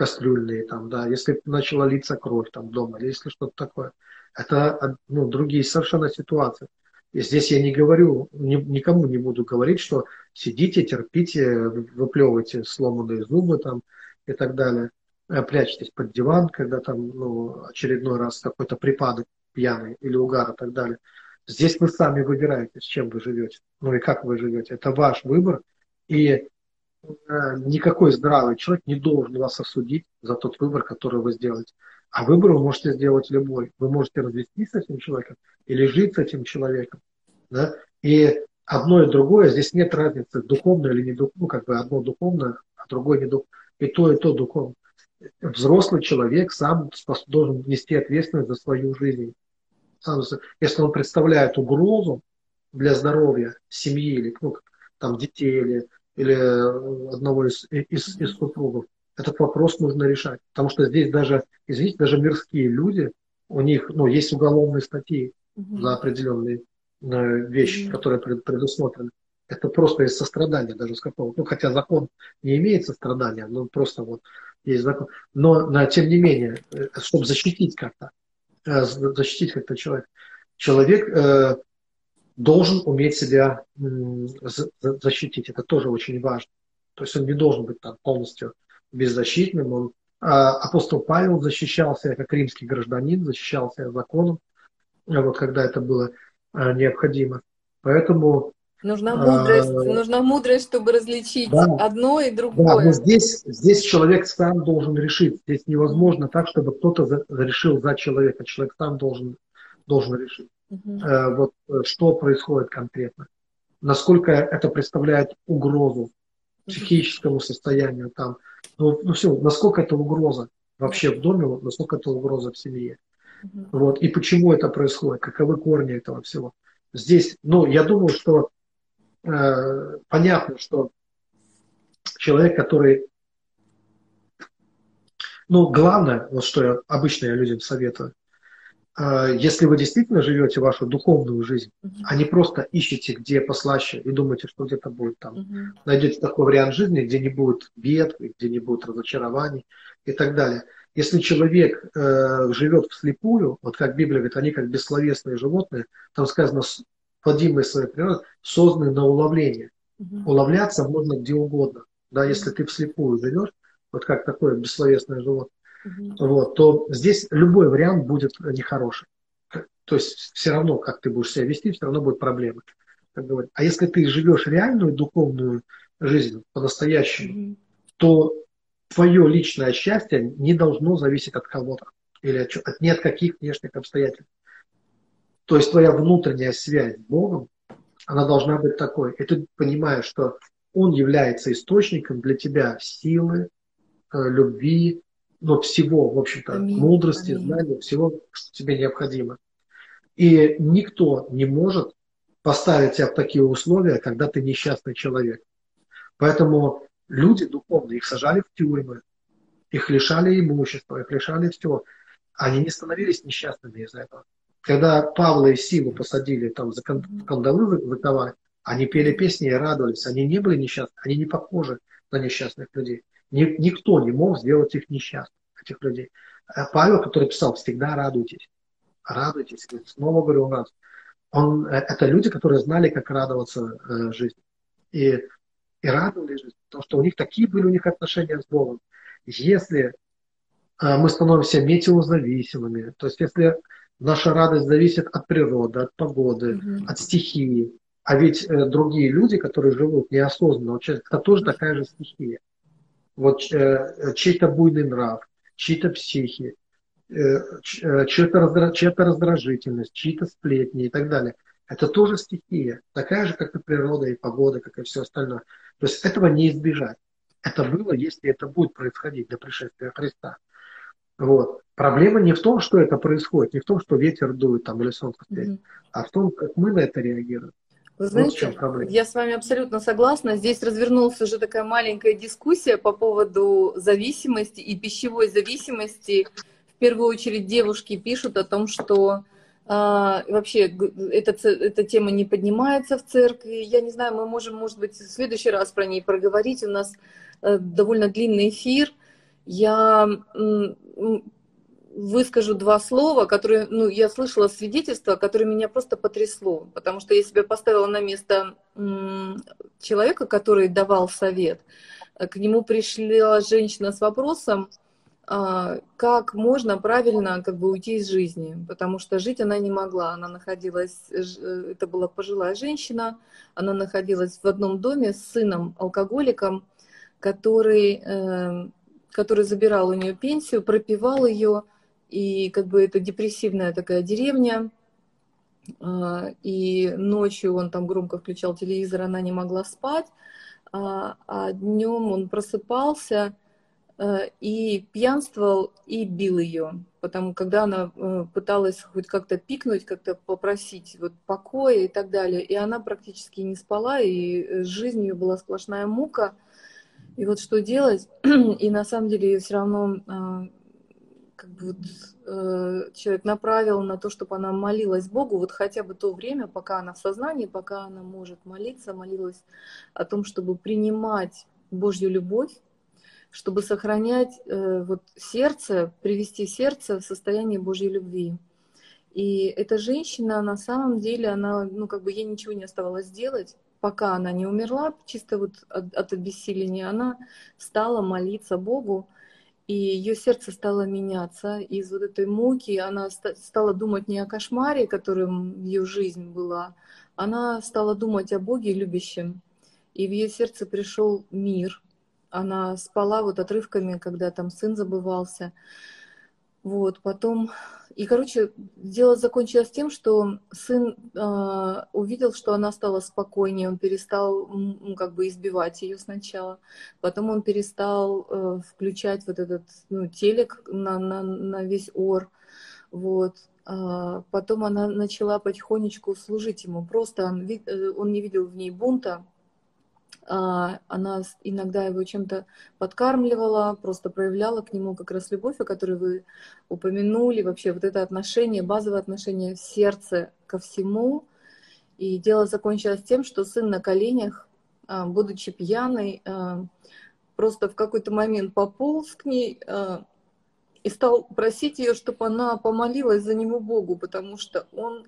B: кастрюльные, там, да, если начала литься кровь там дома, или если что-то такое. Это ну, другие совершенно ситуации. И здесь я не говорю, ни, никому не буду говорить, что сидите, терпите, выплевывайте сломанные зубы там и так далее. Э, прячьтесь под диван, когда там ну, очередной раз какой-то припадок пьяный или угар и так далее. Здесь вы сами выбираете, с чем вы живете, ну и как вы живете. Это ваш выбор, и э, никакой здравый человек не должен вас осудить за тот выбор, который вы сделаете. А выбор вы можете сделать любой. Вы можете развестись с этим человеком или жить с этим человеком. Да? И одно и другое, здесь нет разницы, духовное или не духовное, ну, как бы одно духовное, а другое не духовное. И то, и то духовное. Взрослый человек сам должен нести ответственность за свою жизнь. Если он представляет угрозу для здоровья семьи или ну, там, детей или, или одного из, из, из супругов, этот вопрос нужно решать. Потому что здесь даже, извините, даже мирские люди, у них ну, есть уголовные статьи угу. за определенные э, вещи, угу. которые предусмотрены. Это просто из сострадания даже с какого Ну, хотя закон не имеет сострадания, но просто вот есть закон. Но, но тем не менее, э, чтобы защитить как-то, э, защитить как-то человек, человек э, должен уметь себя э, защитить. Это тоже очень важно. То есть он не должен быть там полностью беззащитным. Он, а, апостол Павел защищался как римский гражданин, защищался законом, вот когда это было а, необходимо. Поэтому
A: Нужна мудрость, а, нужна мудрость, чтобы различить да, одно и другое. Да,
B: но здесь, здесь человек сам должен решить. Здесь невозможно так, чтобы кто-то за, решил за человека. Человек сам должен, должен решить. Угу. Э, вот что происходит конкретно. Насколько это представляет угрозу психическому состоянию там. Ну, ну все, насколько это угроза вообще в доме, насколько это угроза в семье. Угу. Вот. И почему это происходит, каковы корни этого всего. Здесь, ну, я думаю, что э, понятно, что человек, который ну, главное, вот что я обычно я людям советую, а, если вы действительно живете вашу духовную жизнь, uh-huh. а не просто ищете, где послаще, и думаете, что где-то будет там, uh-huh. найдете такой вариант жизни, где не будет бед, где не будет разочарований и так далее. Если человек э, живет вслепую, вот как Библия говорит, они как бессловесные животные, там сказано, плодимые своей природой, созданы на уловление. Uh-huh. Уловляться можно где угодно. Да, если ты вслепую живешь, вот как такое бессловесное животное, угу. вот, то здесь любой вариант будет нехороший. То есть все равно, как ты будешь себя вести, все равно будут проблемы. Как говорят. А если ты живешь реальную духовную жизнь по-настоящему, угу. то твое личное счастье не должно зависеть от кого-то или от, от ни от каких внешних обстоятельств. То есть твоя внутренняя связь с Богом, она должна быть такой. И ты понимаешь, что Он является источником для тебя силы, э, любви, ну, всего, в общем-то, Аминь. мудрости, Аминь. знания, всего, что тебе необходимо. И никто не может поставить тебя в такие условия, когда ты несчастный человек. Поэтому люди духовные, их сажали в тюрьмы, их лишали имущества, их лишали всего. Они не становились несчастными из-за этого. Когда Павла и Силу посадили там за кандалы заковать, они пели песни и радовались. Они не были несчастны, они не похожи на несчастных людей. Никто не мог сделать их несчастными, этих людей. А Павел, который писал, всегда радуйтесь. Радуйтесь. Снова говорю у нас. Он, э, это люди, которые знали, как радоваться э, жизни. И, и радовались жизни. Потому что у них такие были у них отношения с Богом. Если э, мы становимся метеозависимыми, то есть если наша радость зависит от природы, от погоды, mm-hmm. от стихии, а ведь э, другие люди, которые живут неосознанно, это тоже такая же стихия вот э, чей-то буйный нрав, чьи-то психи, э, чья-то, раздра, чья раздражительность, чьи-то сплетни и так далее. Это тоже стихия, такая же, как и природа и погода, как и все остальное. То есть этого не избежать. Это было, если это будет происходить до пришествия Христа. Вот. Проблема не в том, что это происходит, не в том, что ветер дует там, или солнце светит, mm-hmm. а в том, как мы на это реагируем.
A: Вы знаете, вот я с вами абсолютно согласна. Здесь развернулась уже такая маленькая дискуссия по поводу зависимости и пищевой зависимости. В первую очередь девушки пишут о том, что а, вообще эта, эта тема не поднимается в церкви. Я не знаю, мы можем, может быть, в следующий раз про ней проговорить. У нас э, довольно длинный эфир. Я выскажу два слова, которые, ну, я слышала свидетельство, которое меня просто потрясло, потому что я себя поставила на место человека, который давал совет. К нему пришла женщина с вопросом, как можно правильно как бы уйти из жизни, потому что жить она не могла. Она находилась, это была пожилая женщина, она находилась в одном доме с сыном алкоголиком, который, эм, который забирал у нее пенсию, пропивал ее, и как бы это депрессивная такая деревня, а, и ночью он там громко включал телевизор, она не могла спать, а, а днем он просыпался э, и пьянствовал и бил ее, потому когда она э, пыталась хоть как-то пикнуть, как-то попросить вот покоя и так далее, и она практически не спала, и жизнь ее была сплошная мука, и вот что делать, и на самом деле ее все равно как бы вот, э, человек направил на то, чтобы она молилась Богу, вот хотя бы то время, пока она в сознании, пока она может молиться, молилась о том, чтобы принимать Божью любовь, чтобы сохранять э, вот сердце, привести сердце в состояние Божьей любви. И эта женщина, на самом деле, она, ну, как бы ей ничего не оставалось делать, пока она не умерла, чисто вот от, от обессиления, она стала молиться Богу, и ее сердце стало меняться. Из вот этой муки она стала думать не о кошмаре, которым ее жизнь была, она стала думать о Боге любящем. И в ее сердце пришел мир. Она спала вот отрывками, когда там сын забывался. Вот, потом... И, короче, дело закончилось тем, что сын э, увидел, что она стала спокойнее, он перестал ну, как бы избивать ее сначала, потом он перестал э, включать вот этот ну, телек на, на, на весь ор, вот. А потом она начала потихонечку служить ему. Просто он, э, он не видел в ней бунта, она иногда его чем-то подкармливала, просто проявляла к нему как раз любовь, о которой вы упомянули, вообще вот это отношение, базовое отношение в сердце ко всему. И дело закончилось тем, что сын на коленях, а, будучи пьяный, а, просто в какой-то момент пополз к ней и стал просить ее, чтобы она помолилась за него Богу, потому что он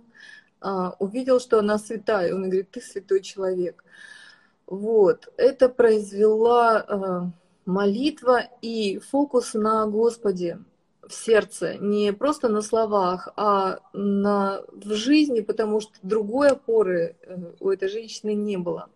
A: увидел, что она святая. Он говорит, ты святой человек. Вот, это произвела э, молитва и фокус на Господе в сердце, не просто на словах, а на, в жизни, потому что другой опоры э, у этой женщины не было.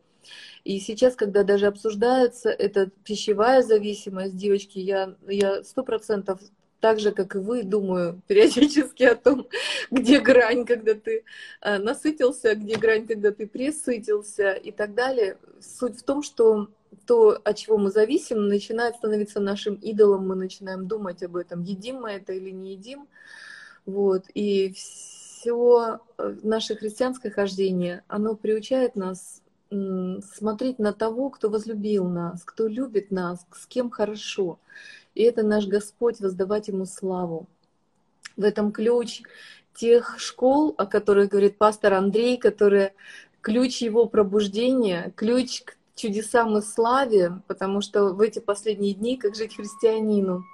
A: И сейчас, когда даже обсуждается эта пищевая зависимость девочки, я сто процентов так же, как и вы, думаю периодически о том, где грань, когда ты э, насытился, где грань, когда ты пресытился и так далее. Суть в том, что то, от чего мы зависим, начинает становиться нашим идолом, мы начинаем думать об этом, едим мы это или не едим. Вот. И все э, наше христианское хождение, оно приучает нас смотреть на того, кто возлюбил нас, кто любит нас, с кем хорошо. И это наш Господь, воздавать Ему славу. В этом ключ тех школ, о которых говорит пастор Андрей, которые ключ его пробуждения, ключ к чудесам и славе, потому что в эти последние дни, как жить христианину,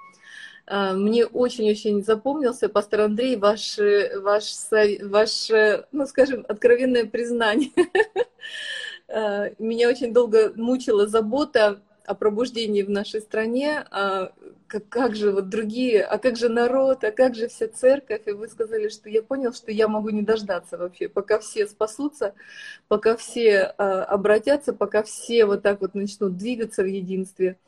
A: а, мне очень-очень запомнился, пастор Андрей, ваш, ваш, ваш, ну, скажем, откровенное признание. А, меня очень долго мучила забота о пробуждении в нашей стране, а как, как же вот другие, а как же народ, а как же вся церковь, и вы сказали, что я понял, что я могу не дождаться вообще, пока все спасутся, пока все а, обратятся, пока все вот так вот начнут двигаться в единстве.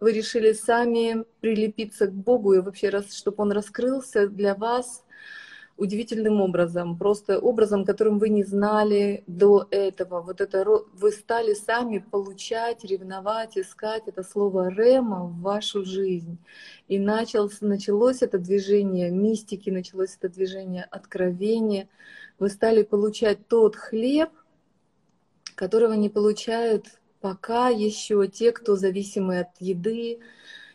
A: Вы решили сами прилепиться к Богу и вообще, раз, чтобы Он раскрылся для вас – удивительным образом, просто образом, которым вы не знали до этого. Вот это вы стали сами получать, ревновать, искать это слово рема в вашу жизнь. И началось, началось это движение мистики, началось это движение откровения. Вы стали получать тот хлеб, которого не получают пока еще те, кто зависимы от еды,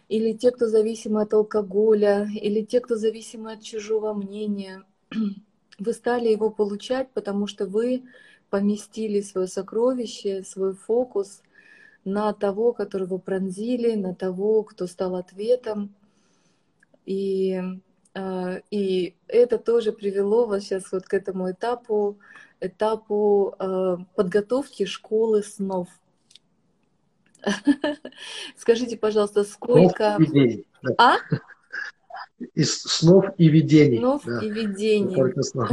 A: или те, кто зависимы от алкоголя, или те, кто зависимы от чужого мнения вы стали его получать, потому что вы поместили свое сокровище, свой фокус на того, которого пронзили, на того, кто стал ответом. И, а, и это тоже привело вас сейчас вот к этому этапу, этапу а, подготовки школы снов. Скажите, пожалуйста, сколько...
B: А? Из снов и видений.
A: Снов да. и видений. Только снов,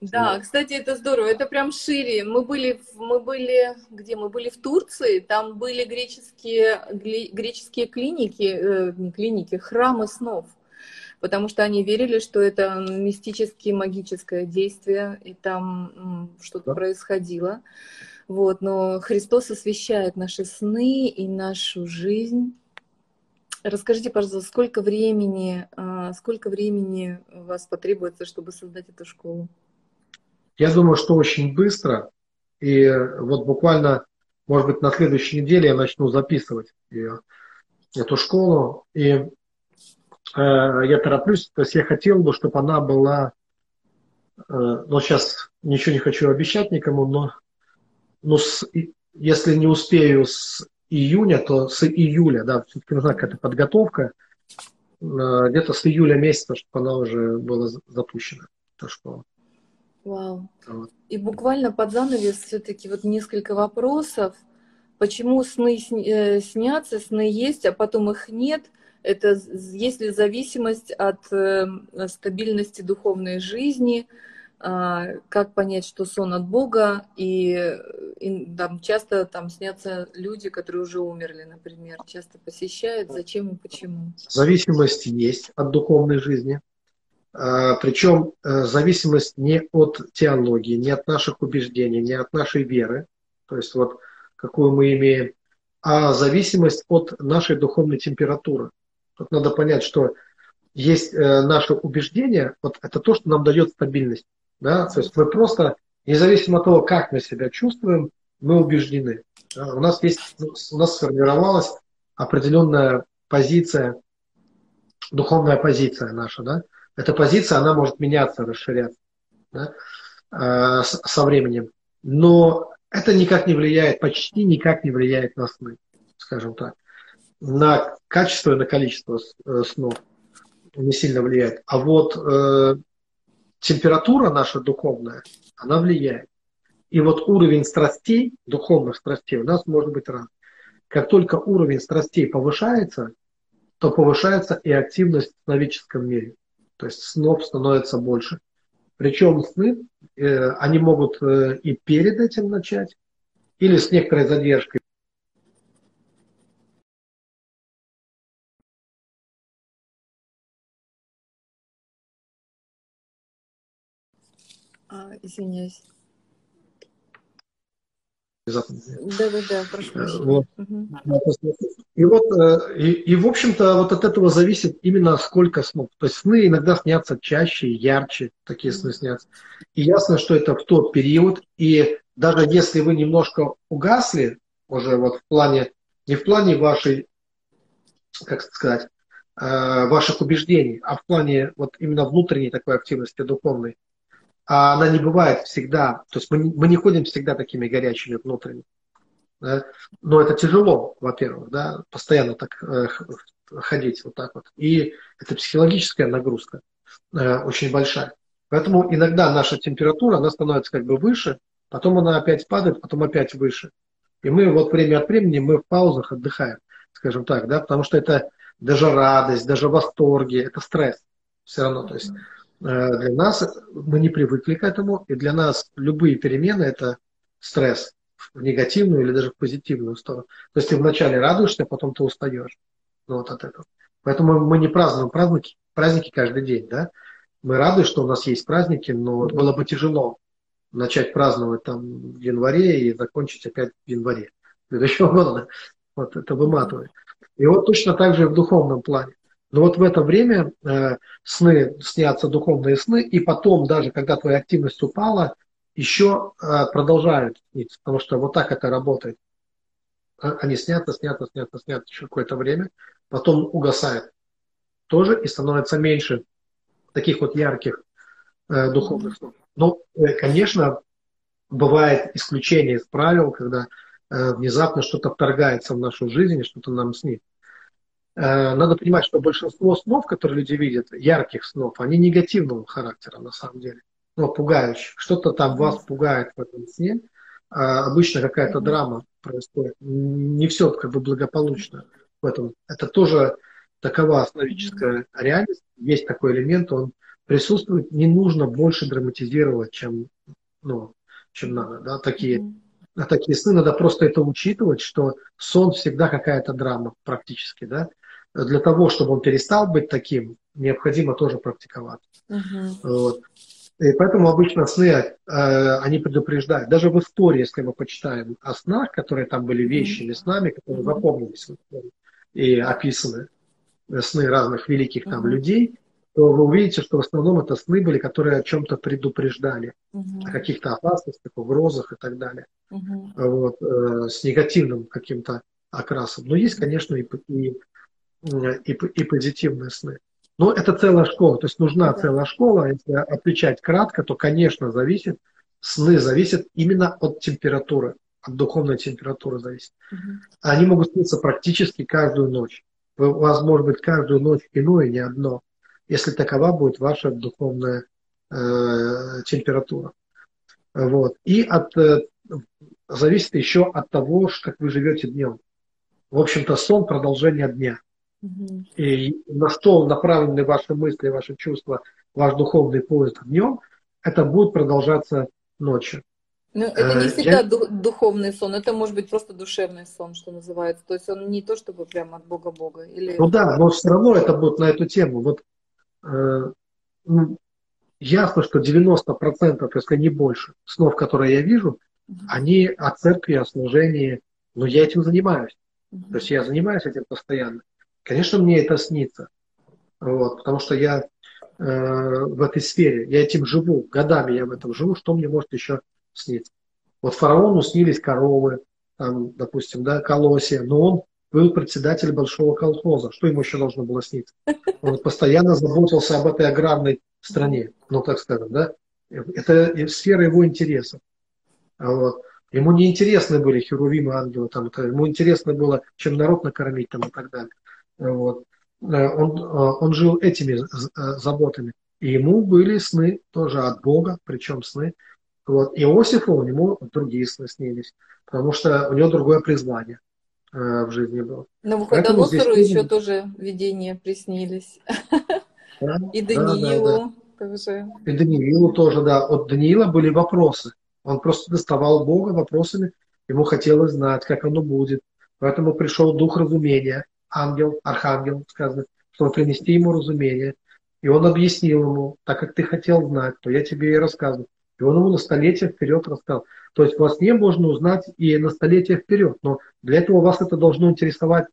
A: да. Кстати, это здорово. Это прям шире. Мы были, мы были, где мы были в Турции, там были греческие, греческие клиники, э, не клиники, храмы снов. Потому что они верили, что это мистическое, магическое действие, и там что-то да. происходило. Вот, но Христос освещает наши сны и нашу жизнь. Расскажите, пожалуйста, сколько времени, а, сколько времени вас потребуется, чтобы создать эту школу?
B: Я думаю, что очень быстро. И вот буквально, может быть, на следующей неделе я начну записывать ее, эту школу. И э, я тороплюсь. То есть я хотел бы, чтобы она была, э, ну сейчас ничего не хочу обещать никому, но ну, с, если не успею с июня, то с июля, да, все-таки нужна какая-то подготовка. Э, где-то с июля месяца, чтобы она уже была запущена, эта школа.
A: Вау. Вот. И буквально под занавес все-таки вот несколько вопросов. Почему сны э, снятся, сны есть, а потом их нет? Это есть ли зависимость от э, стабильности духовной жизни? А, как понять, что сон от Бога? И, и там часто там снятся люди, которые уже умерли, например, часто посещают. Зачем и почему?
B: Зависимость есть от духовной жизни. А, Причем э, зависимость не от теологии, не от наших убеждений, не от нашей веры, то есть вот какую мы имеем, а зависимость от нашей духовной температуры. Тут надо понять, что есть э, наше убеждение, вот это то, что нам дает стабильность. Да? То есть мы просто, независимо от того, как мы себя чувствуем, мы убеждены. Да? У нас есть, у нас сформировалась определенная позиция, духовная позиция наша, да, эта позиция, она может меняться, расширяться да, э, со временем. Но это никак не влияет, почти никак не влияет на сны, скажем так. На качество и на количество э, снов не сильно влияет. А вот э, температура наша духовная, она влияет. И вот уровень страстей, духовных страстей у нас может быть разный. Как только уровень страстей повышается, то повышается и активность в сновидческом мире. То есть снов становится больше. Причем сны, э, они могут э, и перед этим начать, или с некоторой задержкой.
A: А, извиняюсь. Да, да, да, прошу прощения. Вот.
B: И вот, э, и, и в общем-то, вот от этого зависит именно сколько снов. То есть сны иногда снятся чаще, ярче, такие сны снятся. И ясно, что это в тот период. И даже если вы немножко угасли, уже вот в плане, не в плане вашей, как сказать, э, ваших убеждений, а в плане вот именно внутренней такой активности духовной, а она не бывает всегда, то есть мы мы не ходим всегда такими горячими внутренне. Да? Но это тяжело, во-первых, да, постоянно так э, ходить вот так вот. И это психологическая нагрузка э, очень большая. Поэтому иногда наша температура, она становится как бы выше, потом она опять падает, потом опять выше. И мы вот время от времени мы в паузах отдыхаем, скажем так, да, потому что это даже радость, даже восторги, это стресс все равно. То есть для нас мы не привыкли к этому, и для нас любые перемены это стресс в негативную или даже в позитивную сторону. То есть ты вначале радуешься, а потом ты устаешь ну, вот от этого. Поэтому мы не празднуем праздники, праздники каждый день, да. Мы рады, что у нас есть праздники, но было бы тяжело начать праздновать там в январе и закончить опять в январе следующего года. Вот это выматывает. И вот точно так же и в духовном плане. Но вот в это время э, сны снятся духовные сны, и потом, даже когда твоя активность упала, еще э, продолжают сниться, потому что вот так это работает. А, они снятся, снятся, снятся, снятся еще какое-то время, потом угасают тоже, и становится меньше таких вот ярких э, духовных снов. Но, э, конечно, бывает исключение из правил, когда э, внезапно что-то вторгается в нашу жизнь, что-то нам снится. Э, надо понимать, что большинство снов, которые люди видят, ярких снов, они негативного характера на самом деле, ну, пугающих. Что-то там вас пугает в этом сне. А обычно какая-то драма происходит. Не все как бы благополучно в этом. Это тоже такова основическая реальность. Есть такой элемент, он присутствует. Не нужно больше драматизировать, чем, ну, чем надо. Да? Такие, mm-hmm. такие сны надо просто это учитывать, что сон всегда какая-то драма практически. Да? Для того, чтобы он перестал быть таким, необходимо тоже практиковать. Mm-hmm. Вот. И поэтому обычно сны, э, они предупреждают. Даже в истории, если мы почитаем о снах, которые там были вещими снами, которые запомнились и описаны, э, сны разных великих там uh-huh. людей, то вы увидите, что в основном это сны были, которые о чем-то предупреждали, uh-huh. о каких-то опасностях, угрозах и так далее, uh-huh. вот, э, с негативным каким-то окрасом. Но есть, конечно, и, и, и, и позитивные сны. Но это целая школа, то есть нужна да. целая школа. Если отвечать кратко, то, конечно, зависит, сны зависят именно от температуры, от духовной температуры зависит. Угу. Они могут сниться практически каждую ночь. У вас может быть каждую ночь иное, не одно, если такова будет ваша духовная э, температура. Вот. И от, э, зависит еще от того, как вы живете днем. В общем-то, сон – продолжение дня. И на что направлены ваши мысли, ваши чувства, ваш духовный поезд днем, это будет продолжаться ночью.
A: Ну, это не э, всегда Я... духовный сон, это может быть просто душевный сон, что называется. То есть он не то, чтобы прямо от Бога Бога. Или...
B: Ну да, но все равно это будет на эту тему. Вот э, ну, ясно, что 90%, если не больше, снов, которые я вижу, mm они о церкви, о служении. Но я этим занимаюсь. mm То есть я занимаюсь этим постоянно. Конечно, мне это снится, вот, потому что я э, в этой сфере, я этим живу, годами я в этом живу, что мне может еще сниться? Вот фараону снились коровы, там, допустим, да, колосья, но он был председатель большого колхоза. Что ему еще должно было сниться? Он постоянно заботился об этой аграрной стране, ну, так скажем, да. Это сфера его интересов. Вот. Ему не интересны были херувимы, ангелы, там, ему интересно было, чем народ накормить там, и так далее. Вот. Э, он, э, он жил этими э, заботами. И ему были сны тоже от Бога, причем сны. Вот. Иосифу у него другие сны снились, потому что у него другое призвание в жизни было.
A: Навуходоносору здесь... еще тоже видения приснились. Да, и Даниилу да, да, да. тоже.
B: И Даниилу тоже, да. От Даниила были вопросы. Он просто доставал Бога вопросами. Ему хотелось знать, как оно будет. Поэтому пришел дух разумения ангел, архангел, сказано, чтобы принести ему разумение. И он объяснил ему, так как ты хотел знать, то я тебе и рассказываю. И он ему на столетие вперед рассказал. То есть вас не можно узнать и на столетие вперед, но для этого вас это должно интересовать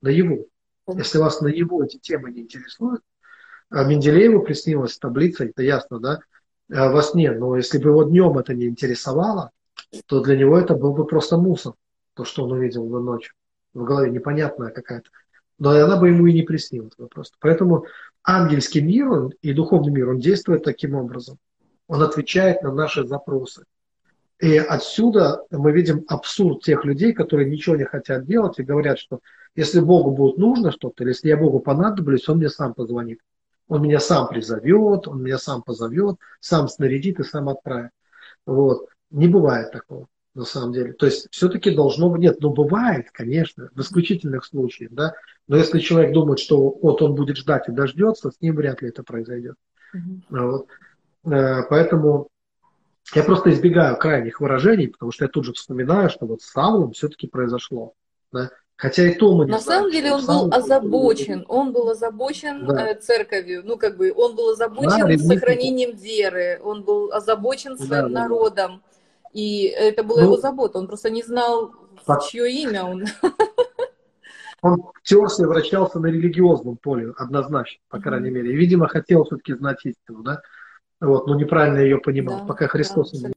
B: наяву. Если вас наяву эти темы не интересуют, а Менделееву приснилась таблица, это ясно, да, а во сне, но если бы его днем это не интересовало, то для него это был бы просто мусор, то, что он увидел на ночью в голове непонятная какая-то. Но она бы ему и не приснилась бы просто. Поэтому ангельский мир он, и духовный мир, он действует таким образом. Он отвечает на наши запросы. И отсюда мы видим абсурд тех людей, которые ничего не хотят делать и говорят, что если Богу будет нужно что-то, или если я Богу понадоблюсь, Он мне сам позвонит. Он меня сам призовет, Он меня сам позовет, сам снарядит и сам отправит. Вот. Не бывает такого на самом деле. То есть все-таки должно быть, нет, ну бывает, конечно, в исключительных случаях, да, но если человек думает, что вот он будет ждать и дождется, с ним вряд ли это произойдет. Mm-hmm. Вот. Э, поэтому я просто избегаю крайних выражений, потому что я тут же вспоминаю, что вот с Саулом все-таки произошло. Да? Хотя и то мы не
A: На знаем, самом деле он был озабочен, он был озабочен да. Э, церковью, ну как бы он был озабочен да, сохранением веры, он был озабочен своим да, народом. И это была ну, его забота. Он просто не знал, в чье имя он.
B: Он терся и вращался на религиозном поле, однозначно, по крайней мере. И, видимо, хотел все-таки знать истину, да? Вот, но неправильно ее понимал, да, пока Христос да,